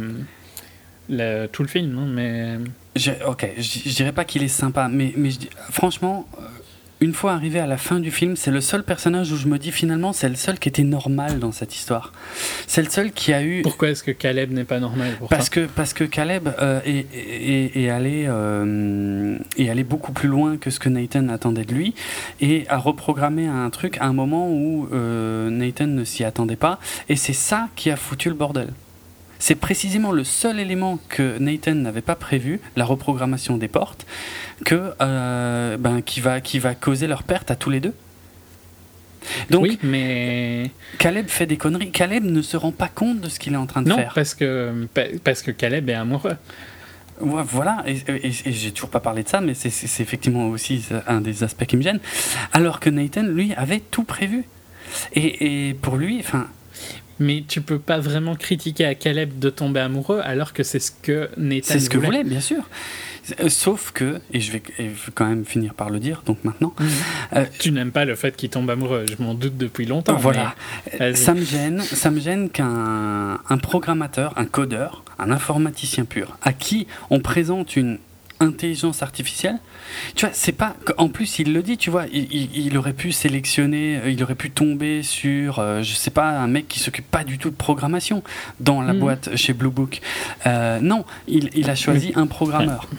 le- tout le film. hein, mais Je- ok, je, je dirais pas qu'il est sympa, mais, mais je dis- franchement, euh, une fois arrivé à la fin du film, c'est le seul personnage où je me dis finalement, c'est le seul qui était normal dans cette histoire. C'est le seul qui a eu. pourquoi est-ce que Caleb n'est pas normal pour Parce que, parce que Caleb euh, est, est- est allé, euh, est allé beaucoup plus loin que ce que Nathan attendait de lui et a reprogrammé un truc à un moment où euh, Nathan ne s'y attendait pas et c'est ça qui a foutu le bordel. C'est précisément le seul élément que Nathan n'avait pas prévu, la reprogrammation des portes, que, euh, ben, qui, va, qui va causer leur perte à tous les deux. Donc Oui, mais Caleb fait des conneries. Caleb ne se rend pas compte de ce qu'il est en train de non, faire. parce que pa- parce que Caleb est amoureux. Ouais, voilà, et, et- et j'ai toujours pas parlé de ça, mais c'est effectivement aussi un des aspects qui me gêne. Alors que Nathan, lui, avait tout prévu. Et, et pour lui, enfin, Mais tu peux pas vraiment critiquer à Caleb de tomber amoureux alors que c'est ce que Nathan c'est ce que voulait. bien sûr. Euh, Sauf que, et je vais, et je vais quand même finir par le dire, donc maintenant, Mhm. euh, Tu n'aimes pas le fait qu'il tombe amoureux, je m'en doute depuis longtemps. voilà, ça me gêne, ça me gêne qu'un un programmateur, un codeur, un informaticien pur, à qui on présente une intelligence artificielle, tu vois, c'est pas. En plus, il le dit, tu vois, il, il- il aurait pu sélectionner, euh, il aurait pu tomber sur, euh, je sais pas, un mec qui s'occupe pas du tout de programmation dans la Mhm. boîte chez Blue Book. Euh, non, il, il a choisi un programmeur.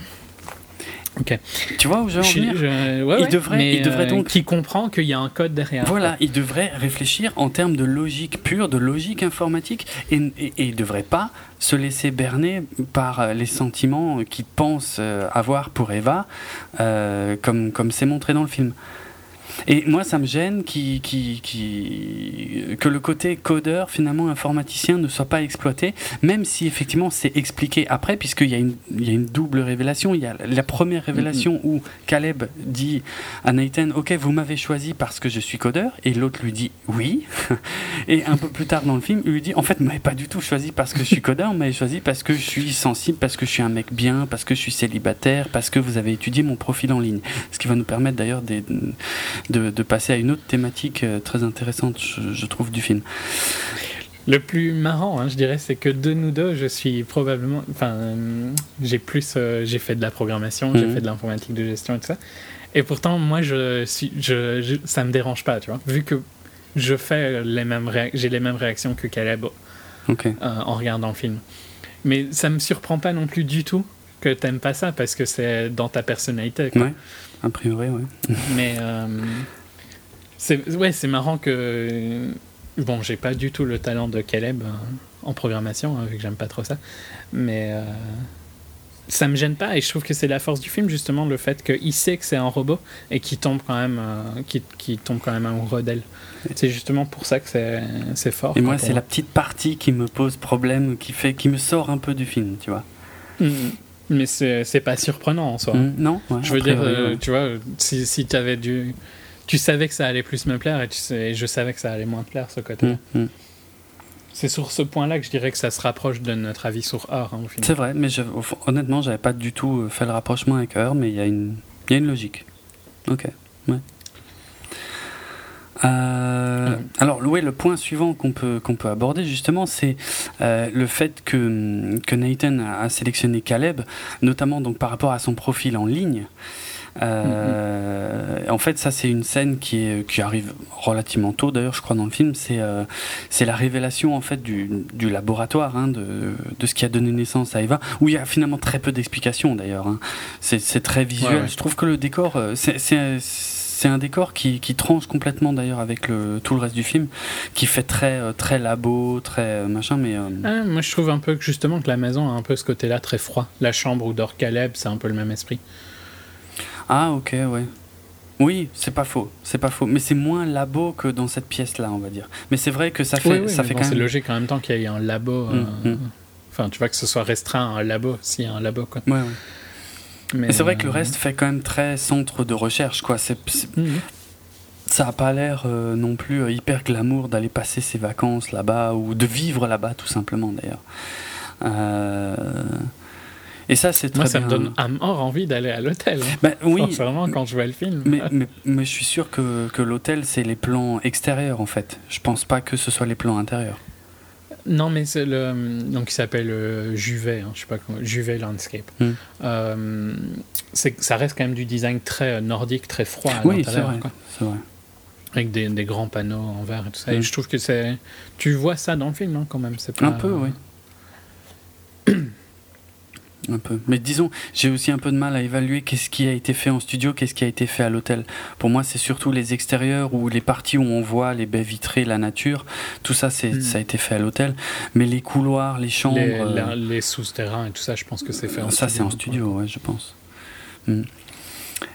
Ok. Tu vois où je veux en venir je- ouais, Il ouais, devrait- mais, il devrait euh, donc- Qui comprend qu'il y a un code derrière. Voilà, il devrait réfléchir en termes de logique pure, de logique informatique, et, et, et il ne devrait pas se laisser berner par les sentiments qu'il pense euh, avoir pour Eva, euh, comme comme c'est montré dans le film. Et moi, ça me gêne qui, qui, qui, que le côté codeur, finalement, informaticien, ne soit pas exploité, même si effectivement c'est expliqué après, puisqu'il y, a une, il y a une double révélation. Il y a la première révélation où Caleb dit à Nathan Ok, vous m'avez choisi parce que je suis codeur, et l'autre lui dit Oui. et un peu plus tard dans le film, il lui dit En fait, vous m'avez pas du tout choisi parce que je suis codeur, vous m'avez choisi parce que je suis sensible, parce que je suis un mec bien, parce que je suis célibataire, parce que vous avez étudié mon profil en ligne. Ce qui va nous permettre d'ailleurs de, de, passer à une autre thématique euh, très intéressante, je, trouve, du film. Le plus marrant, hein, je dirais, c'est que de nous deux, je suis probablement. Enfin, euh, j'ai plus. Euh, j'ai fait de la programmation, j'ai mhm. fait de l'informatique de gestion et tout ça. Et pourtant, moi, je, suis, je, ça me dérange pas, tu vois. Vu que je fais les mêmes j'ai les mêmes réactions que Caleb en regardant le film. Mais ça me surprend pas non plus du tout que t'aimes pas ça parce que c'est dans ta personnalité. Quoi. Ouais, a priori, ouais. Mais euh, c'est ouais, c'est marrant que bon, j'ai pas du tout le talent de Caleb euh, en programmation, hein, vu que j'aime pas trop ça. Mais euh, ça me gêne pas et je trouve que c'est la force du film justement le fait qu'il sait que c'est un robot et qu'il tombe quand même, qui, qui tombe quand même amoureux d'elle. C'est justement pour ça que c'est fort. Et moi, c'est la petite partie qui me pose problème, qui fait, qui me sort un peu du film, tu vois. Mm. Mais c'est pas surprenant en soi. Mm, non, je veux dire, euh, tu vois, si, si tu avais dû. Tu savais que ça allait plus me plaire et, tu sais, je savais que ça allait moins te plaire ce côté-là. Mm, c'est sur ce point-là que je dirais que ça se rapproche de notre avis sur Heure. Hein, c'est vrai, mais je, honnêtement, j'avais pas du tout fait le rapprochement avec Heure, mais il y, a une, y a une logique. Ok, ouais. Euh, alors, oui, le point suivant qu'on peut, qu'on peut aborder, justement, c'est euh, le fait que, que Nathan a, sélectionné Caleb, notamment donc, par rapport à son profil en ligne. Euh, en fait, ça, c'est une scène qui, est, qui arrive relativement tôt, d'ailleurs, je crois, dans le film. C'est c'est la révélation, en fait, du, du laboratoire, hein, de, de, ce qui a donné naissance à Eva, où il y a finalement très peu d'explications, d'ailleurs. Hein. C'est très visuel. Je trouve que le décor, c'est c'est un décor qui, qui, tranche complètement d'ailleurs avec le, tout le reste du film, qui fait très, euh, très labo, très euh, machin, mais... Euh, ah, moi je trouve un peu que justement que la maison a un peu ce côté-là très froid. La chambre où dort Caleb, c'est un peu le même esprit. Ah ok, ouais. Oui, c'est pas faux, c'est pas faux, mais c'est moins labo que dans cette pièce-là, on va dire. Mais c'est vrai que ça fait, ça fait quand même. C'est logique en même temps qu'il y ait un labo. Hum, hum. Enfin, tu vois que ce soit restreint à un labo, s'il y a un labo, quoi. Ouais, ouais. Mais c'est vrai que le euh, reste fait quand même très centre de recherche, quoi. C'est, mhm. Ça n'a pas l'air euh, non plus euh, hyper glamour d'aller passer ses vacances là-bas ou de vivre là-bas, tout simplement d'ailleurs. Et ça, c'est très Moi, ça me donne à mort envie d'aller à l'hôtel. Hein. Ben, oui. Vraiment, quand je vois le film. Mais, mais, mais je suis sûr que, que l'hôtel, c'est les plans extérieurs, en fait. Je pense pas que ce soit les plans intérieurs. Non, mais c'est le. Donc, il s'appelle euh, Juvet, hein, je sais pas comment. Juvet Landscape. Euh, ça reste quand même du design très nordique, très froid à oui, c'est vrai, Avec des, des, grands panneaux en verre et tout ça. Et hmm. je trouve que c'est. Tu vois ça dans le film, hein, quand même. Pas... Un peu, oui. Un peu. Mais disons, j'ai aussi un peu de mal à évaluer qu'est-ce qui a été fait en studio, qu'est-ce qui a été fait à l'hôtel. Pour moi, c'est surtout les extérieurs ou les parties où on voit les baies vitrées, la nature. Tout ça, c'est, hmm. ça a été fait à l'hôtel. Mais les couloirs, les chambres. Les, euh, les souterrains et tout ça, je pense que c'est fait en ça, studio. Ça, c'est en studio, ouais, je pense. Hmm.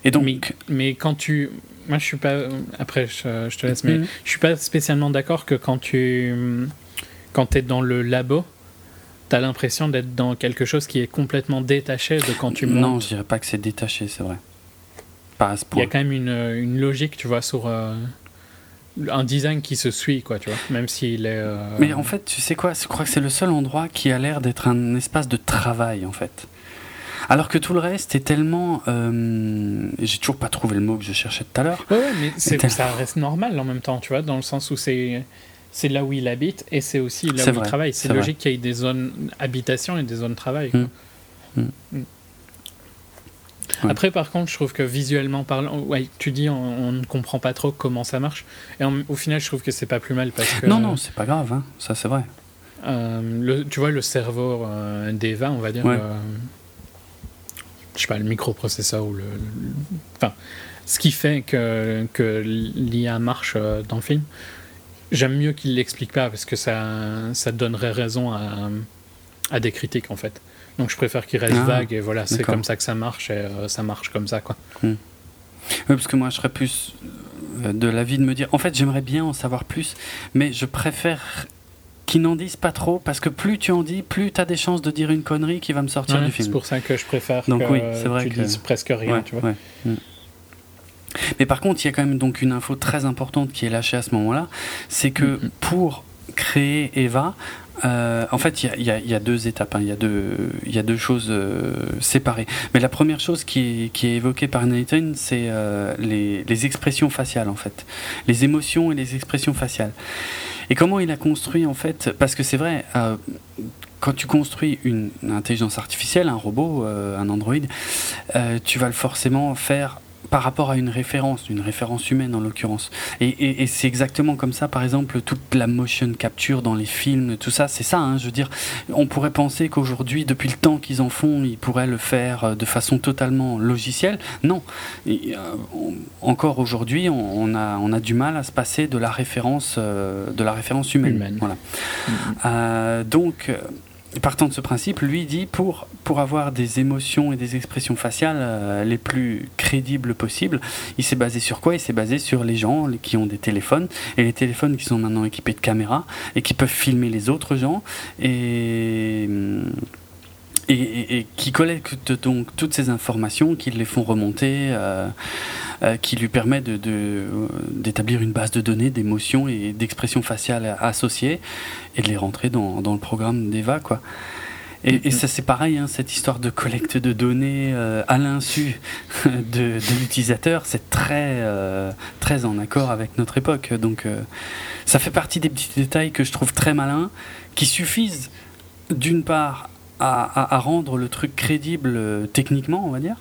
Et donc. Mais, mais, quand tu. Moi, je suis pas. Après, je, te laisse, mais hmm. je suis pas spécialement d'accord que quand tu. Quand tu es dans le labo T'as l'impression d'être dans quelque chose qui est complètement détaché de quand tu montes. Non, je dirais pas que c'est détaché, c'est vrai. Pas à ce point. Il y a quand même une, une logique, tu vois, sur euh, un design qui se suit, quoi, tu vois, même s'il est. Euh, Mais en fait, tu sais quoi Je crois que c'est le seul endroit qui a l'air d'être un espace de travail, en fait. Alors que tout le reste est tellement. Euh, j'ai toujours pas trouvé le mot que je cherchais tout à l'heure. Ouais, ouais mais ça reste normal en même temps, tu vois, dans le sens où c'est c'est là où il habite et c'est aussi là où il travaille. C'est logique qu'il y ait des zones habitation et des zones travail. Mm. Mm. Mm. Après, par contre, je trouve que visuellement parlant, ouais, tu dis on, ne comprend pas trop comment ça marche. Et au final, je trouve que c'est pas plus mal parce que. Non, non, c'est pas grave, hein. ça c'est vrai. Euh, le, tu vois, le cerveau euh, d'Eva, on va dire. Euh, je sais pas, le microprocesseur ou le. enfin, ce qui fait que, que l'IA marche dans le film, J'aime mieux qu'il l'explique pas parce que ça, ça donnerait raison à, à des critiques en fait. Donc je préfère qu'il reste ah, vague et voilà, c'est comme ça que ça marche et euh, ça marche comme ça quoi. Hmm. Oui, parce que moi je serais plus. de l'avis de me dire, en fait, j'aimerais bien en savoir plus, mais je préfère qu'ils n'en disent pas trop, parce que plus tu en dis, plus tu as des chances de dire une connerie qui va me sortir Ouais, du film. C'est pour ça que je préfère Donc que oui, vrai tu que- dises presque rien, Ouais, tu vois. ouais. Mm. Mais par contre, il y a quand même donc une info très importante qui est lâchée à ce moment-là, c'est que Mhm. pour créer Eva, euh, en fait, il y a- y, y deux étapes, hein, il y, a deux- il y a deux choses euh, séparées. Mais la première chose qui est, qui est évoquée par Nathan, c'est euh, les, les expressions faciales, en fait. Les émotions et les expressions faciales. Et comment il a construit, en fait, parce que c'est vrai, quand tu construis une intelligence artificielle, un robot, un androïde, euh, tu vas le forcément faire par rapport à une référence, une référence humaine en l'occurrence. Et, et- et c'est exactement comme ça, par exemple, toute la motion capture dans les films, tout ça, c'est ça, hein, je veux dire, on pourrait penser qu'aujourd'hui, depuis le temps qu'ils en font, ils pourraient le faire euh, de façon totalement logicielle. Non. Et, euh, on- encore aujourd'hui, on, on a, on a du mal à se passer de la référence, euh, de la référence humaine. Humaine. Voilà. Euh, donc, partant de ce principe, lui dit pour, pour avoir des émotions et des expressions faciales euh, les plus crédibles possibles, il s'est basé sur quoi? Il s'est basé sur les gens qui ont des téléphones et les téléphones qui sont maintenant équipés de caméras et qui peuvent filmer les autres gens et. hum, et, qui collectent donc toutes ces informations, qui les font remonter, euh, euh, qui lui permet de- de, euh, d'établir une base de données d'émotions et d'expressions faciales associées et de les rentrer dans, dans le programme d'Eva. Quoi. Et, ça c'est pareil, hein, cette histoire de collecte de données à l'insu de, de l'utilisateur, c'est très, très en accord avec notre époque. Donc ça fait partie des petits détails que je trouve très malins, qui suffisent d'une part à, rendre le truc crédible euh, techniquement, on va dire,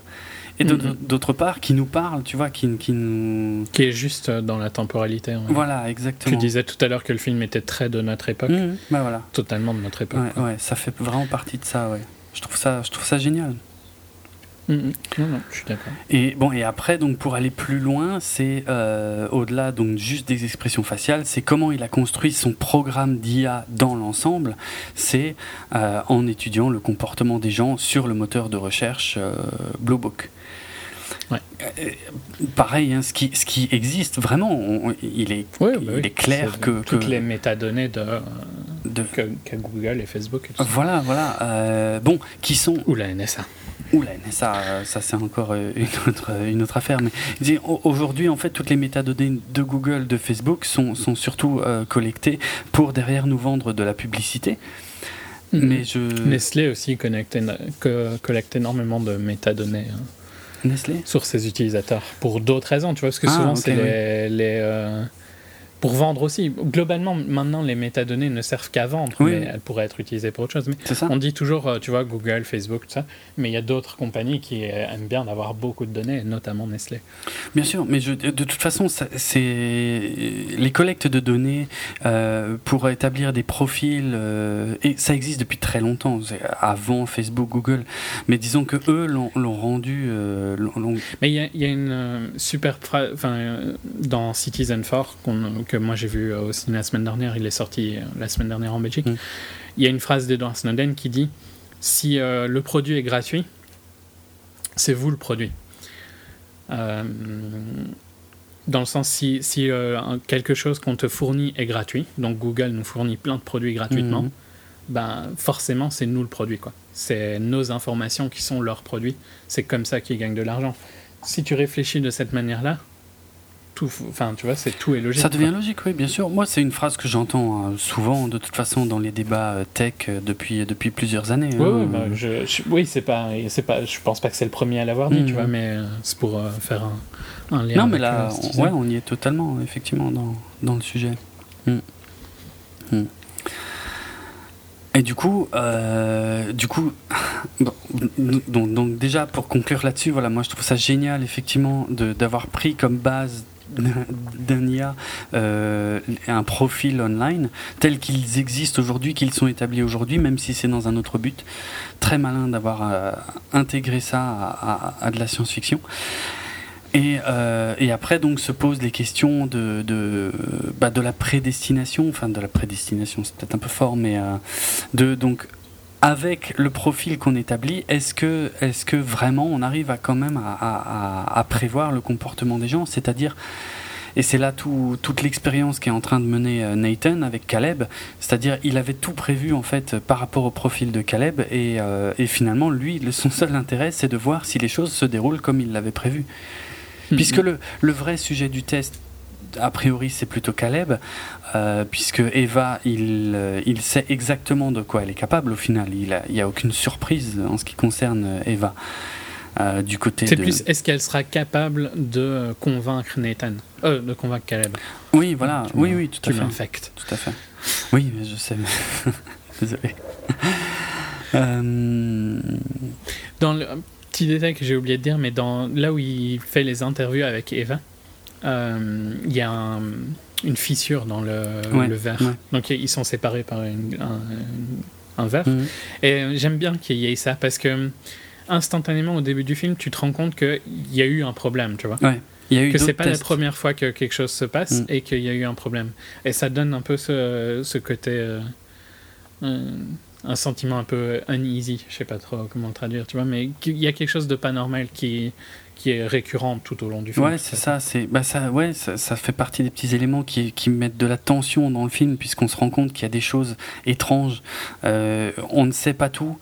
et d'autre Mhm. d'autre part qui nous parle, tu vois, qui, qui nous... Qui est juste euh, dans la temporalité. ouais. Voilà, Tu exactement. disais tout à l'heure que le film était très de notre époque, Mhm, bah voilà. totalement de notre époque. Ouais, ouais, ça fait vraiment partie de ça, ouais. Je trouve ça, je trouve ça génial. Mhm. Non, non, je suis d'accord. Et bon, et après, donc pour aller plus loin, c'est euh, au-delà donc juste des expressions faciales, c'est comment il a construit son programme d'IA dans l'ensemble. C'est euh, en étudiant le comportement des gens sur le moteur de recherche euh, Blue Book. Ouais. Euh, pareil, hein, ce, qui, ce qui existe vraiment, on- il est, bah il oui. est clair que, Toutes que- les métadonnées de, de- que, Google et Facebook et tout ça. voilà, voilà, euh, bon, qui sont Ou la NSA. Oula, ça, ça c'est encore euh, une autre, euh, une autre affaire. Mais aujourd'hui, en fait, toutes les métadonnées de Google, de Facebook sont, sont surtout euh, collectées pour derrière nous vendre de la publicité. Mhm. Mais je. Nestlé aussi connecte, collecte énormément de métadonnées hein, Nestlé? sur ses utilisateurs pour d'autres raisons, tu vois, parce que Ah, souvent c'est oui. les, les, euh, pour vendre aussi. Globalement, maintenant, les métadonnées ne servent qu'à vendre, Oui, mais elles pourraient être utilisées pour autre chose. Mais ça on dit toujours, euh, tu vois, Google, Facebook, tout ça, mais il y a d'autres compagnies qui euh, aiment bien d'avoir beaucoup de données, notamment Nestlé. Bien sûr, mais je, de toute façon, c'est les collectes de données euh, pour établir des profils, euh, et ça existe depuis très longtemps, avant Facebook, Google. Mais disons que eux l'ont rendu, euh, Mais il y a, il y a une super phrase, enfin, dans Citizen 4, qu'on- que moi j'ai vu euh, au cinéma la semaine dernière, il est sorti euh, la semaine dernière en Belgique, Mm. il y a une phrase d'Edward Snowden qui dit Si euh, le produit est gratuit, c'est vous le produit. Euh, dans le sens, si, si euh, quelque chose qu'on te fournit est gratuit, donc Google nous fournit plein de produits gratuitement, Mhm. ben forcément c'est nous le produit quoi. C'est nos informations qui sont leurs produits. C'est comme ça qu'ils gagnent de l'argent. Si tu réfléchis de cette manière-là, tout, enfin tu vois, c'est tout est logique. Ça devient quoi. logique, oui, bien sûr. Moi, c'est une phrase que j'entends euh, souvent, de toute façon, dans les débats euh, tech euh, depuis, depuis plusieurs années. Ouais, hein. ouais, bah, je, je- oui, c'est pas, c'est pas, je pense pas que c'est le premier à l'avoir dit, Mhm. tu vois, mais c'est pour euh, faire un, un lien. non, mais là, on, ouais, on y est totalement, effectivement, dans, dans le sujet. Mm. Mm. Et du coup, euh, du coup, donc, donc déjà pour conclure là-dessus, voilà, moi je trouve ça génial effectivement d'avoir pris comme base d'un IA euh, un profil online tel qu'ils existent aujourd'hui, qu'ils sont établis aujourd'hui, même si c'est dans un autre but. Très malin d'avoir euh, intégré ça à, de la science-fiction. Et, euh, et après, donc, se posent les questions de, de, bah, de la prédestination, enfin de la prédestination, c'est peut-être un peu fort, mais de, donc, avec le profil qu'on établit, est-ce que, est que vraiment on arrive à quand même à, à- à- à prévoir le comportement des gens? C'est-à-dire, et c'est là tout, toute l'expérience qui est en train de mener euh, Nathan avec Caleb. C'est-à-dire, il avait tout prévu en fait par rapport au profil de Caleb, et, euh, et finalement, lui, son seul intérêt, c'est de voir si les choses se déroulent comme il l'avait prévu. Puisque le, le vrai sujet du test, a priori, c'est plutôt Caleb, euh, puisque Eva, il, euh, il sait exactement de quoi elle est capable au final. Il n'y a, aucune surprise en ce qui concerne euh, Eva. euh, du côté C'est de... plus, est-ce qu'elle sera capable de convaincre Nathan euh, De convaincre Caleb? Oui, voilà, Tu oui, oui, tout à fait. Tout à fait. Oui, mais je sais. Désolé. Euh, Dans le petit détail que j'ai oublié de dire, mais dans là où il fait les interviews avec Eva, il y a un- une fissure dans le, Ouais, le verre. ouais. Donc ils sont séparés par une- un, un verre. mhm. Et euh, j'aime bien qu'il y ait ça parce que instantanément au début du film, tu te rends compte qu'il y a eu un problème, tu vois. Ouais. Il y a eu que c'est pas la première fois que quelque chose se passe Mm. et qu'il y a eu un problème. Et ça donne un peu ce, ce côté. euh, un, un sentiment un peu uneasy, je sais pas trop comment le traduire, tu vois, mais qu'il y a quelque chose de pas normal qui, qui est récurrent tout au long du film. Ouais, c'est ça, c'est bah ça, ouais, ça, ça fait partie des petits éléments qui, qui mettent de la tension dans le film, puisqu'on se rend compte qu'il y a des choses étranges. Euh, on ne sait pas tout.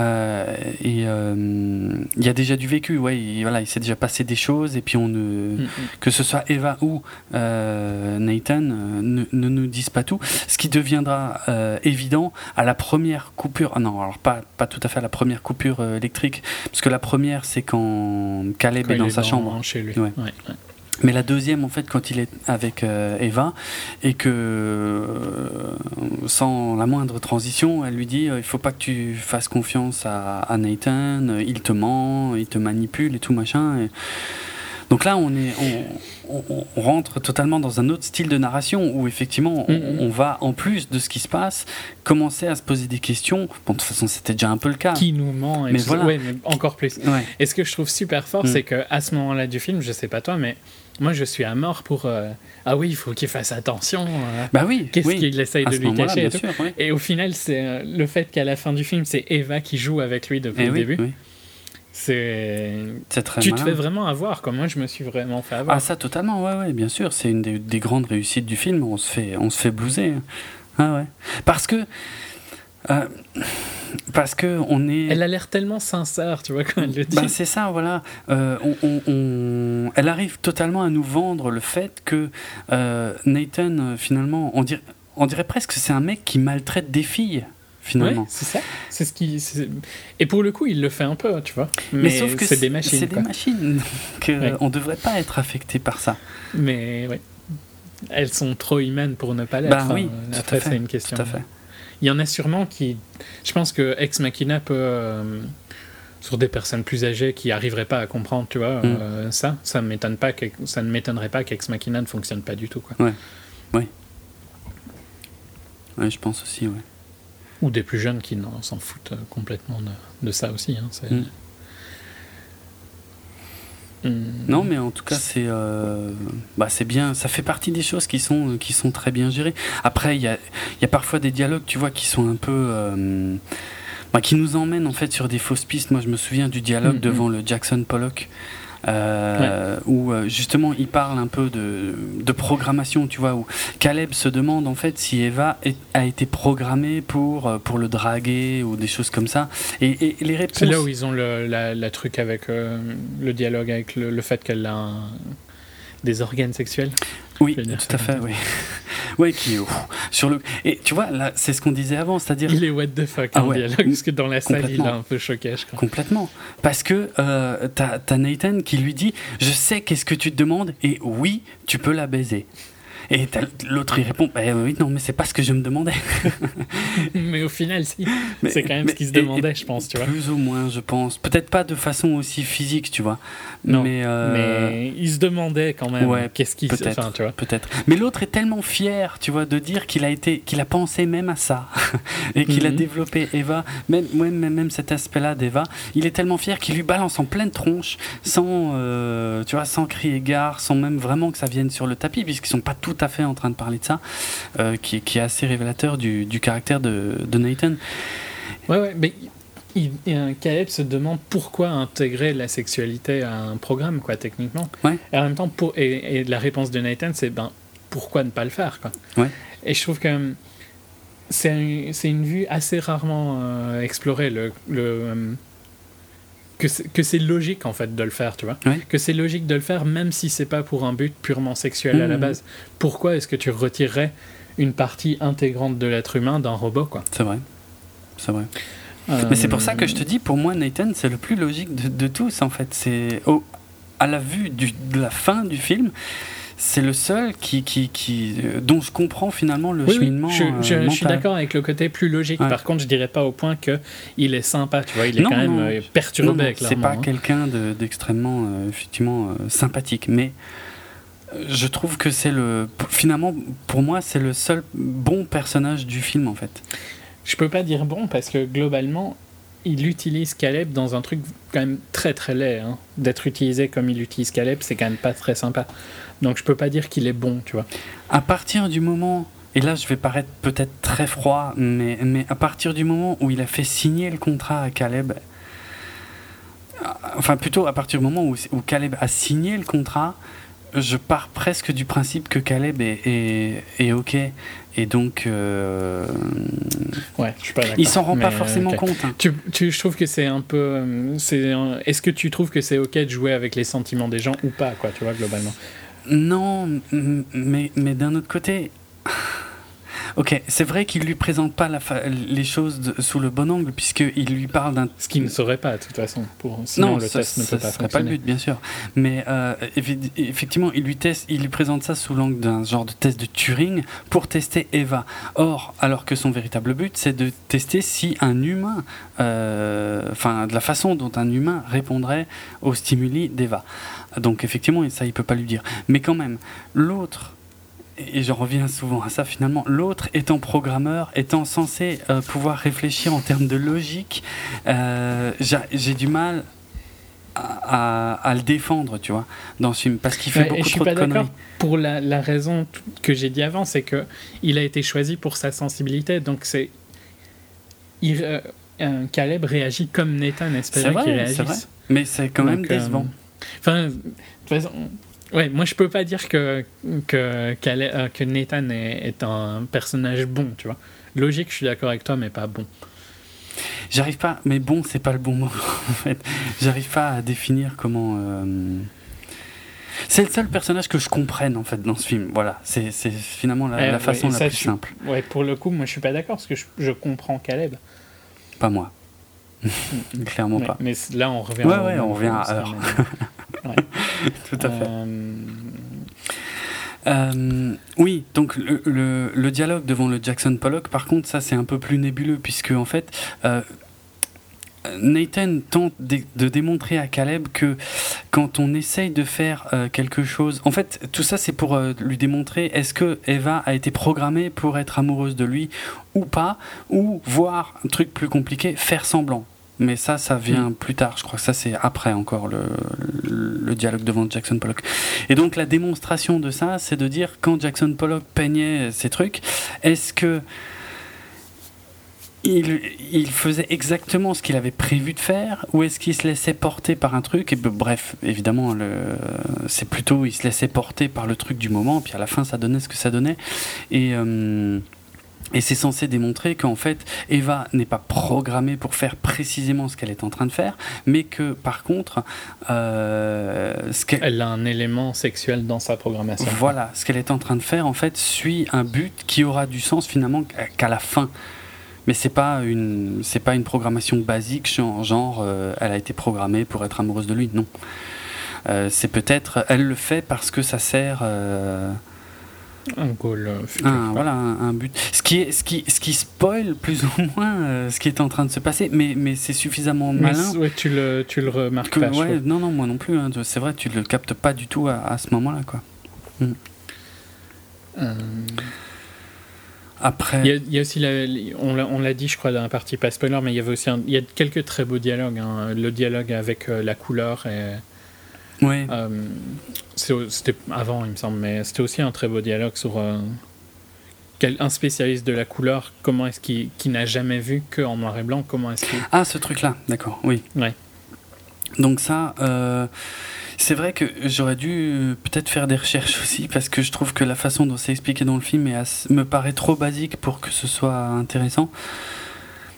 Euh, et euh, il y a déjà du vécu, ouais, il- voilà, il s'est déjà passé des choses, et puis on ne, Mm, mm. que ce soit Eva ou euh, Nathan, euh, ne, ne nous disent pas tout. Ce qui deviendra euh, évident à la première coupure. Ah non, alors pas, pas tout à fait à la première coupure euh, électrique, parce que la première, c'est quand Caleb Quand est dans est sa chambre. Chez lui. Ouais. Ouais, ouais. Mais la deuxième, en fait, quand il est avec euh, Eva, et que euh, sans la moindre transition, elle lui dit euh, il faut pas que tu fasses confiance à, à Nathan, il te ment, il te manipule et tout machin. Et... Donc là, on, est, on, on- on rentre totalement dans un autre style de narration où effectivement, on, Mhm. on va, en plus de ce qui se passe, commencer à se poser des questions. Bon, de toute façon, c'était déjà un peu le cas. Qui nous ment et Mais voilà. Ouais, mais encore plus. Ouais. Et ce que je trouve super fort, Mm. c'est que à ce moment-là du film, je sais pas toi, mais moi je suis à mort pour. euh, ah oui, il faut qu'il fasse attention. euh, Bah oui. Qu'est-ce oui. qu'il essaye À de lui cacher et bien tout. sûr, ouais. Et au final, c'est euh, le fait qu'à la fin du film, c'est Eva qui joue avec lui depuis Eh le oui, début. C'est. Très Tu te fais vraiment avoir, comme moi je me suis vraiment fait avoir. Ah ça totalement, ouais, ouais, bien sûr, c'est une des, des grandes réussites du film. On se fait, on se fait blouser. hein. Ah ouais, parce que, euh, parce que on est. Elle a l'air tellement sincère, tu vois, quand elle le dit. Bah, c'est ça, voilà. Euh, on, on- on- Elle arrive totalement à nous vendre le fait que euh, Nathan, finalement, on dirait, on dirait presque que c'est un mec qui maltraite des filles, finalement. Ouais, c'est ça. C'est ce qui. Et pour le coup, il le fait un peu, tu vois. Mais, Mais, sauf que c'est des machines. C'est des machines. Donc, Ouais. on devrait pas être affecté par ça. Mais ouais. Elles sont trop humaines pour ne pas l'être. Bah oui, Enfin, tout à Après, c'est une question. Tout à fait. Il y en a sûrement qui. Je pense que Ex Machina peut. euh, Sur des personnes plus âgées qui n'arriveraient pas à comprendre, tu vois, Mm. euh, ça, ça, m'étonne pas que- ça ne m'étonnerait pas qu'Ex Machina ne fonctionne pas du tout. Quoi. Ouais, je pense aussi, ouais. Ou des plus jeunes qui s'en foutent euh, complètement de, de ça aussi. hein, c'est- Mm. Mm. Non, mais en tout cas, c'est euh, bah, c'est bien. Ça fait partie des choses qui sont, qui sont très bien gérées. Après, il y a, il y a parfois des dialogues, tu vois, qui sont un peu. euh, bah, qui nous emmènent en fait sur des fausses pistes. Moi, je me souviens du dialogue Mhm. devant le Jackson Pollock. Euh, où euh, justement il parle un peu de, de programmation, tu vois, où Caleb se demande en fait si Eva est- a été programmée pour, euh, pour le draguer ou des choses comme ça. Et, et les réponses. C'est là où ils ont le la, la truc avec euh, le dialogue avec le, le fait qu'elle a un- des organes sexuels. Oui, tout à fait, oui. Oui, qui sur le et tu vois là, c'est ce qu'on disait avant, c'est-à-dire Il est what the fuck Ah en ouais. dialogue parce que dans la salle il a un peu choqué je crois. complètement parce que euh, t'as as Nathan qui lui dit je sais qu'est-ce que tu te demandes et oui tu peux la baiser et l'autre il répond bah, oui non mais c'est pas ce que je me demandais mais au final si c'est quand même mais- ce qu'il se et demandait je pense tu vois. plus ou moins je pense peut-être pas de façon aussi physique tu vois Non, mais, euh, mais il se demandait quand même ouais, qu'est-ce qu'il peut-être. enfin tu vois. Peut-être. Mais l'autre est tellement fier, tu vois, de dire qu'il a été, qu'il a pensé même à ça et qu'il a Mhm. développé Eva, même, même, même, cet aspect-là d'Eva. Il est tellement fier qu'il lui balance en pleine tronche, sans, euh, tu vois, sans crier gare, sans même vraiment que ça vienne sur le tapis, puisqu'ils sont pas tout à fait en train de parler de ça, euh, qui, qui est assez révélateur du, du caractère de, de Nathan. Ouais ouais mais il, il- Caleb se demande pourquoi intégrer la sexualité à un programme, quoi, techniquement. Ouais. Et en même temps, pour, et, et la réponse de Nathan, c'est ben, pourquoi ne pas le faire, quoi. Ouais. Et je trouve que hum, c'est un- c'est une vue assez rarement euh, explorée, le, le, hum, que c'est que c'est logique, en fait, de le faire, tu vois. Ouais. Que c'est logique de le faire, même si c'est pas pour un but purement sexuel à la Mhm. base. Pourquoi est-ce que tu retirerais une partie intégrante de l'être humain d'un robot, quoi? C'est vrai. C'est vrai. Mais c'est pour ça que je te dis, pour moi, Nathan, c'est le plus logique de, de tous, en fait. C'est au- à la vue du- de la fin du film, c'est le seul qui, qui, qui, euh, dont je comprends finalement le Oui, oui, cheminement. je, euh, je- je suis d'accord avec le côté plus logique. Ouais. Par contre, je dirais pas au point que il est sympa. Tu vois, il est Non, quand même non. euh, perturbé. c'est pas hein. quelqu'un de- d'extrêmement effectivement sympathique, mais je trouve que c'est le finalement pour moi c'est le seul bon personnage du film en fait. Je peux pas dire bon parce que globalement, il utilise Caleb dans un truc quand même très très laid. hein. D'être utilisé comme il utilise Caleb, c'est quand même pas très sympa. Donc je peux pas dire qu'il est bon, tu vois. À partir du moment et là je vais paraître peut-être très froid, mais mais à partir du moment où il a fait signer le contrat à Caleb, euh, enfin plutôt à partir du moment où, où Caleb a signé le contrat. Je pars presque du principe que Caleb est, est, est ok et donc euh, Ouais, je suis pas d'accord. Il s'en rend pas forcément compte. hein. Tu, tu, je trouve que c'est un peu. euh, c'est un- Est-ce que tu trouves que c'est ok de jouer avec les sentiments des gens ou pas, quoi, tu vois, globalement? Non, mais, mais d'un autre côté. Ok, c'est vrai qu'il lui présente pas la fa- les choses de- sous le bon angle, puisqu'il lui parle d'un. Ce qui ne serait pas, de toute façon. Pour... Sinon, Non, le ça, test ne ça peut pas serait pas le but, bien sûr. Mais euh, effectivement, il lui, teste, il lui présente ça sous l'angle d'un genre de test de Turing pour tester Eva. Or, alors que son véritable but, c'est de tester si un humain, euh, enfin, de la façon dont un humain répondrait aux stimuli d'Eva. Donc, effectivement, ça, il peut pas lui dire. Mais quand même, l'autre. Et je reviens souvent à ça finalement. L'autre étant programmeur, étant censé euh, pouvoir réfléchir en termes de logique, euh, j'a- j'ai du mal à, à- à le défendre, tu vois, dans ce film, parce qu'il fait Ouais, beaucoup je suis trop pas de conneries. pour la, la raison que j'ai dit avant, c'est que il a été choisi pour sa sensibilité, donc c'est euh, Caleb réagit comme Nathan espérait qu'il c'est vrai. réagisse. Mais c'est quand même Donc, décevant. Enfin, de toute façon, ouais, moi je peux pas dire que euh, que Nathan est, est un personnage bon, tu vois. Logique, je suis d'accord avec toi, mais pas bon. J'arrive pas, mais bon, c'est pas le bon mot en fait. J'arrive pas à définir comment. euh, C'est le seul personnage que je comprenne en fait dans ce film. Voilà, c'est c'est finalement la, Eh, la façon la ça, plus je- simple. Ouais, pour le coup, moi je suis pas d'accord parce que je, je comprends Caleb. Pas moi. Clairement pas. mais là, on revient. Ouais, ouais, on revient à heure. ouais. Tout à fait. Euh, Euh, oui, donc le, le- le dialogue devant le Jackson Pollock, par contre, ça c'est un peu plus nébuleux, puisque en fait, euh, Nathan tente de, de démontrer à Caleb que quand on essaye de faire euh, quelque chose, en fait, tout ça c'est pour euh, lui démontrer est-ce que Eva a été programmée pour être amoureuse de lui ou pas, ou voire un truc plus compliqué, faire semblant. Mais ça, ça vient plus tard. Je crois que ça, c'est après encore le, le, dialogue devant Jackson Pollock. Et donc, la démonstration de ça, c'est de dire quand Jackson Pollock peignait ces trucs, est-ce que il, il faisait exactement ce qu'il avait prévu de faire ou est-ce qu'il se laissait porter par un truc? Et bref évidemment le, c'est plutôt il se laissait porter par le truc du moment puis à la fin ça donnait ce que ça donnait et euh, et c'est censé démontrer qu'en fait, Eva n'est pas programmée pour faire précisément ce qu'elle est en train de faire, mais que par contre, euh, ce qu'elle Elle a un élément sexuel dans sa programmation. voilà, ce qu'elle est en train de faire, en fait, suit un but qui aura du sens finalement qu'à- la fin. Mais c'est pas une, c'est pas une programmation basique, genre, genre, euh, elle a été programmée pour être amoureuse de lui. Non. Euh, c'est peut-être, elle le fait parce que ça sert. Euh, Un goal futur, voilà, un, un but. Ce qui, est, ce, qui, ce qui spoil plus ou moins euh, ce qui est en train de se passer, mais, mais c'est suffisamment Mais malin. c- ouais, tu le, tu le remarques Que, pas. je ouais, non, non, moi non plus. hein, c'est vrai, tu le captes pas du tout à, à ce moment-là. quoi. Euh, Après. Il y, a, il y a aussi, la- on l'a on l'a dit, je crois, dans la partie pas spoiler, mais il y avait aussi un- il y a quelques très beaux dialogues. hein. Le dialogue avec euh, la couleur et. Ouais. euh, c'était avant, il me semble, mais c'était aussi un très beau dialogue sur. euh, quel, un spécialiste de la couleur, comment est-ce qu'il qui n'a jamais vu que en noir et blanc, comment est-ce qu'il... Ah, ce truc-là, d'accord, oui. Ouais. Donc ça, euh, c'est vrai que j'aurais dû peut-être faire des recherches aussi, parce que je trouve que la façon dont c'est expliqué dans le film est me paraît trop basique pour que ce soit intéressant.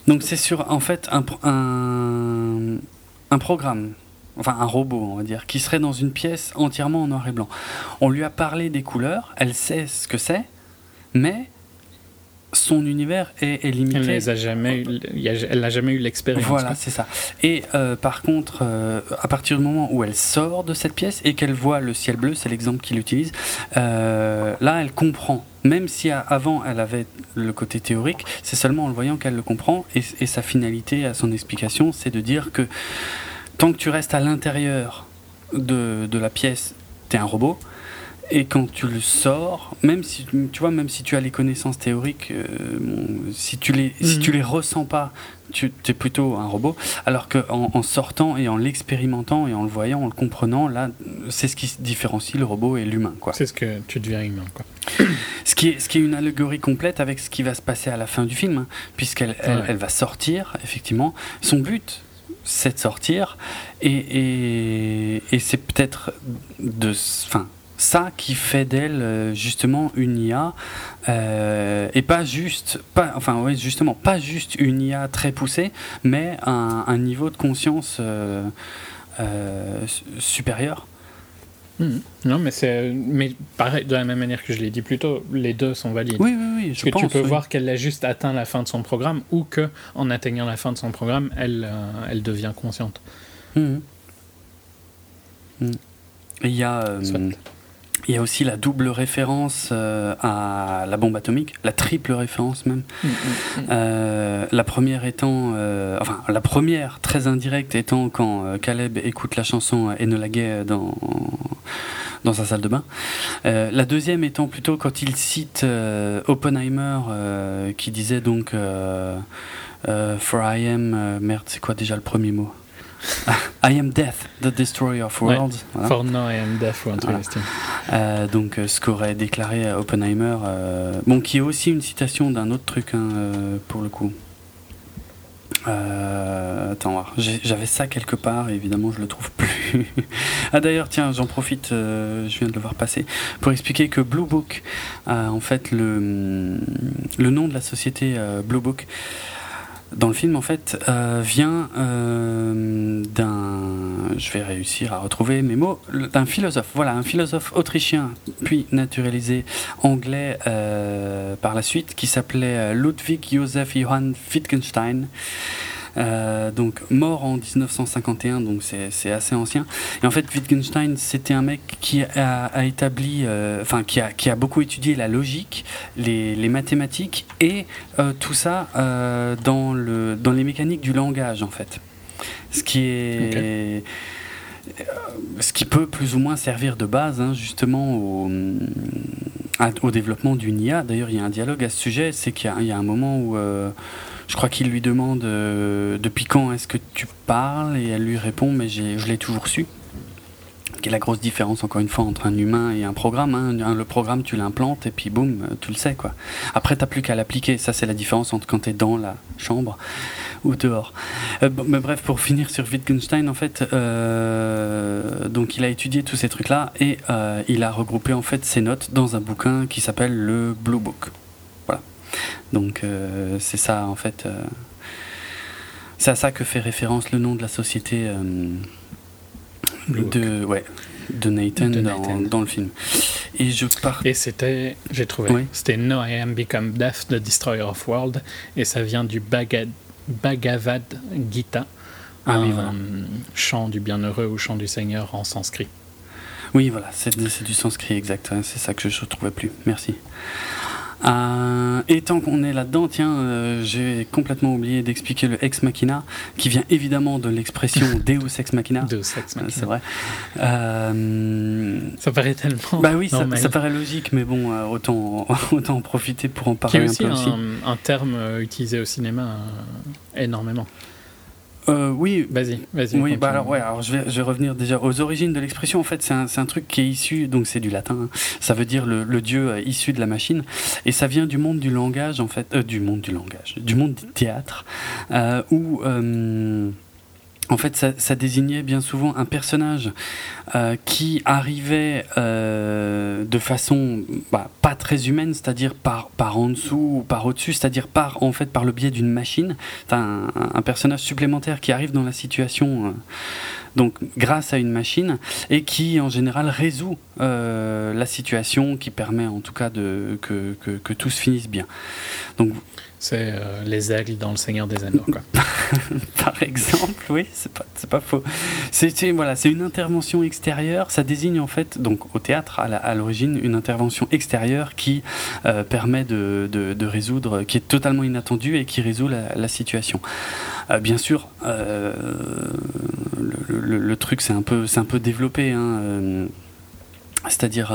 Donc c'est sur, en fait, un, un, un programme, enfin un robot, on va dire, qui serait dans une pièce entièrement en noir et blanc. On lui a parlé des couleurs, elle sait ce que c'est, mais son univers est, est limité. Elle les a jamais, eu- elle n'a jamais eu l'expérience. Voilà, c'est ça. Et euh, par contre, euh, à partir du moment où elle sort de cette pièce et qu'elle voit le ciel bleu, c'est l'exemple qu'il utilise, euh, là, elle comprend. Même si avant elle avait le côté théorique, c'est seulement en le voyant qu'elle le comprend. Et, et sa finalité, à son explication, c'est de dire que tant que tu restes à l'intérieur de, de la pièce, t'es un robot. Et quand tu le sors, même si tu vois, même si tu as les connaissances théoriques, euh, bon, si tu les, si Mhm. tu les ressens pas, tu es plutôt un robot. Alors qu'en en sortant et en l'expérimentant et en le voyant, en le comprenant, là, c'est ce qui différencie le robot et l'humain, quoi. C'est ce que tu deviens humain. Quoi. Ce qui, est, ce qui est une allégorie complète avec ce qui va se passer à la fin du film, hein, puisqu'elle elle va sortir, effectivement. Son but, c'est sortir, et, c'est peut-être de, enfin, ça qui fait d'elle euh, justement une IA, euh, et pas juste, pas, enfin oui, justement, pas juste une IA très poussée, mais un, niveau de conscience euh, su- supérieur. Mhm. Non, mais c'est, mais pareil, de la même manière que je l'ai dit plus tôt, les deux sont valides. Oui, oui, oui, Parce que tu peux oui. voir qu'elle a juste atteint la fin de son programme ou que en atteignant la fin de son programme, elle, euh, elle devient consciente. Mhm. Mhm. Il y, a, euh. Il y a aussi la double référence euh, à la bombe atomique, la triple référence même. Euh, la première étant, euh, enfin la première très indirecte étant quand Caleb écoute la chanson Enola Gay dans dans sa salle de bain. La deuxième étant plutôt quand il cite Oppenheimer qui disait donc For I am merde c'est quoi déjà le premier mot? I am death, the destroyer of Ouais. worlds. Voilà. For now I am deaf ou un truc Voilà. donc euh, ce qu'aurait déclaré euh, Oppenheimer, euh, bon qui est aussi une citation d'un autre truc hein, pour le coup. Euh, attends, j'avais ça quelque part, et évidemment je le trouve plus. ah d'ailleurs, tiens, j'en profite, euh, je viens de le voir passer, pour expliquer que Blue Book, en fait le, le nom de la société Blue Book, dans le film en fait, euh, vient euh, d'un, je vais réussir à retrouver mes mots, d'un philosophe, voilà, un philosophe autrichien, puis naturalisé anglais euh, par la suite, qui s'appelait Ludwig Joseph Johann Wittgenstein. Euh, donc mort en 1951, donc c'est assez ancien. Et en fait, Wittgenstein, c'était un mec qui a, a établi, euh, enfin qui a, qui a beaucoup étudié la logique, les, les mathématiques et euh, tout ça dans le dans les mécaniques du langage en fait. Ce qui est ce qui peut plus ou moins servir de base hein, justement au, développement d'une IA. D'ailleurs, il y a un dialogue à ce sujet, c'est qu'il y, a- il y a un moment où euh, je crois qu'il lui demande euh, depuis quand est-ce que tu parles? Et elle lui répond mais je l'ai toujours su. Qui est la grosse différence encore une fois entre un humain et un programme. hein. Le programme tu l'implantes et puis boum, tu le sais quoi. Après t'as plus qu'à l'appliquer. Ça c'est la différence entre quand tu es dans la chambre ou dehors. Euh, mais bref, pour finir sur Wittgenstein, en fait, euh, donc il a étudié tous ces trucs-là et il a regroupé en fait ses notes dans un bouquin qui s'appelle le Blue Book. Donc euh, c'est ça en fait. euh, c'est à ça que fait référence le nom de la société euh, de ouais de Nathan, De dans, Nathan. dans le film. Et je pars. Et c'était, j'ai trouvé, Oui. c'était No I Am Become Death, The Destroyer of World, et ça vient du Bhagavad Gita, Ah un oui, voilà. chant du bienheureux ou chant du Seigneur en sanskrit. Oui, voilà, c'est c'est du sanskrit exact. hein, C'est ça que je ne trouvais plus. Merci. Euh, et tant qu'on est là-dedans, tiens, euh, j'ai complètement oublié d'expliquer le ex machina, qui vient évidemment de l'expression Deus ex machina. Deus Ex Euh, Machina. C'est vrai. Euh, Ça paraît tellement. bah oui, ça, paraît logique, mais bon, euh, autant, autant en profiter pour en Qui est parler un peu aussi. un, un terme euh, utilisé au cinéma euh, énormément. Euh, oui, Vas-y, vas-y. Oui, bah alors, ouais, alors je, vais, je vais revenir déjà aux origines de l'expression. En fait, c'est un, un truc qui est issu, donc c'est du latin, hein. ça veut dire le, le dieu euh, issu de la machine, et ça vient du monde du langage, en fait, euh, du monde du langage, du monde du théâtre, euh, où. En fait, ça, ça désignait bien souvent un personnage euh, qui arrivait euh, de façon bah, pas très humaine, c'est-à-dire par, par en dessous ou par au-dessus, c'est-à-dire par en fait par le biais d'une machine, un, un personnage supplémentaire qui arrive dans la situation. euh, donc grâce à une machine et qui en général résout euh, la situation qui permet en tout cas de, que, que, que tout se finisse bien. Donc C'est euh, les aigles dans le Seigneur des Anneaux. Quoi. par exemple, oui, c'est pas, pas faux. C'est voilà, une intervention extérieure. Ça désigne en fait, donc au théâtre à l'origine, une intervention extérieure qui euh, permet de, résoudre, qui est totalement inattendue et qui résout la, situation. Euh, bien sûr, le, truc c'est un peu, un peu développé. hein, c'est-à-dire,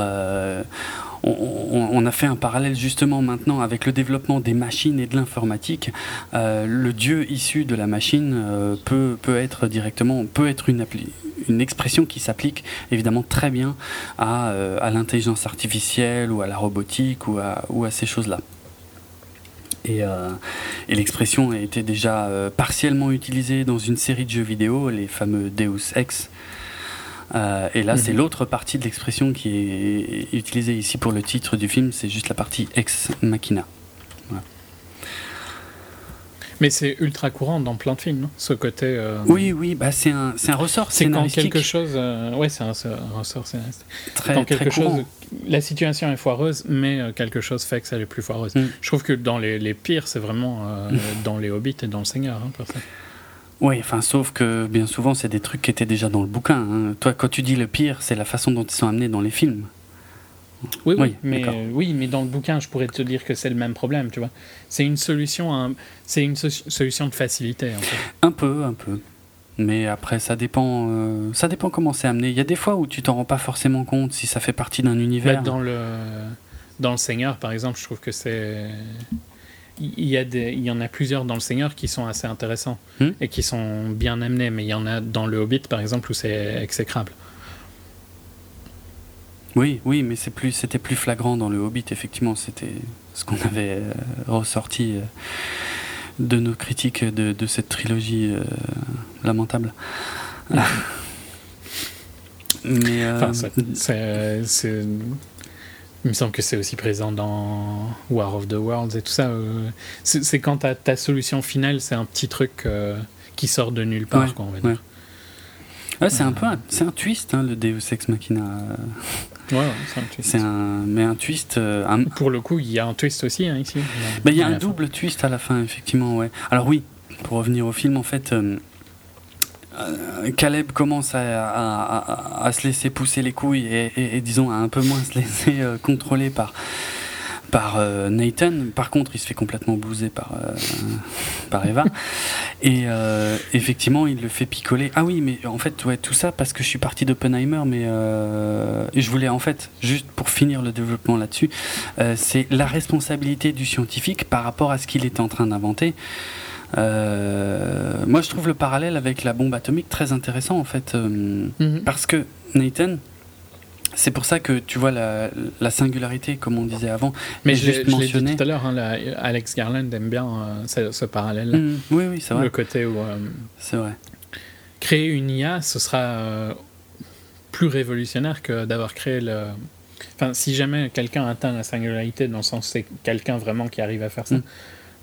on, a fait un parallèle justement maintenant avec le développement des machines et de l'informatique. Euh, le dieu issu de la machine euh, peut, peut être directement, peut être une, expression qui s'applique évidemment très bien à, euh, à l'intelligence artificielle ou à la robotique ou à, ces choses-là. Et, l'expression a été déjà partiellement utilisée dans une série de jeux vidéo, les fameux Deus Ex. Euh, et là, c'est Mhm. l'autre partie de l'expression qui est utilisée ici pour le titre du film, c'est juste la partie ex machina. Mais c'est ultra courant dans plein de films, non? Ce côté. euh, Oui, oui, bah c'est un, c'est un ressort C'est quand scénaristique quelque chose. euh, ouais, c'est un, ressort scénaristique. très, quand très quelque courant. chose, la situation est foireuse, mais euh, quelque chose fait que ça n'est plus foireuse. Mm. Je trouve que dans les, les pires, c'est vraiment dans les Hobbits et dans le Seigneur. hein, pour ça. Oui, enfin, sauf que bien souvent, c'est des trucs qui étaient déjà dans le bouquin. hein. Toi, quand tu dis le pire, c'est la façon dont ils sont amenés dans les films. Oui, oui, Oui, mais, euh, oui, mais dans le bouquin, je pourrais te dire que c'est le même problème, tu vois. C'est une solution, un- c'est une so- solution de facilité. En fait. Un peu, un peu. Mais après, ça dépend, euh, ça dépend comment c'est amené. Il y a des fois où tu t'en rends pas forcément compte si ça fait partie d'un univers. dans le dans le Seigneur, par exemple, je trouve que c'est il y a des il y en a plusieurs dans le Seigneur qui sont assez intéressants Hmm. et qui sont bien amenés, mais il y en a dans le Hobbit, par exemple, où c'est exécrable. Oui, oui, mais c'est plus, c'était plus flagrant dans le Hobbit. Effectivement, c'était ce qu'on avait euh, ressorti euh, de nos critiques de, de cette trilogie euh, lamentable. mais Enfin, c'est- il me semble que c'est aussi présent dans War of the Worlds et tout ça. euh, C'est quand ta, solution finale, c'est un petit truc euh, qui sort de nulle part, Ouais, quoi, on va dire. ouais, c'est un peu, un, c'est un twist, hein, le Deus Ex Machina. Ouais, ouais, c'est un twist. Un, mais un twist. euh, un- Pour le coup, il y a un twist aussi hein, ici. Ben, il y a À un la fin. double twist à la fin, effectivement, ouais. Alors oui, pour revenir au film, en fait, euh, Caleb commence à, à- à- à se laisser pousser les couilles et, et- et, disons à un peu moins se laisser euh, contrôler par par euh, Nathan. Par contre, il se fait complètement bouser par euh, par Eva. Et euh, effectivement, il le fait picoler. Ah oui, mais en fait, ouais, tout ça parce que je suis parti d'Oppenheimer, mais euh, et je voulais en fait juste pour finir le développement là-dessus, euh, c'est la responsabilité du scientifique par rapport à ce qu'il est en train d'inventer. Euh, moi, je trouve le parallèle avec la bombe atomique très intéressant en fait, euh, Mhm. parce que Nathan. C'est pour ça que tu vois la, la singularité, comme on disait avant. Mais je l'ai juste je l'ai dit mentionné. tout à l'heure, hein, la- Alex Garland aime bien euh, ce, ce parallèle-là. Mm, oui, oui, c'est Le vrai. côté où C'est vrai. créer une IA, ce sera plus révolutionnaire que d'avoir créé le. Enfin, si jamais quelqu'un atteint la singularité, dans le sens c'est quelqu'un vraiment qui arrive à faire ça, Mm.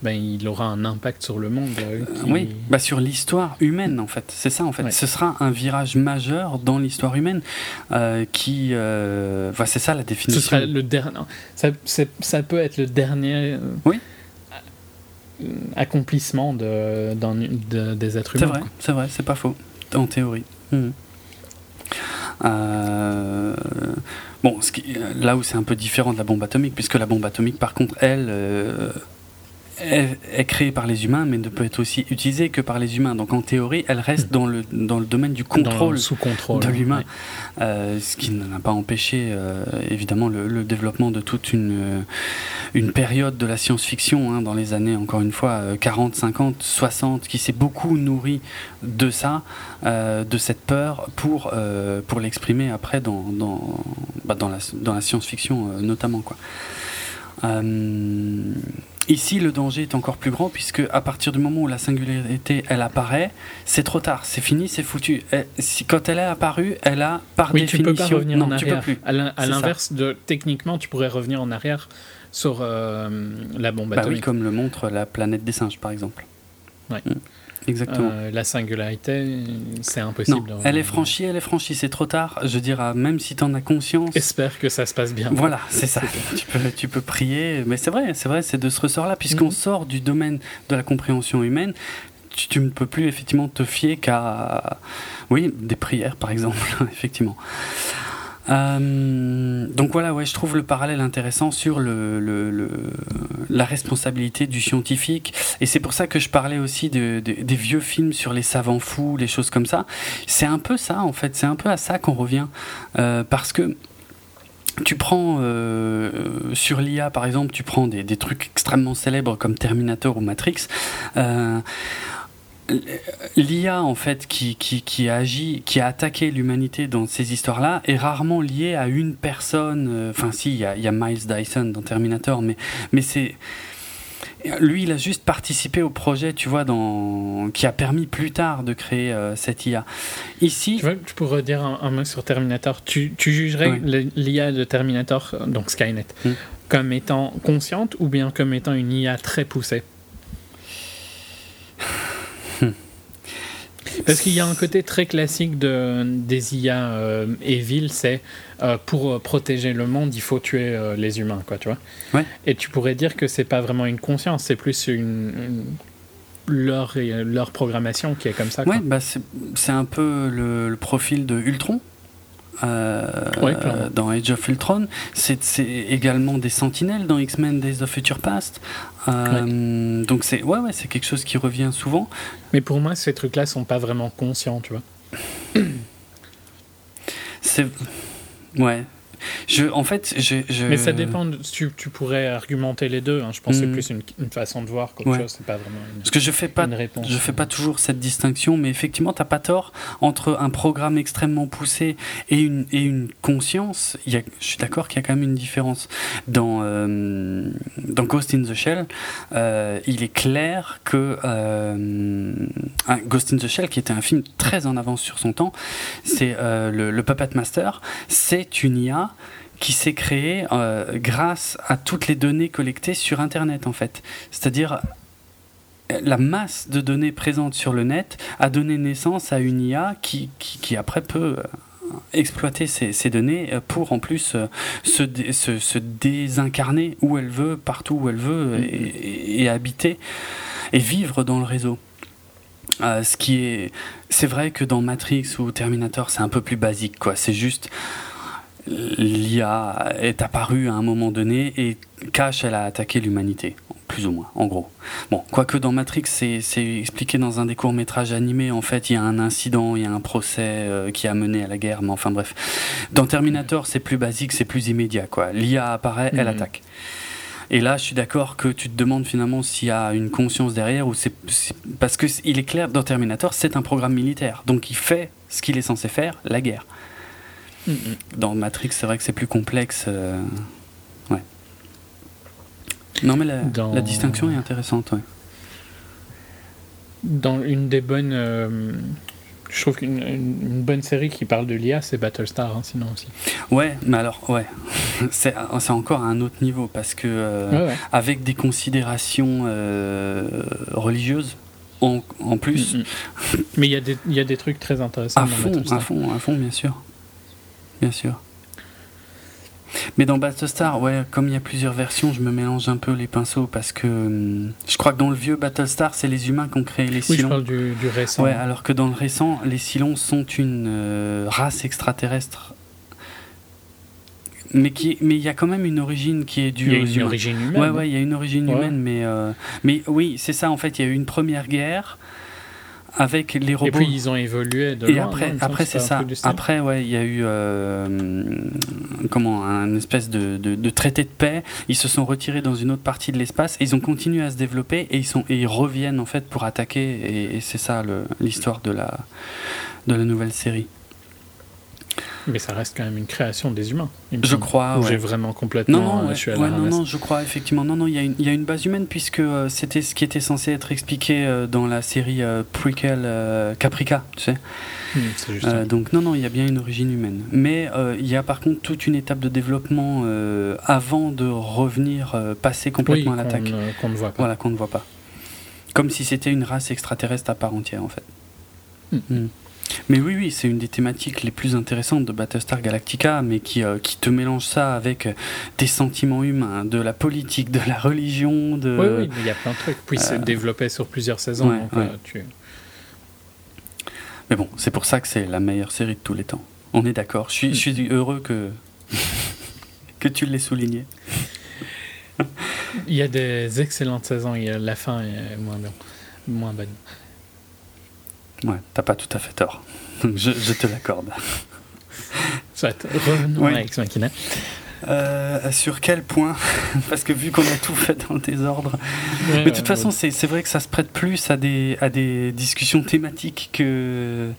Ben il aura un impact sur le monde. euh, qui- Oui, bah sur l'histoire humaine en fait, c'est ça en fait. Ouais. Ce sera un virage majeur dans l'histoire humaine euh, qui, euh, bah, c'est ça la Ce définition. sera le dernier. Ça, c'est- ça peut être le dernier. euh, Oui. Accomplissement de, de- des êtres C'est humains. vrai, quoi. c'est vrai, c'est pas faux, en théorie. Euh, bon, ce qui- là où c'est un peu différent de la bombe atomique, puisque la bombe atomique, par contre, elle, euh, est, est créée par les humains, mais ne peut être aussi utilisée que par les humains. Donc en théorie, elle reste dans le, dans le domaine du contrôle sous contrôle de l'humain. Euh, ce qui n'a pas empêché euh, évidemment le, le développement de toute une, euh, une période de la science-fiction hein, dans les années, encore une fois, euh, 40, 50, 60, qui s'est beaucoup nourri de ça, euh, de cette peur, pour, pour l'exprimer après dans, dans, bah, dans la, dans la science-fiction notamment. Quoi. Ici, le danger est encore plus grand puisque à partir du moment où la singularité elle apparaît, c'est trop tard, c'est fini, c'est foutu. Si, quand elle est apparue, elle a par Oui, tu définition peux pas revenir non, en tu peux arrière. plus. À l'inverse de techniquement, tu pourrais revenir en arrière sur euh, la bombe Bah oui, atomique. comme le montre la planète des singes, par exemple. Ouais. Mm. Exactement. Euh, la singularité, c'est non, impossible. de elle est franchie, elle est franchie, c'est trop tard. Je dire, ah, même si tu en as conscience. Espère que ça se passe bien. Voilà, c'est ça. tu, peux, tu peux prier, mais c'est vrai, c'est vrai, c'est de ce ressort-là, puisqu'on Mhm. sort du domaine de la compréhension humaine. Tu, tu ne peux plus effectivement te fier qu'à, oui, des prières par exemple, effectivement. Euh, donc voilà, ouais, je trouve le parallèle intéressant sur le, le- le- la responsabilité du scientifique. Et c'est pour ça que je parlais aussi de, de- des vieux films sur les savants fous, les choses comme ça. C'est un peu ça, en fait. C'est un peu à ça qu'on revient. Euh, parce que tu prends euh, sur l'IA par exemple, tu prends des, des trucs extrêmement célèbres comme Terminator ou Matrix. Euh, L'IA en fait qui, qui, qui a agi, qui a attaqué l'humanité dans ces histoires-là est rarement liée à une personne. euh, Enfin, si, il y a, il y a Miles Dyson dans Terminator, mais, mais c'est. Lui, il a juste participé au projet, tu vois, dans... qui a permis plus tard de créer euh, cette IA. Ici, Tu vois, tu pourrais dire un, un mot sur Terminator. Tu, tu jugerais Ouais. l'IA de Terminator, donc Skynet, Mm. comme étant consciente ou bien comme étant une IA très poussée? Parce qu'il y a un côté très classique de, des IA euh, evil, c'est euh, pour euh, protéger le monde, il faut tuer euh, les humains, quoi, tu vois. Ouais. Et tu pourrais dire que c'est pas vraiment une conscience, c'est plus une, une- leur, leur programmation qui est comme ça. quoi. Ouais, bah c'est un peu le, le profil de Ultron. Ouais, dans Age of Ultron, c'est également des sentinelles dans X-Men Days of Future Past. Euh, Donc c'est ouais, ouais, c'est quelque chose qui revient souvent. Mais pour moi, ces trucs-là sont pas vraiment conscients, tu vois. C'est ouais. Je, en fait, je, je- Mais ça dépend, tu, tu pourrais argumenter les deux. hein. Je pense que c'est Mhm. plus une, une façon de voir qu'autre Ouais. chose, c'est pas vraiment une, Parce que je fais pas une réponse. Je fais pas toujours cette distinction, mais effectivement, t'as pas tort entre un programme extrêmement poussé et une, et une conscience. Il y a, je suis d'accord qu'il y a quand même une différence. Dans, euh, dans Ghost in the Shell, euh, il est clair que euh, Ghost in the Shell, qui était un film très en avance sur son temps, c'est le, le Puppet Master, c'est une IA qui s'est créée euh, grâce à toutes les données collectées sur Internet, en fait. C'est-à-dire la masse de données présentes sur le net a donné naissance à une IA qui, qui, qui après peut euh, exploiter ces, ces données euh, pour en plus se, dé- se, se désincarner où elle veut, partout où elle veut euh, et, et- et habiter et vivre dans le réseau. Euh, ce qui est, c'est vrai que dans Matrix ou Terminator, c'est un peu plus basique, quoi. C'est juste l'IA est apparue à un moment donné et cache, elle a attaqué l'humanité, plus ou moins, en gros. Bon, quoique dans Matrix, c'est expliqué dans un des courts-métrages animés, en fait, il y a un incident, il y a un procès euh, qui a mené à la guerre, mais enfin bref. Dans Terminator, c'est plus basique, c'est plus immédiat, quoi. L'IA apparaît, elle Mhm. attaque. Et là, je suis d'accord que tu te demandes finalement s'il y a une conscience derrière ou c'est parce que il est clair dans Terminator, c'est un programme militaire, donc il fait ce qu'il est censé faire, la guerre. Dans Matrix, c'est vrai que c'est plus complexe. euh, Ouais. Non, mais la, Dans- la distinction est intéressante, ouais. Dans une des bonnes. euh, je trouve qu'une une, une bonne série qui parle de l'IA, c'est Battlestar, hein, sinon aussi. Ouais, mais alors, ouais. c'est encore à un autre niveau parce que, euh, Ouais, ouais. avec des considérations religieuses, en, en plus. Mais il y, a des- il y a des trucs très intéressants à fond, à fond, à fond, bien sûr. Bien sûr. Mais dans Battlestar, ouais, comme il y a plusieurs versions, je me mélange un peu les pinceaux parce que hum, je crois que dans le vieux Battlestar, c'est les humains qui ont créé les Oui, je parle du, du récent. Ouais, alors que dans le récent, les Cylons sont une euh, race extraterrestre mais qui, mais il y a quand même une origine qui est due Il y a une humains. origine humaine. Ouais, ouais, il y a une origine Ouais. humaine, mais, euh, mais oui, c'est ça, en fait, il y a eu une première guerre avec les robots. Et puis ils ont évolué de Et loin, après, non, après c'est ça. Après, ouais, il y a eu euh, comment un espèce de, de, de traité de paix. Ils se sont retirés dans une autre partie de l'espace. Ils ont continué à se développer et ils sont et ils reviennent en fait pour attaquer. Et, et c'est ça l'histoire de la de la nouvelle série. Mais ça reste quand même une création des humains. Je crois. Ou ouais. j'ai vraiment complètement. Non, non, ouais, je suis à ouais, non, non, je crois effectivement. Non, non, il y, a une- il y a une base humaine puisque euh, c'était ce qui était censé être expliqué euh, dans la série euh, prequel euh, Caprica, tu sais. C'est juste ça. donc non, non, il y a bien une origine humaine. Mais il y a par contre toute une étape de développement avant de revenir passer complètement à l'attaque. qu'on ne voit pas. Voilà, qu'on ne voit pas. Comme si c'était une race extraterrestre à part entière en fait. Hmm. Hmm. Mais oui, oui, c'est une des thématiques les plus intéressantes de Battlestar Galactica, mais qui, euh, qui te mélange ça avec des sentiments humains, de la politique, de la religion, de... Oui, oui, mais il y a plein de trucs. Puis c'est euh, développé sur plusieurs saisons. ouais, donc, ouais. euh, tu- Mais bon, c'est pour ça que c'est la meilleure série de tous les temps. On est d'accord. Je suis, je suis heureux que, que tu l'aies souligné. Il y a des excellentes saisons. Il y a la fin est moins bien, moins bonne. Ouais, t'as pas tout à fait tort. Je, je te l'accorde. Soit, revenons Oui. à Ex Machina. Euh, sur quel point Parce que vu qu'on a tout fait dans le désordre. Ouais, Mais de toute ouais, façon, ouais. c'est vrai que ça se prête plus à des, à des discussions thématiques que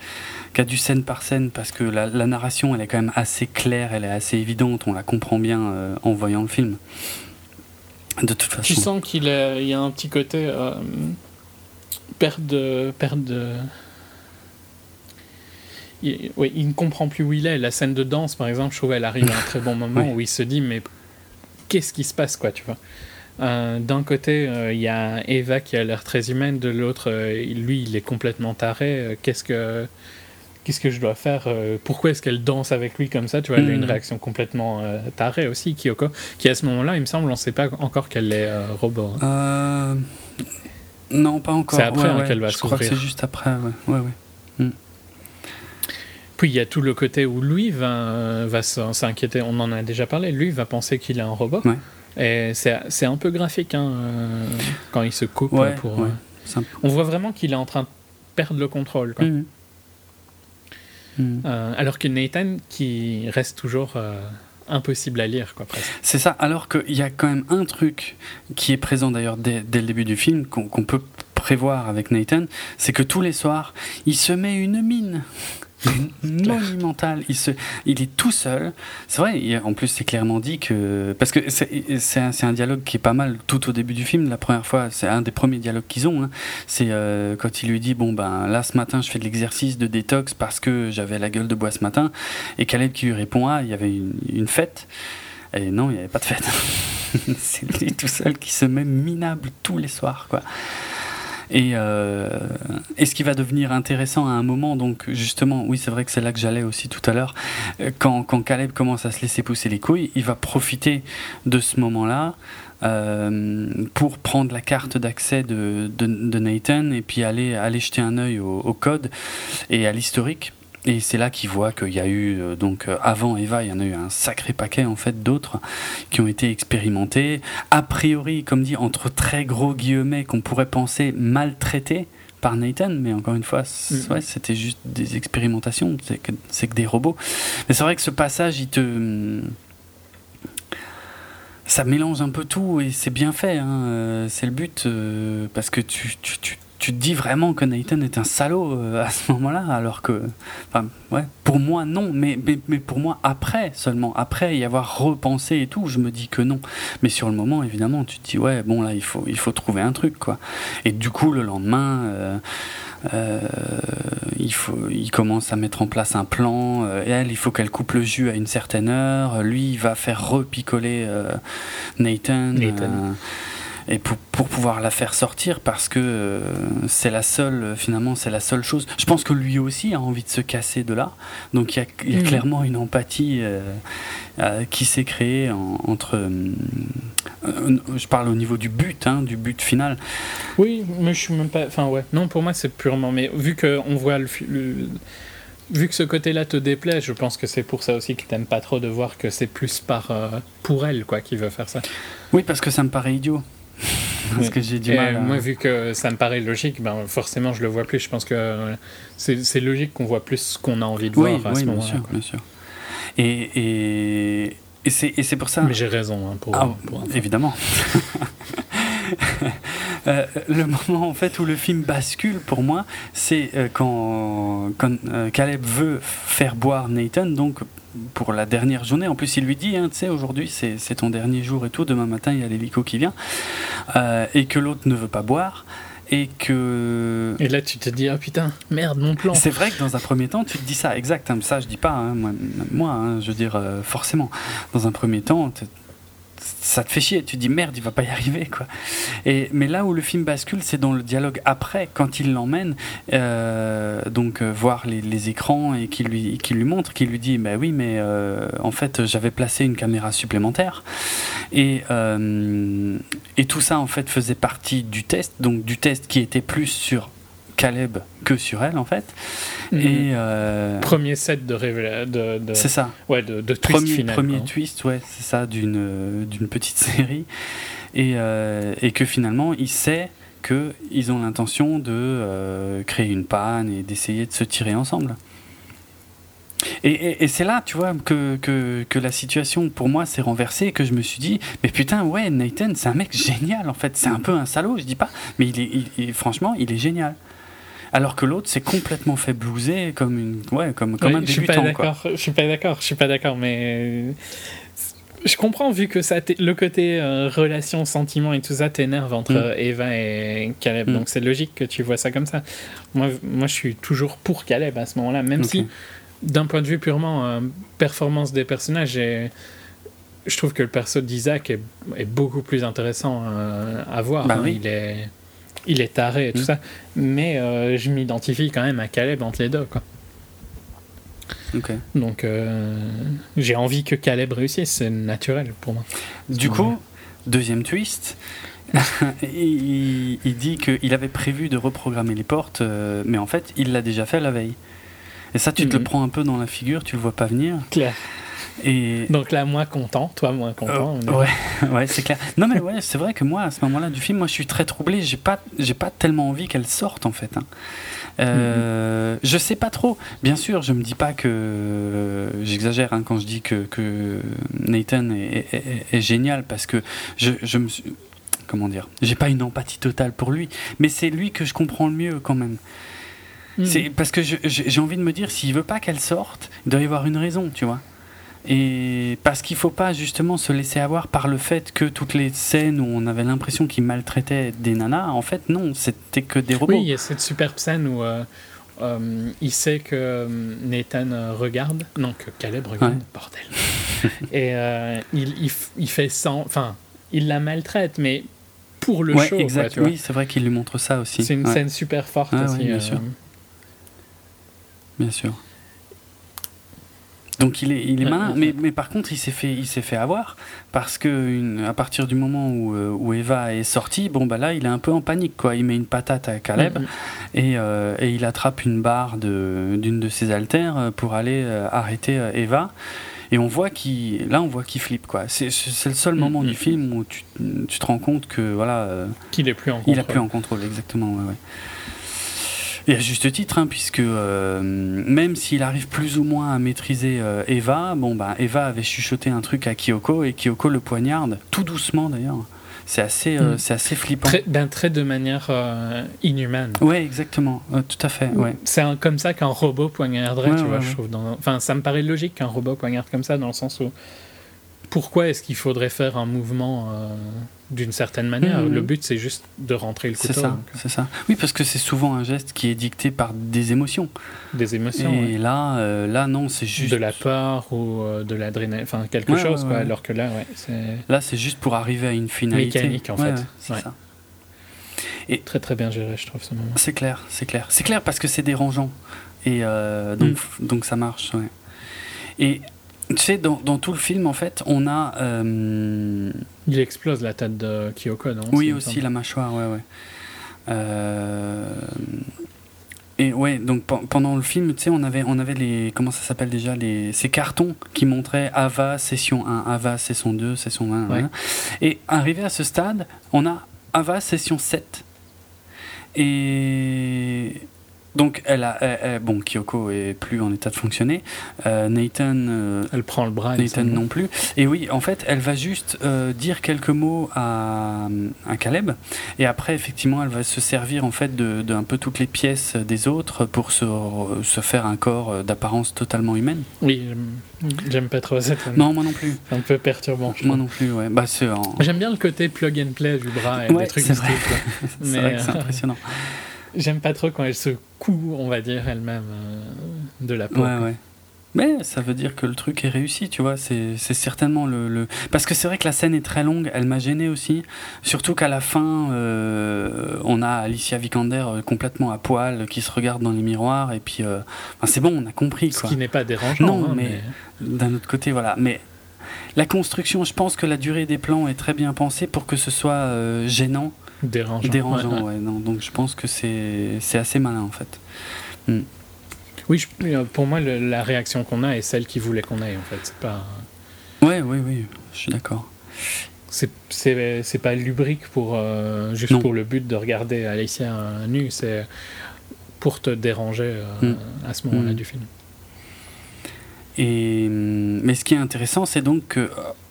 qu'à du scène par scène, parce que la, la narration, elle est quand même assez claire, elle est assez évidente, on la comprend bien euh, en voyant le film. De toute façon. Tu sens qu'il y a un petit côté euh, perte de. Perte de... Il, ouais, il ne comprend plus où il est. La scène de danse, par exemple, je trouve elle arrive à un très bon moment où il se dit mais qu'est-ce qui se passe quoi, tu vois. Euh, D'un côté, euh, il y a Eva qui a l'air très humaine, de l'autre, euh, lui, il est complètement taré. Qu'est-ce que qu'est-ce que je dois faire Pourquoi est-ce qu'elle danse avec lui comme ça Tu vois, elle a une Mhm. réaction complètement tarée aussi, Kyoko, qui à ce moment-là, il me semble, on ne sait pas encore qu'elle est robot. hein. Non, pas encore. C'est après, Ouais, hein, ouais. qu'elle va Je crois que c'est juste après, ouais, ouais. Puis il y a tout le côté où lui va, va s'in- s'inquiéter, on en a déjà parlé, lui va penser qu'il est un robot. Ouais. Et c'est un peu graphique hein, euh, quand il se coupe. Ouais, pour, ouais. euh, On voit vraiment qu'il est en train de perdre le contrôle. quoi. Mhm. Mhm. Euh, alors que Nathan qui reste toujours euh, impossible à lire, quoi. C'est ça, alors qu'il y a quand même un truc qui est présent d'ailleurs dès, dès le début du film, qu'on qu'on peut prévoir avec Nathan, c'est que tous les soirs, il se met une mine monumentale. Il, se, il est tout seul. C'est vrai, en plus c'est clairement dit que... Parce que c'est un, un dialogue qui est pas mal tout au début du film. La première fois, c'est un des premiers dialogues qu'ils ont. hein. C'est euh, quand il lui dit, bon ben là ce matin je fais de l'exercice de détox parce que j'avais la gueule de bois ce matin. Et Caleb qui lui répond, ah il y avait une, une fête. Et non, il n'y avait pas de fête. c'est lui tout seul qui se met minable tous les soirs, quoi. Et, euh, et ce qui va devenir intéressant à un moment, donc justement, oui, c'est vrai que c'est là que j'allais aussi tout à l'heure, euh, quand, quand Caleb commence à se laisser pousser les couilles, il va profiter de ce moment-là euh, pour prendre la carte d'accès de, de, de Nathan et puis aller, aller jeter un œil au, au code et à l'historique. Et c'est là qu'il voit qu'il y a eu, euh, donc euh, avant Eva, il y en a eu un sacré paquet en fait d'autres qui ont été expérimentés, a priori, comme dit, entre très gros guillemets, qu'on pourrait penser maltraités par Nathan, mais encore une fois, ouais, c'était juste des expérimentations, c'est que, que des robots. Mais c'est vrai que ce passage, il te. Ça mélange un peu tout et c'est bien fait, hein, euh, c'est le but, parce que tu, tu, tu, tu te dis vraiment que Nathan est un salaud euh, à ce moment-là, alors que. Enfin, ouais, pour moi, non, mais, mais, mais pour moi, après seulement, après y avoir repensé et tout, je me dis que non. Mais sur le moment, évidemment, tu te dis, ouais, bon, là, il faut, il faut trouver un truc, quoi. Et du coup, le lendemain. euh, euh, il, faut, il commence à mettre en place un plan. euh, elle, il faut qu'elle coupe le jus à une certaine heure. Lui, il va faire repicoler Nathan. Nathan. Et pour, pour pouvoir la faire sortir parce que euh, c'est la seule euh, finalement c'est la seule chose je pense que lui aussi a envie de se casser de là donc il y a, il y a Mhm. clairement une empathie euh, euh, qui s'est créée en- entre je parle au niveau du but hein, du but final Oui, mais je suis même pas. Enfin, ouais. Non, pour moi, c'est purement. Mais vu qu'on voit le, vu que ce côté-là te déplaît, je pense que c'est pour ça aussi que t'aimes pas trop de voir que c'est plus par euh, pour elle quoi qui veut faire ça. Oui, parce que ça me paraît idiot. Parce que j'ai du Et mal. à- Moi, vu que ça me paraît logique, ben, forcément, je le vois plus. Je pense que c'est logique qu'on voit plus ce qu'on a envie de oui, voir à oui, ce bien moment-là. sûr, quoi. bien sûr. Et, et, et c'est pour ça. Mais j'ai raison hein, pour, Ah, pour évidemment. Euh, le moment en fait où le film bascule pour moi, c'est euh, quand, quand euh, Caleb veut faire boire Nathan, donc pour la dernière journée. En plus, il lui dit, hein, tu sais, aujourd'hui c'est ton dernier jour et tout, demain matin il y a l'hélico qui vient, Euh, et que l'autre ne veut pas boire, et que Et là, tu te dis, ah putain, merde, mon plan. c'est vrai que dans un premier temps, tu te dis ça, exact. hein, ça, je dis pas, hein, moi, moi, je veux dire, euh, forcément. Dans un premier temps, te- ça te fait chier. Tu te dis merde, il va pas y arriver, quoi. Et mais là où le film bascule, c'est dans le dialogue après, quand il l'emmène, euh, donc euh, voir les, écrans et qu'il lui, lui montre, qu'il lui dit, bah oui, mais euh, en fait, j'avais placé une caméra supplémentaire. Et, et tout ça, en fait, faisait partie du test, donc du test qui était plus sur Caleb que sur elle, en fait. Mhm. Et euh, Premier set de révéla- de, de, c'est ça. ouais, de, de twist Premier, final. premier quoi. twist, ouais, c'est ça, d'une d'une petite série. Et, euh, et que finalement, il sait qu'ils ont l'intention de euh, créer une panne et d'essayer de se tirer ensemble. Et, et- et c'est là, tu vois, que, que, que la situation pour moi s'est renversée et que je me suis dit, mais putain, ouais, Nathan, c'est un mec génial en fait. C'est un peu un salaud, je dis pas, mais il est, il- il- franchement, il est génial. Alors que l'autre s'est complètement fait blouser comme, une, ouais, comme, comme Ouais, un je suis pas débutant. Je suis pas d'accord. Je suis pas d'accord, mais je comprends vu que ça le côté euh, relation, sentiment et tout ça t'énerve entre Mm. euh, Eva et Caleb. Mm. Donc c'est logique que tu vois ça comme ça. Moi, moi, je suis toujours pour Caleb à ce moment-là, même si d'un point de vue purement euh, performance des personnages, et je trouve que le perso d'Isaac est, est beaucoup plus intéressant euh, à voir. Bah hein. oui. Il est il est taré et tout Mm. ça, mais euh, je m'identifie quand même à Caleb entre les deux, quoi. Donc euh, j'ai envie que Caleb réussisse, c'est naturel pour moi. Du coup, deuxième twist, il, il dit qu'il avait prévu de reprogrammer les portes, euh, mais en fait, il l'a déjà fait la veille. Et ça, tu te le prends un peu dans la figure, tu le vois pas venir. Claire. Et Donc là, moins content, toi moins content. Euh, ouais, ouais, c'est clair. Non, mais ouais, c'est vrai que moi, à ce moment-là du film, moi, je suis très troublé. J'ai pas, j'ai pas tellement envie qu'elle sorte, en fait. hein. Euh, Je sais pas trop. Bien sûr, je me dis pas que j'exagère hein, quand je dis que, que Nathan est, est- est- est génial parce que je, je me suis- comment dire, j'ai pas une empathie totale pour lui, mais c'est lui que je comprends le mieux quand même. Mhm. C'est parce que j'ai envie de me dire, s'il veut pas qu'elle sorte, il doit y avoir une raison, tu vois. Et parce qu'il faut pas justement se laisser avoir par le fait que toutes les scènes où on avait l'impression qu'il maltraitait des nanas, en fait non, c'était que des robots. Oui, il y a cette superbe scène où euh, euh, il sait que euh, Nathan regarde, non, que Caleb regarde, Ouais. bordel. Et euh, il, il, fait sans. Enfin, il la maltraite, mais pour le ouais, show. quoi, exact. tu oui, c'est vrai qu'il lui montre ça aussi. C'est une Ouais, scène super forte ouais, aussi. bien sûr. Bien sûr. Donc il est, il est Ouais, malin, ouais, mais, mais par contre il s'est fait, il s'est fait avoir parce que une- à partir du moment où, euh, où Eva est sortie, bon bah là il est un peu en panique quoi. Il met une patate à Caleb Mhm. et, euh, et il attrape une barre de- d'une de, ses haltères euh, pour aller euh, arrêter Eva. Et on voit qu'il, là on voit qu'il flippe quoi. C'est, c'est le seul Mhm. moment du film où tu, tu te rends compte que voilà. euh, Qu'il est plus en il a contrôle. plus en contrôle, exactement. Ouais, ouais. Et à juste titre, hein, puisque euh, même s'il arrive plus ou moins à maîtriser euh, Eva, bon bah Eva avait chuchoté un truc à Kyoko et Kyoko le poignarde, tout doucement d'ailleurs. C'est assez, euh, Mm. c'est assez flippant. Très, ben, très de manière inhumaine. Ouais, exactement, tout à fait. Ouais. C'est un- comme ça qu'un robot poignarderait, Ouais, tu ouais, vois, ouais. je trouve. Dans... Enfin, ça me paraît logique qu'un robot poignarde comme ça, dans le sens où pourquoi est-ce qu'il faudrait faire un mouvement d'une certaine manière Mhm. Le but, c'est juste de rentrer le C'est couteau. ça, donc, c'est ça. Oui, parce que c'est souvent un geste qui est dicté par des émotions. des émotions, et ouais. là, euh, là non, c'est juste. de la peur ou euh, de l'adrénaline, enfin quelque Ouais, chose, ouais, quoi, alors que là, ouais, c'est Là, c'est juste pour arriver à une finalité. Mécanique, en fait. c'est ça. très très bien géré, je trouve, ce moment. C'est clair, c'est clair. C'est clair parce que c'est dérangeant. Et euh, donc, Mm. donc ça marche, ouais. Et tu sais, dans, dans tout le film, en fait, on a. euh, Il explose la tête de Kyoko, non oui, aussi la mâchoire, ouais, ouais. Euh, et ouais, donc pe- pendant le film, tu sais, on avait, on avait les. Comment ça s'appelle déjà les, Ces cartons qui montraient Ava session 1, Ava session 2, session 1. Ouais. voilà. Et arrivé à ce stade, on a Ava session 7. Et. Donc, elle a. elle- elle- bon, Kyoko est plus en état de fonctionner. Euh, Nathan. euh, Elle prend le bras. Nathan non plus. Et oui, en fait, elle va juste euh, dire quelques mots à, à Caleb. Et après, effectivement, elle va se servir en fait de, de un peu toutes les pièces des autres pour se, se faire un corps d'apparence totalement humaine. Oui, j'aime- pas trop cette. Non, moi non plus. Un peu perturbant. je Moi non plus, ouais. Bah, en- J'aime bien le côté plug and play du bras et Ouais, des trucs c'est vrai. vrai que c'est impressionnant. J'aime pas trop quand elle se coud, on va dire, elle-même euh, de la peau. Ouais, ouais. Mais ça veut dire que le truc est réussi, tu vois. C'est certainement le, le- Parce que c'est vrai que la scène est très longue, elle m'a gêné aussi. Surtout qu'à la fin, euh, on a Alicia Vikander euh, complètement à poil, qui se regarde dans les miroirs, et puis. euh, c'est bon, on a compris, Ce quoi. qui n'est pas dérangeant. Non, hein, mais- D'un autre côté, voilà. Mais la construction, je pense que la durée des plans est très bien pensée pour que ce soit euh, gênant, dérangeant. dérangeant. Ouais, ouais. ouais, non. Donc je pense que c'est assez malin, en fait. Oui, je- euh, pour moi, le- la réaction qu'on a est celle qu'il voulait qu'on ait, en fait. C'est pas. Ouais, oui, oui, je suis d'accord. C'est, pas lubrique pour euh, juste Non. pour le but de regarder Alicia nue, c'est pour te déranger euh, Mm. à ce moment-là Mm. du film. Et, mais ce qui est intéressant, c'est donc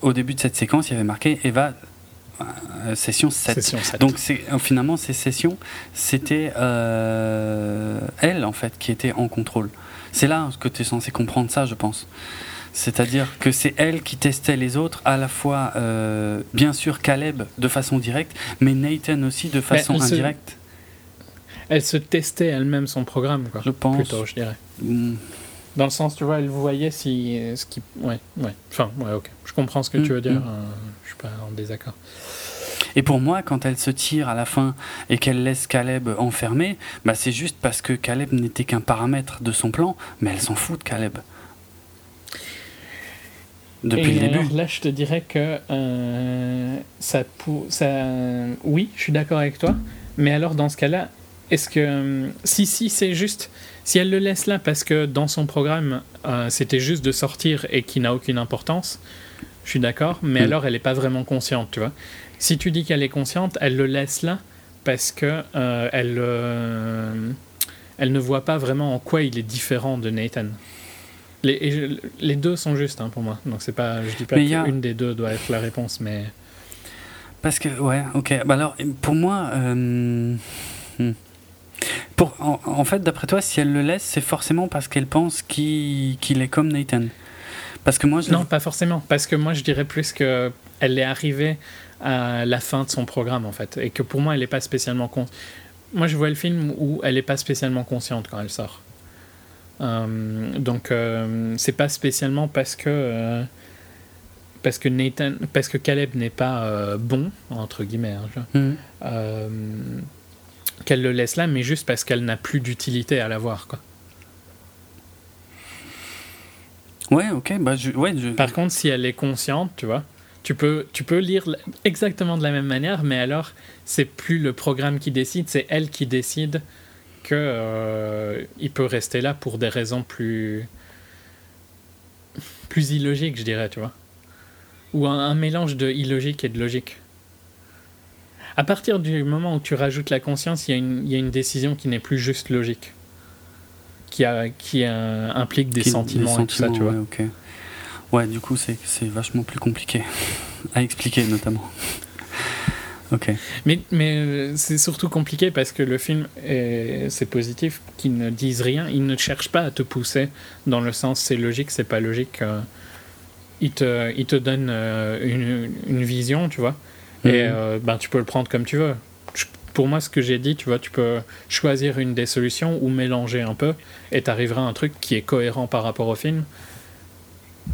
qu'au début de cette séquence, il y avait marqué Eva, session 7. Session 7. Donc euh, finalement, ces sessions, c'était euh, elle, en fait, qui était en contrôle. C'est là que tu es censé comprendre ça, je pense. C'est-à-dire que c'est elle qui testait les autres, à la fois, euh, bien sûr, Caleb de façon directe, mais Nathan aussi de façon elle se- indirecte, Elle se testait elle-même son programme, quoi. je pense. Plutôt, je dirais. Hum, Dans le sens, tu vois, elle voyait si ce qui, ouais, ouais. Enfin, ouais, ok. Je comprends ce que tu Mm, veux dire. mm. euh, je suis pas en désaccord. Et pour moi, quand elle se tire à la fin et qu'elle laisse Caleb enfermé, bah c'est juste parce que Caleb n'était qu'un paramètre de son plan, mais elle s'en fout de Caleb. Depuis Et le début. alors là, je te dirais que euh, ça, oui, je suis d'accord avec toi. Mais alors, dans ce cas-là, est-ce que euh, si si c'est juste, si elle le laisse là parce que dans son programme, euh, c'était juste de sortir et qui n'a aucune importance, je suis d'accord. Mais Mm. alors, elle n'est pas vraiment consciente, tu vois. Si tu dis qu'elle est consciente, elle le laisse là parce que euh, elle, euh, elle ne voit pas vraiment en quoi il est différent de Nathan. Les, et je- les deux sont justes hein, pour moi. Donc c'est pas, je dis pas a- qu'une des deux doit être la réponse, mais Parce que, ouais, ok. Bah alors, pour moi, euh, hmm. pour, en, en fait, d'après toi, si elle le laisse, c'est forcément parce qu'elle pense qu'il est comme Nathan. Parce que moi, je. non, pas forcément. Parce que moi je dirais plus que elle est arrivée à la fin de son programme en fait, et que pour moi elle n'est pas spécialement con. Moi je vois le film où elle n'est pas spécialement consciente quand elle sort. Euh, donc euh, c'est pas spécialement parce que euh, parce que Nathan, parce que Caleb n'est pas bon entre guillemets. hein, euh, qu'elle le laisse là, mais juste parce qu'elle n'a plus d'utilité à l'avoir. Quoi. Ouais, ok. Bah, je, ouais, je, Par contre, si elle est consciente, tu vois, tu peux, tu peux lire exactement de la même manière, mais alors c'est plus le programme qui décide, c'est elle qui décide que euh, il peut rester là pour des raisons plus plus illogiques, je dirais, tu vois, ou un, un mélange de illogique et de logique. À partir du moment où tu rajoutes la conscience, il y a une, il y a une décision qui n'est plus juste logique, qui, a, qui euh, implique des Qui- sentiments, et tout ça, tu vois. Ouais. Ouais, du coup, c'est vachement plus compliqué à expliquer, notamment. Ok. Mais, mais euh, c'est surtout compliqué parce que le film, est- c'est positif, qu'ils ne disent rien, ils ne cherchent pas à te pousser dans le sens c'est logique, c'est pas logique. euh, ils, te, ils te donnent euh, une, une vision, tu vois, et Mhm. euh, ben, tu peux le prendre comme tu veux. Pour moi, ce que j'ai dit, tu vois, tu peux choisir une des solutions ou mélanger un peu et t'arriveras à un truc qui est cohérent par rapport au film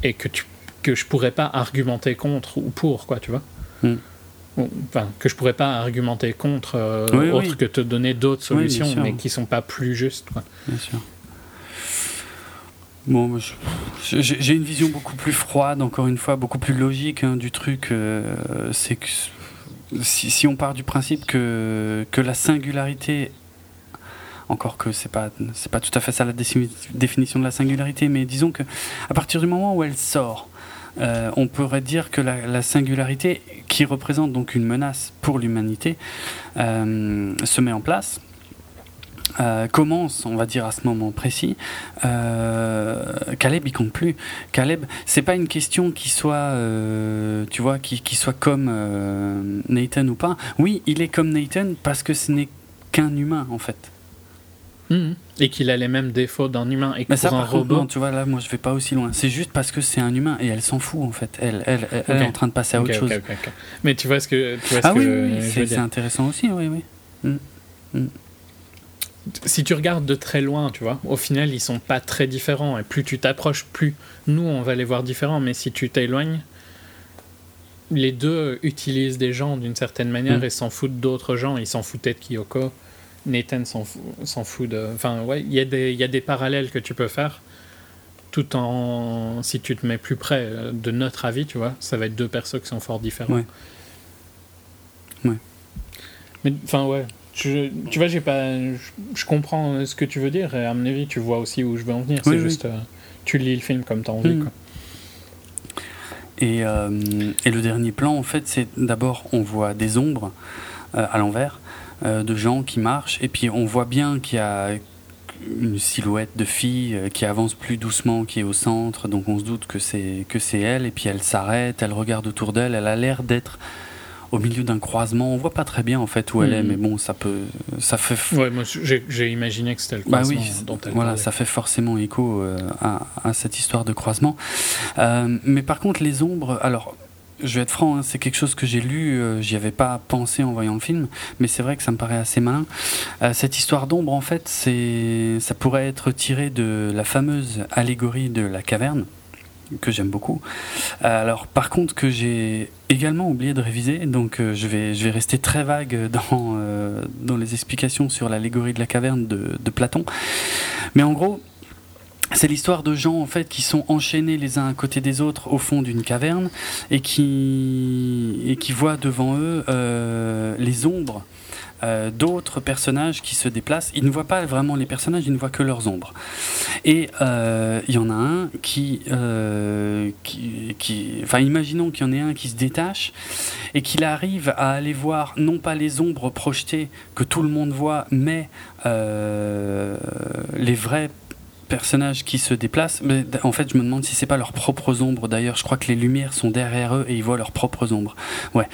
et que, tu, que je pourrais pas argumenter contre ou pour, quoi, tu vois. Ou- Enfin, que je pourrais pas argumenter contre euh, Oui, autre oui. que te donner d'autres solutions, mais qui sont pas plus justes, quoi. Bien sûr. Bon, j'ai une vision beaucoup plus froide, encore une fois, beaucoup plus logique hein, du truc. euh, c'est que si, si on part du principe que, que la singularité encore que c'est pas pas tout à fait ça la définition de la singularité, mais disons que à partir du moment où elle sort, euh, on pourrait dire que la, singularité, qui représente donc une menace pour l'humanité, euh, se met en place. Euh, commence, on va dire à ce moment précis, Caleb il compte plus. Caleb, c'est pas une question qui soit, qui, soit comme Nathan ou pas. Oui, il est comme Nathan parce que ce n'est qu'un humain en fait. Mhm. Et qu'il a les mêmes défauts d'un humain et que ça, un robot. tu vois, là, moi, je vais pas aussi loin. C'est juste parce que c'est un humain et elle s'en fout, en fait. Elle, elle, elle, est en train de passer à autre chose. Mais tu vois ce que, tu vois ah ce oui, que oui, c'est intéressant aussi, oui, oui. Mm. Mm. Si tu regardes de très loin, tu vois, au final, ils sont pas très différents. Et plus tu t'approches, plus nous, on va les voir différents. Mais si tu t'éloignes, les deux utilisent des gens d'une certaine manière mm. et s'en foutent d'autres gens. Ils s'en foutaient de Kyoko Nathan s'en fout, de. Enfin, ouais, il y, a des, y a des parallèles que tu peux faire, tout en. Si tu te mets plus près de notre avis, tu vois, ça va être deux persos qui sont fort différents. Ouais. ouais. Mais, enfin, ouais. tu vois, j'ai pas. Je, comprends ce que tu veux dire, et à mon avis, tu vois aussi où je veux en venir. C'est juste. Euh, tu lis le film comme tu as envie, mm. quoi. Et, euh, et, le dernier plan, en fait, c'est d'abord, on voit des ombres euh, à l'envers. Euh, de gens qui marchent. Et puis on voit bien qu'il y a une silhouette de fille euh, qui avance plus doucement, qui est au centre. Donc on se doute que c'est que c'est elle. Et puis elle s'arrête, elle regarde autour d'elle. Elle a l'air d'être au milieu d'un croisement. On voit pas très bien en fait où elle est, mm. mais bon, ça peut, ça fait. Ouais, moi j'ai imaginé que c'était le croisement bah oui, dont elle Voilà, ça fait forcément écho euh, à, à, cette histoire de croisement. mais par contre, les ombres, alors je vais être franc, hein, c'est quelque chose que j'ai lu, euh, j'y avais pas pensé en voyant le film, mais c'est vrai que ça me paraît assez malin. Euh, cette histoire d'ombre, en fait, ça pourrait être tiré de la fameuse allégorie de la caverne, que j'aime beaucoup. Euh, alors, par contre, que j'ai également oublié de réviser, donc je, vais, je vais rester très vague dans, les explications sur l'allégorie de la caverne de Platon. Mais en gros, c'est l'histoire de gens en fait qui sont enchaînés les uns à côté des autres au fond d'une caverne et qui et qui voient devant eux euh, les ombres euh, d'autres personnages qui se déplacent. Ils ne voient pas vraiment les personnages, ils ne voient que leurs ombres. Et euh, il y en a un qui, qui, enfin, imaginons qu'il y en ait un qui se détache et qu'il arrive à aller voir non pas les ombres projetées que tout le monde voit, mais les vrais personnages qui se déplacent, mais en fait, je me demande si c'est pas leurs propres ombres. D'ailleurs, je crois que les lumières sont derrière eux et ils voient leurs propres ombres. Ouais.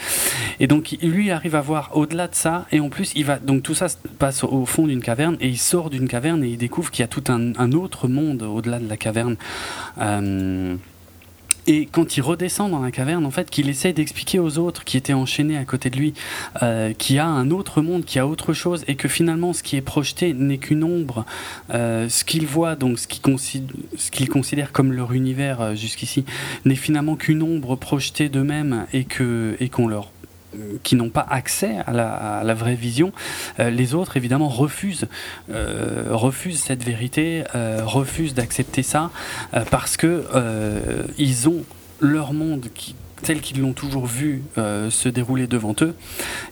Et donc, lui arrive à voir au-delà de ça, et en plus, il va. Donc, tout ça passe au fond d'une caverne, et il sort d'une caverne et il découvre qu'il y a tout un, autre monde au-delà de la caverne. Euh, et quand il redescend dans la caverne, en fait, qu'il essaye d'expliquer aux autres qui étaient enchaînés à côté de lui euh, qu'il y a un autre monde, qu'il y a autre chose, et que finalement, ce qui est projeté n'est qu'une ombre. Euh, ce qu'ils voient, donc ce qu'ils considèrent, comme leur univers euh, jusqu'ici, n'est finalement qu'une ombre projetée d'eux-mêmes et qu'on leur qui n'ont pas accès à la, vraie vision, euh, les autres évidemment refusent, euh, refusent cette vérité, euh, refusent d'accepter ça parce que ils ont leur monde qui tels qu'ils l'ont toujours vu euh, se dérouler devant eux,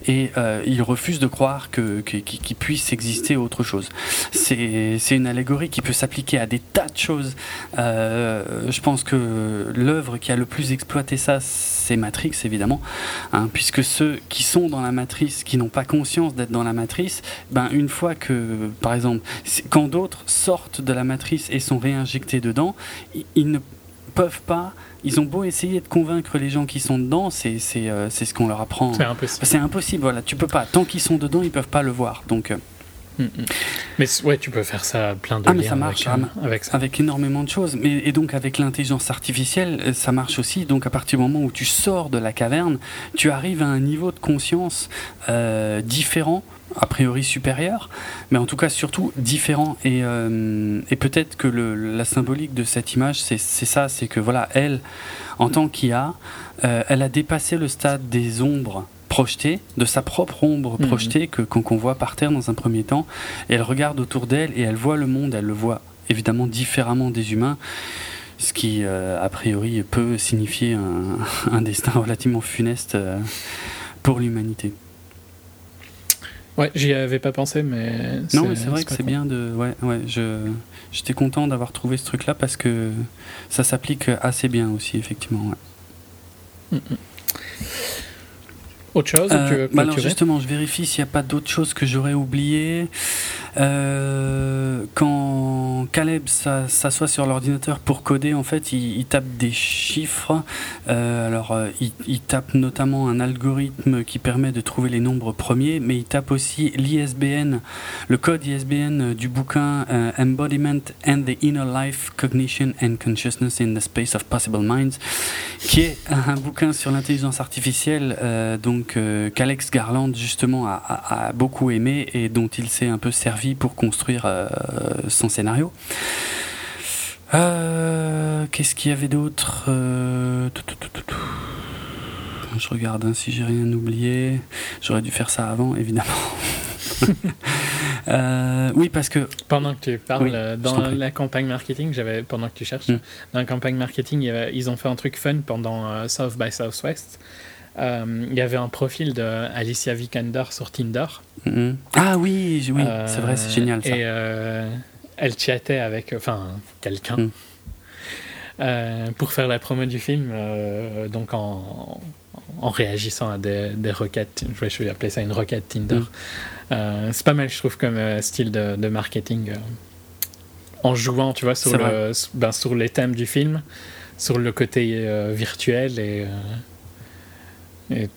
et euh, ils refusent de croire qu'il puisse exister autre chose. C'est une allégorie qui peut s'appliquer à des tas de choses. Euh, je pense que l'œuvre qui a le plus exploité ça, c'est Matrix, évidemment, hein, puisque ceux qui sont dans la matrice, qui n'ont pas conscience d'être dans la matrice, ben, une fois que, par exemple, quand d'autres sortent de la matrice et sont réinjectés dedans, ils ne peuvent pas ils ont beau essayer de convaincre les gens qui sont dedans, c'est euh, ce qu'on leur apprend. C'est impossible. C'est impossible, voilà. Tu peux pas. Tant qu'ils sont dedans, ils peuvent pas le voir. Donc. Euh, mm, mm. Mais ouais, tu peux faire ça plein de ah, mais ça marche avec, euh, avec, ça. avec énormément de choses. Mais, et donc avec l'intelligence artificielle, ça marche aussi. Donc à partir du moment où tu sors de la caverne, tu arrives à un niveau de conscience différent a priori supérieur, mais en tout cas surtout différent. Et, euh, et peut-être que le, la symbolique de cette image, c'est ça, c'est que voilà, elle, en tant qu'IA, euh, elle a dépassé le stade des ombres projetées, de sa propre ombre mhm. projetée que qu'on voit par terre dans un premier temps. Et elle regarde autour d'elle et elle voit le monde, elle le voit évidemment différemment des humains ce qui euh, a priori peut signifier un, un destin relativement funeste pour l'humanité. Ouais, j'y avais pas pensé, mais. Non, mais c'est vrai que c'est bien de. Ouais, ouais, je. J'étais content d'avoir trouvé ce truc-là parce que ça s'applique assez bien aussi, effectivement. Ouais. Mm, mm. Autre chose euh, bah alors Justement, je vérifie s'il n'y a pas d'autres choses que j'aurais oubliées. Euh, quand Caleb s'assoit sur l'ordinateur pour coder, en fait, il, tape des chiffres. Euh, alors, euh, il, tape notamment un algorithme qui permet de trouver les nombres premiers, mais il tape aussi l'ISBN, le code ISBN du bouquin Embodiment and the Inner Life, Cognition and Consciousness in the Space of Possible Minds, qui est un bouquin sur l'intelligence artificielle, donc qu'Alex Garland justement a, a beaucoup aimé et dont il s'est un peu servi pour construire euh, son scénario. Euh, qu'est-ce qu'il y avait d'autre euh, Je regarde hein, si j'ai rien oublié. J'aurais dû faire ça avant, évidemment. oui, parce que. Pendant que tu parles, dans la campagne marketing, j'avais pendant que tu cherches, hmm. dans la campagne marketing, ils ont fait un truc fun pendant South by Southwest. Il y avait un profil de Alicia Vikander sur Tinder. Mm-hmm. Ah oui, oui, c'est vrai, c'est génial ça. Et euh, elle chattait avec, enfin, quelqu'un. Mm. pour faire la promo du film, donc en, en, réagissant à des, des, requêtes, je vais appeler ça une requête Tinder. Mm. c'est pas mal, je trouve, comme style de, de marketing. en jouant, tu vois, sur, le, ben, sur les thèmes du film, sur le côté virtuel et et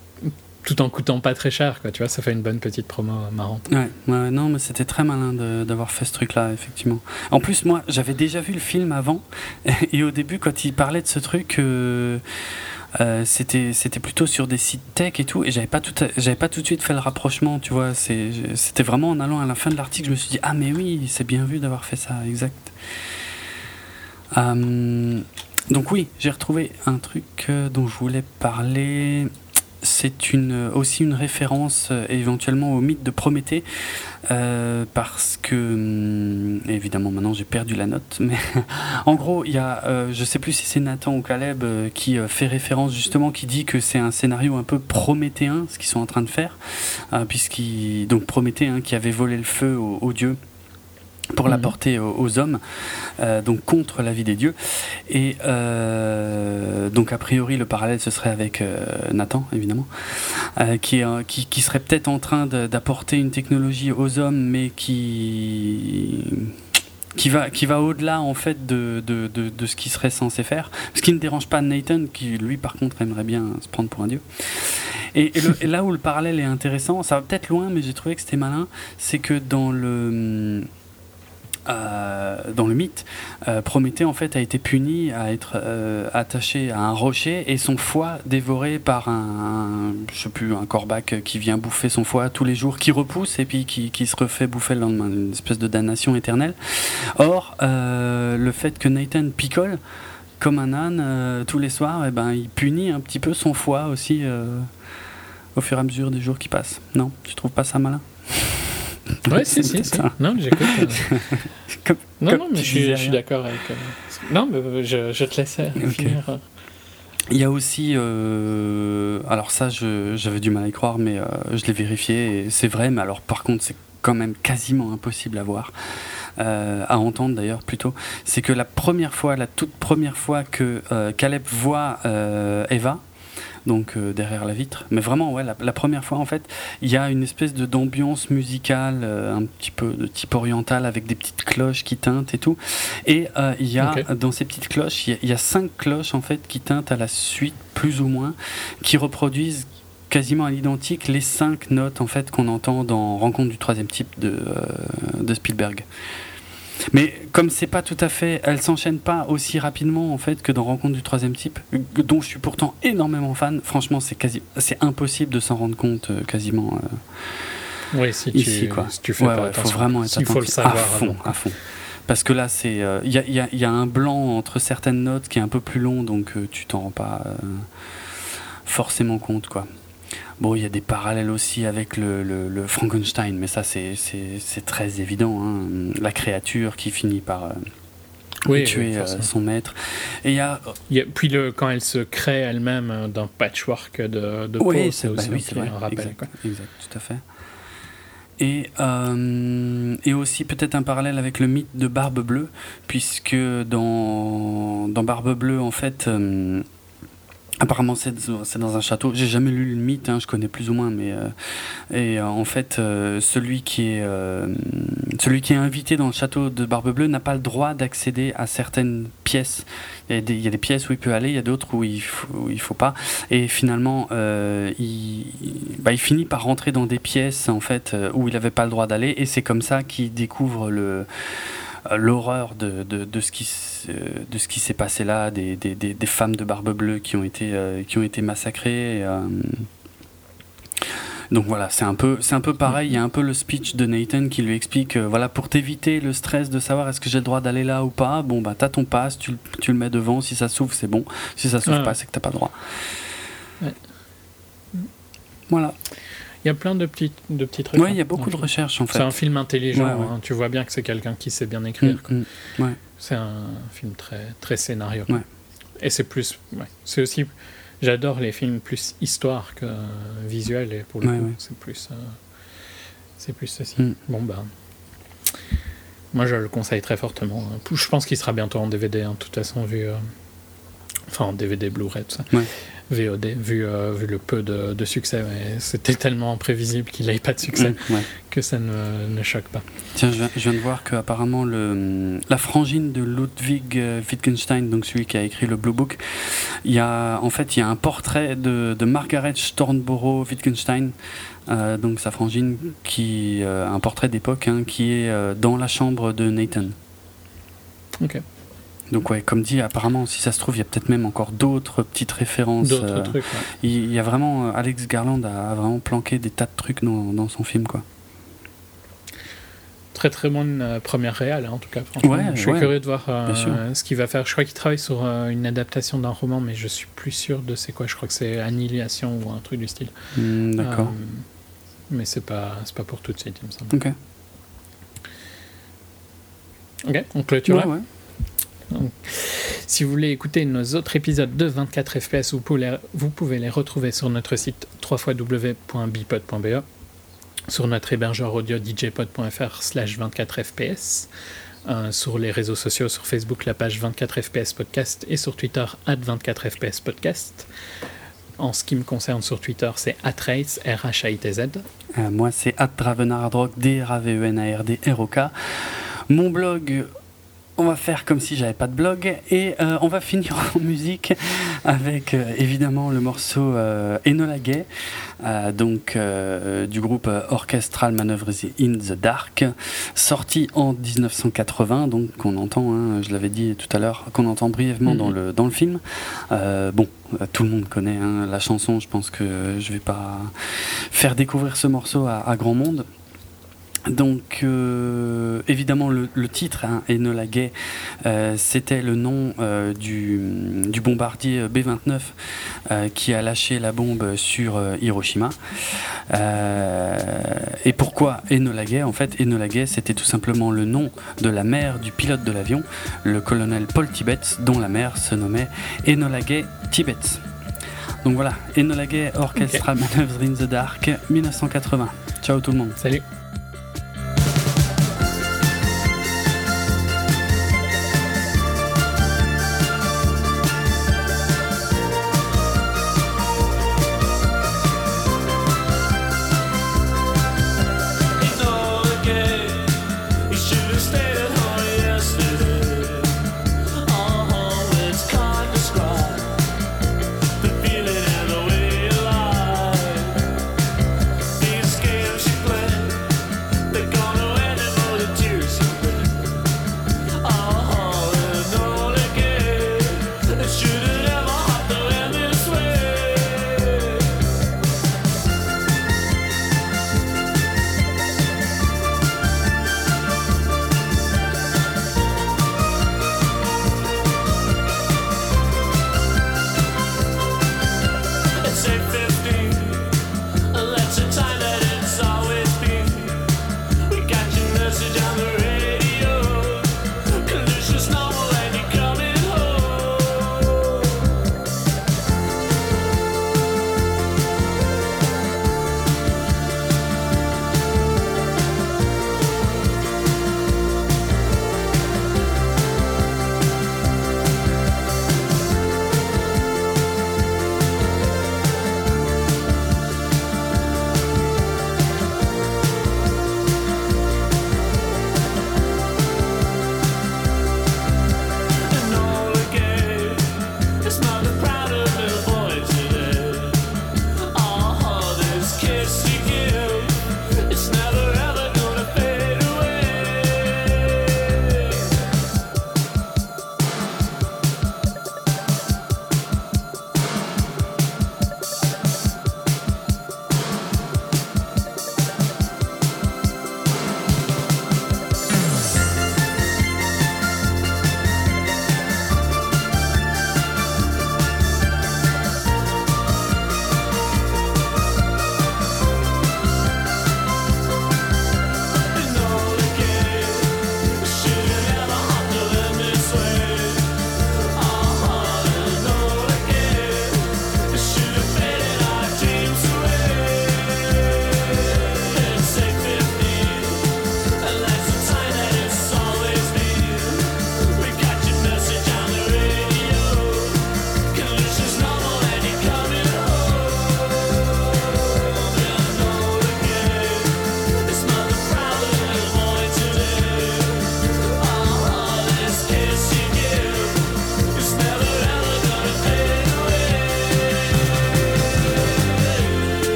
tout en coûtant pas très cher, quoi, tu vois, ça fait une bonne petite promo marrante. Ouais, ouais non, mais c'était très malin d'avoir fait ce truc-là, effectivement. En plus, moi, j'avais déjà vu le film avant, et au début, quand il parlait de ce truc, euh, euh, c'était plutôt sur des sites tech et tout, et j'avais pas tout j'avais pas tout de suite fait le rapprochement, tu vois. C'était vraiment en allant à la fin de l'article, je me suis dit ah mais oui, c'est bien vu d'avoir fait ça, exact. Euh, donc oui, j'ai retrouvé un truc dont je voulais parler c'est une, aussi une référence euh, éventuellement au mythe de Prométhée, euh, parce que, hum, évidemment maintenant j'ai perdu la note, mais en gros il y a, euh, je sais plus si c'est Nathan ou Caleb qui fait référence justement, qui dit que c'est un scénario un peu prométhéen, ce qu'ils sont en train de faire, puisqu'il, donc Prométhée hein, qui avait volé le feu aux dieux pour mhm. l'apporter aux, hommes, euh, donc contre la vie des dieux. Et euh, donc a priori le parallèle ce serait avec euh, Nathan évidemment, qui, qui, qui, serait peut-être en train d'apporter une technologie aux hommes, mais qui qui va, qui va au-delà en fait de, de, de, ce qu'il serait censé faire. Ce qui ne dérange pas Nathan, qui lui par contre aimerait bien se prendre pour un dieu. Et, et là où le parallèle est intéressant, ça va peut-être loin, mais j'ai trouvé que c'était malin, c'est que dans le dans le mythe, euh, Prométhée en fait a été puni à être euh, attaché à un rocher et son foie dévoré par un, je sais plus, un corbac qui vient bouffer son foie tous les jours, qui repousse et puis qui, qui se refait bouffer le lendemain, une espèce de damnation éternelle. Or, le fait que Nathan picole comme un âne tous les soirs, et eh ben, il punit un petit peu son foie aussi au fur et à mesure des jours qui passent. Non, tu trouves pas ça malin? Ouais, si, si, si. Non, j'écoute. Euh. non, non, mais je suis, d'accord avec. Euh, non, mais euh, je, je te laisse finir. Il y a aussi, alors ça, j'avais du mal à y croire, mais je l'ai vérifié et c'est vrai. Mais alors, par contre, c'est quand même quasiment impossible à voir, à entendre d'ailleurs plutôt. C'est que la première fois, la toute première fois que Caleb voit Eva, donc euh, derrière la vitre. Mais vraiment, ouais, la, première fois, en fait, il y a une espèce de d'ambiance musicale euh, un petit peu de type oriental avec des petites cloches qui tintent et tout. Et euh, il y a dans ces petites cloches, il y, a cinq cloches en fait qui tintent à la suite, plus ou moins, qui reproduisent quasiment à l'identique les cinq notes en fait qu'on entend dans Rencontre du troisième type de, de Spielberg. Mais comme c'est pas tout à fait, elle s'enchaîne pas aussi rapidement en fait que dans Rencontre du troisième type, dont je suis pourtant énormément fan. Franchement, c'est quasi, c'est impossible de s'en rendre compte euh, quasiment. Euh, oui, si ici, tu, quoi. Si tu fais pas faut vraiment être faut le savoir à fond, à fond. Parce que là, c'est, il euh, y, a, y, y, a, un blanc entre certaines notes qui est un peu plus long, donc tu t'en rends pas forcément compte, quoi. Bon, il y a des parallèles aussi avec le, le, Frankenstein, mais ça, c'est très évident. Hein. La créature qui finit par euh, tuer euh, son maître. Et il y a... puis le, quand elle se crée elle-même euh, d'un patchwork de, de oui, c'est aussi un rappel. Exact, exact, tout à fait. Et, euh, et aussi peut-être un parallèle avec le mythe de Barbe Bleue, puisque dans, dans Barbe Bleue, en fait, euh, Apparemment, c'est dans un château. J'ai jamais lu le mythe, hein, je connais plus ou moins, mais euh, et euh, en fait, euh, celui qui est celui qui est invité dans le château de Barbe Bleue n'a pas le droit d'accéder à certaines pièces. Il y, a des, il y, a des, pièces où il peut aller, il y a d'autres où il faut, où il faut pas. Et finalement, il, bah, il finit par rentrer dans des pièces en fait où il n'avait pas le droit d'aller, et c'est comme ça qu'il découvre le euh, l'horreur de, de, de, ce qui de ce qui s'est passé là, des, des, des, femmes de barbe bleue qui ont été euh, qui ont été massacrées. Euh, donc voilà, c'est un peu, c'est un peu pareil. Il y a un peu le speech de Nathan qui lui explique, voilà, pour t'éviter le stress de savoir est-ce que j'ai le droit d'aller là ou pas. Bon bah t'as ton passe, tu, tu, le mets devant. Si ça s'ouvre, c'est bon. Si ça s'ouvre pas, c'est que t'as pas le droit. Ouais. Voilà. Il y a plein de petits, de petits trucs. Oui, il y a beaucoup de recherches en fait. C'est un film intelligent. Hein. Tu vois bien que c'est quelqu'un qui sait bien écrire. Mm, mm, c'est un film très, très scénario. Et c'est plus. C'est aussi. J'adore les films plus histoire que visuel. Et pour le coup, c'est plus. Euh, c'est plus ceci. Mm. Bon, bah. Moi, je le conseille très fortement. Je pense qu'il sera bientôt en DVD, hein, de toute façon, vu. Euh, enfin, en DVD, Blu-ray, tout ça. VOD, vu, euh, vu le peu de, de succès. C'était tellement prévisible qu'il n'ait pas de succès mm, que ça ne, ne, choque pas. Tiens, je, viens de voir qu'apparemment la frangine de Ludwig euh, Wittgenstein, donc celui qui a écrit le Blue Book, il y a, en fait, il y a un portrait de, de Margaret Stornborough Wittgenstein, euh, donc sa frangine, qui, un portrait d'époque, hein, qui est dans la chambre de Nathan. Ok. Donc ouais, comme dit, apparemment, si ça se trouve, il y a peut-être même encore d'autres petites références. D'autres euh, trucs. Il y a vraiment, euh, Alex Garland a, vraiment planqué des tas de trucs dans, dans son film, quoi. Très très bonne euh, première réale, hein, en tout cas. Ouais, je suis curieux de voir ce qu'il va faire. Je crois qu'il travaille sur une adaptation d'un roman, mais je suis plus sûr de c'est quoi. Je crois que c'est Annihilation ou un truc du style. Hmm, d'accord. mais c'est pas c'est pas pour tout de suite, il me semble. Ok. Ok, on clôture. Ouais, si vous voulez écouter nos autres épisodes de 24 FPS, vous pouvez, vous pouvez les retrouver sur notre site www.bipod.be, sur notre hébergeur audio djpod.fr slash 24 FPS, euh, sur les réseaux sociaux, sur Facebook, la page 24 FPS Podcast et sur Twitter, at 24 FPS Podcast. En ce qui me concerne sur Twitter, c'est atrace, R-H-A-I-T-Z. Euh, moi, c'est atravenardrock, D-R-A-V-E-N-A-R-D-R-O-K. Mon blog on va faire comme si j'avais pas de blog et euh, on va finir en musique avec euh, évidemment le morceau euh, Enola Gay, donc du groupe Orchestral Manoeuvres in the Dark, sorti en 1980, donc qu'on entend, hein, je l'avais dit tout à l'heure, qu'on entend brièvement dans, mhm. le, dans le film. bon, tout le monde connaît hein, la chanson, je pense que je vais pas faire découvrir ce morceau à grand monde. Donc, euh, évidemment, le, titre, hein, Enola Gay, euh, c'était le nom euh, du, bombardier B-29 qui a lâché la bombe sur Hiroshima. et pourquoi Enola Gay? En fait, Enola Gay, c'était tout simplement le nom de la mère du pilote de l'avion, le colonel Paul Tibbets, dont la mère se nommait Enola Gay Tibbets. Donc voilà, Enola Gay Orchestra okay. in the Dark, 1980. Ciao tout le monde. Salut.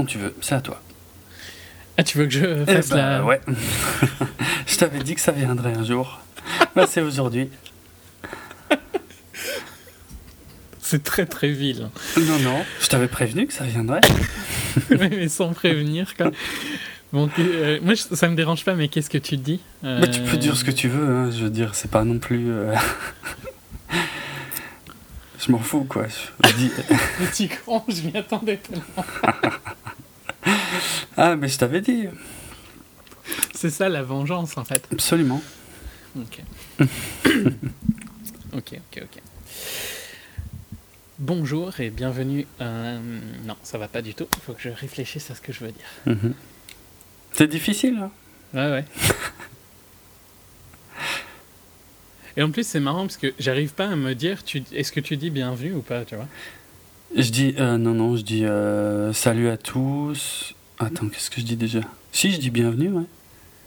Quand tu veux, c'est à toi. Ah, tu veux que je Eh fasse ben, la. Ouais. je t'avais dit que ça viendrait un jour. Ben, c'est aujourd'hui. C'est très très vil. Non, non, je t'avais prévenu que ça viendrait. mais mais sans prévenir, quoi. Bon, euh, moi, ça me dérange pas, mais qu'est-ce que tu dis Mais tu peux Euh, dire ce que tu veux, hein, je veux dire, c'est pas non plus. euh, je m'en fous, quoi. Je- je dis- Petit con, je m'y attendais tellement. Ah, mais je t'avais dit, C'est ça la vengeance, en fait. absolument. Ok. ok, ok, ok. Bonjour et bienvenue. euh, Non, ça va pas du tout. Il faut que je réfléchisse à ce que je veux dire. Mhm. C'est difficile, hein Ouais, ouais. Et en plus, c'est marrant parce que j'arrive pas à me dire, tu... est-ce que tu dis bienvenue ou pas, tu vois? Je dis, euh, non, non, je dis euh, salut à tous. Attends, qu'est-ce que je dis déjà? Si, je dis bienvenue, ouais.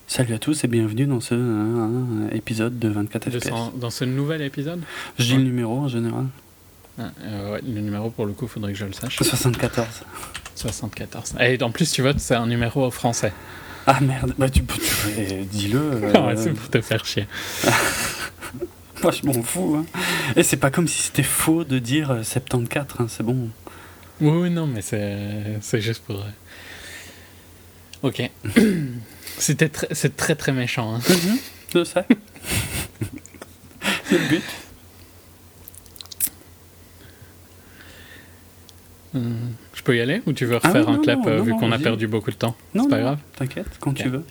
Salut à tous et bienvenue dans ce euh, euh, épisode de 24 De FPS. son- Dans ce nouvel épisode? Je dis le numéro en général. Ah, euh, ouais, Le numéro, pour le coup, faudrait que je le sache. 74. 74. Et en plus, tu vois, c'est un numéro français. Ah merde, bah tu peux, eh, dis-le. euh, c'est pour te faire chier. moi je m'en fous. Hein. Et c'est pas comme si c'était faux de dire euh, 74, hein, c'est bon. Oui, oui, non, mais c'est c'est juste pour. Euh, Ok. C'était c'est très très méchant. hein. Je sais. c'est le but. Hum, Je peux y aller ou tu veux Ah refaire oui, un non, clap non, euh, non, vu non, qu'on a vas-y. perdu beaucoup de temps? Non, C'est pas non, grave. T'inquiète, quand tu veux.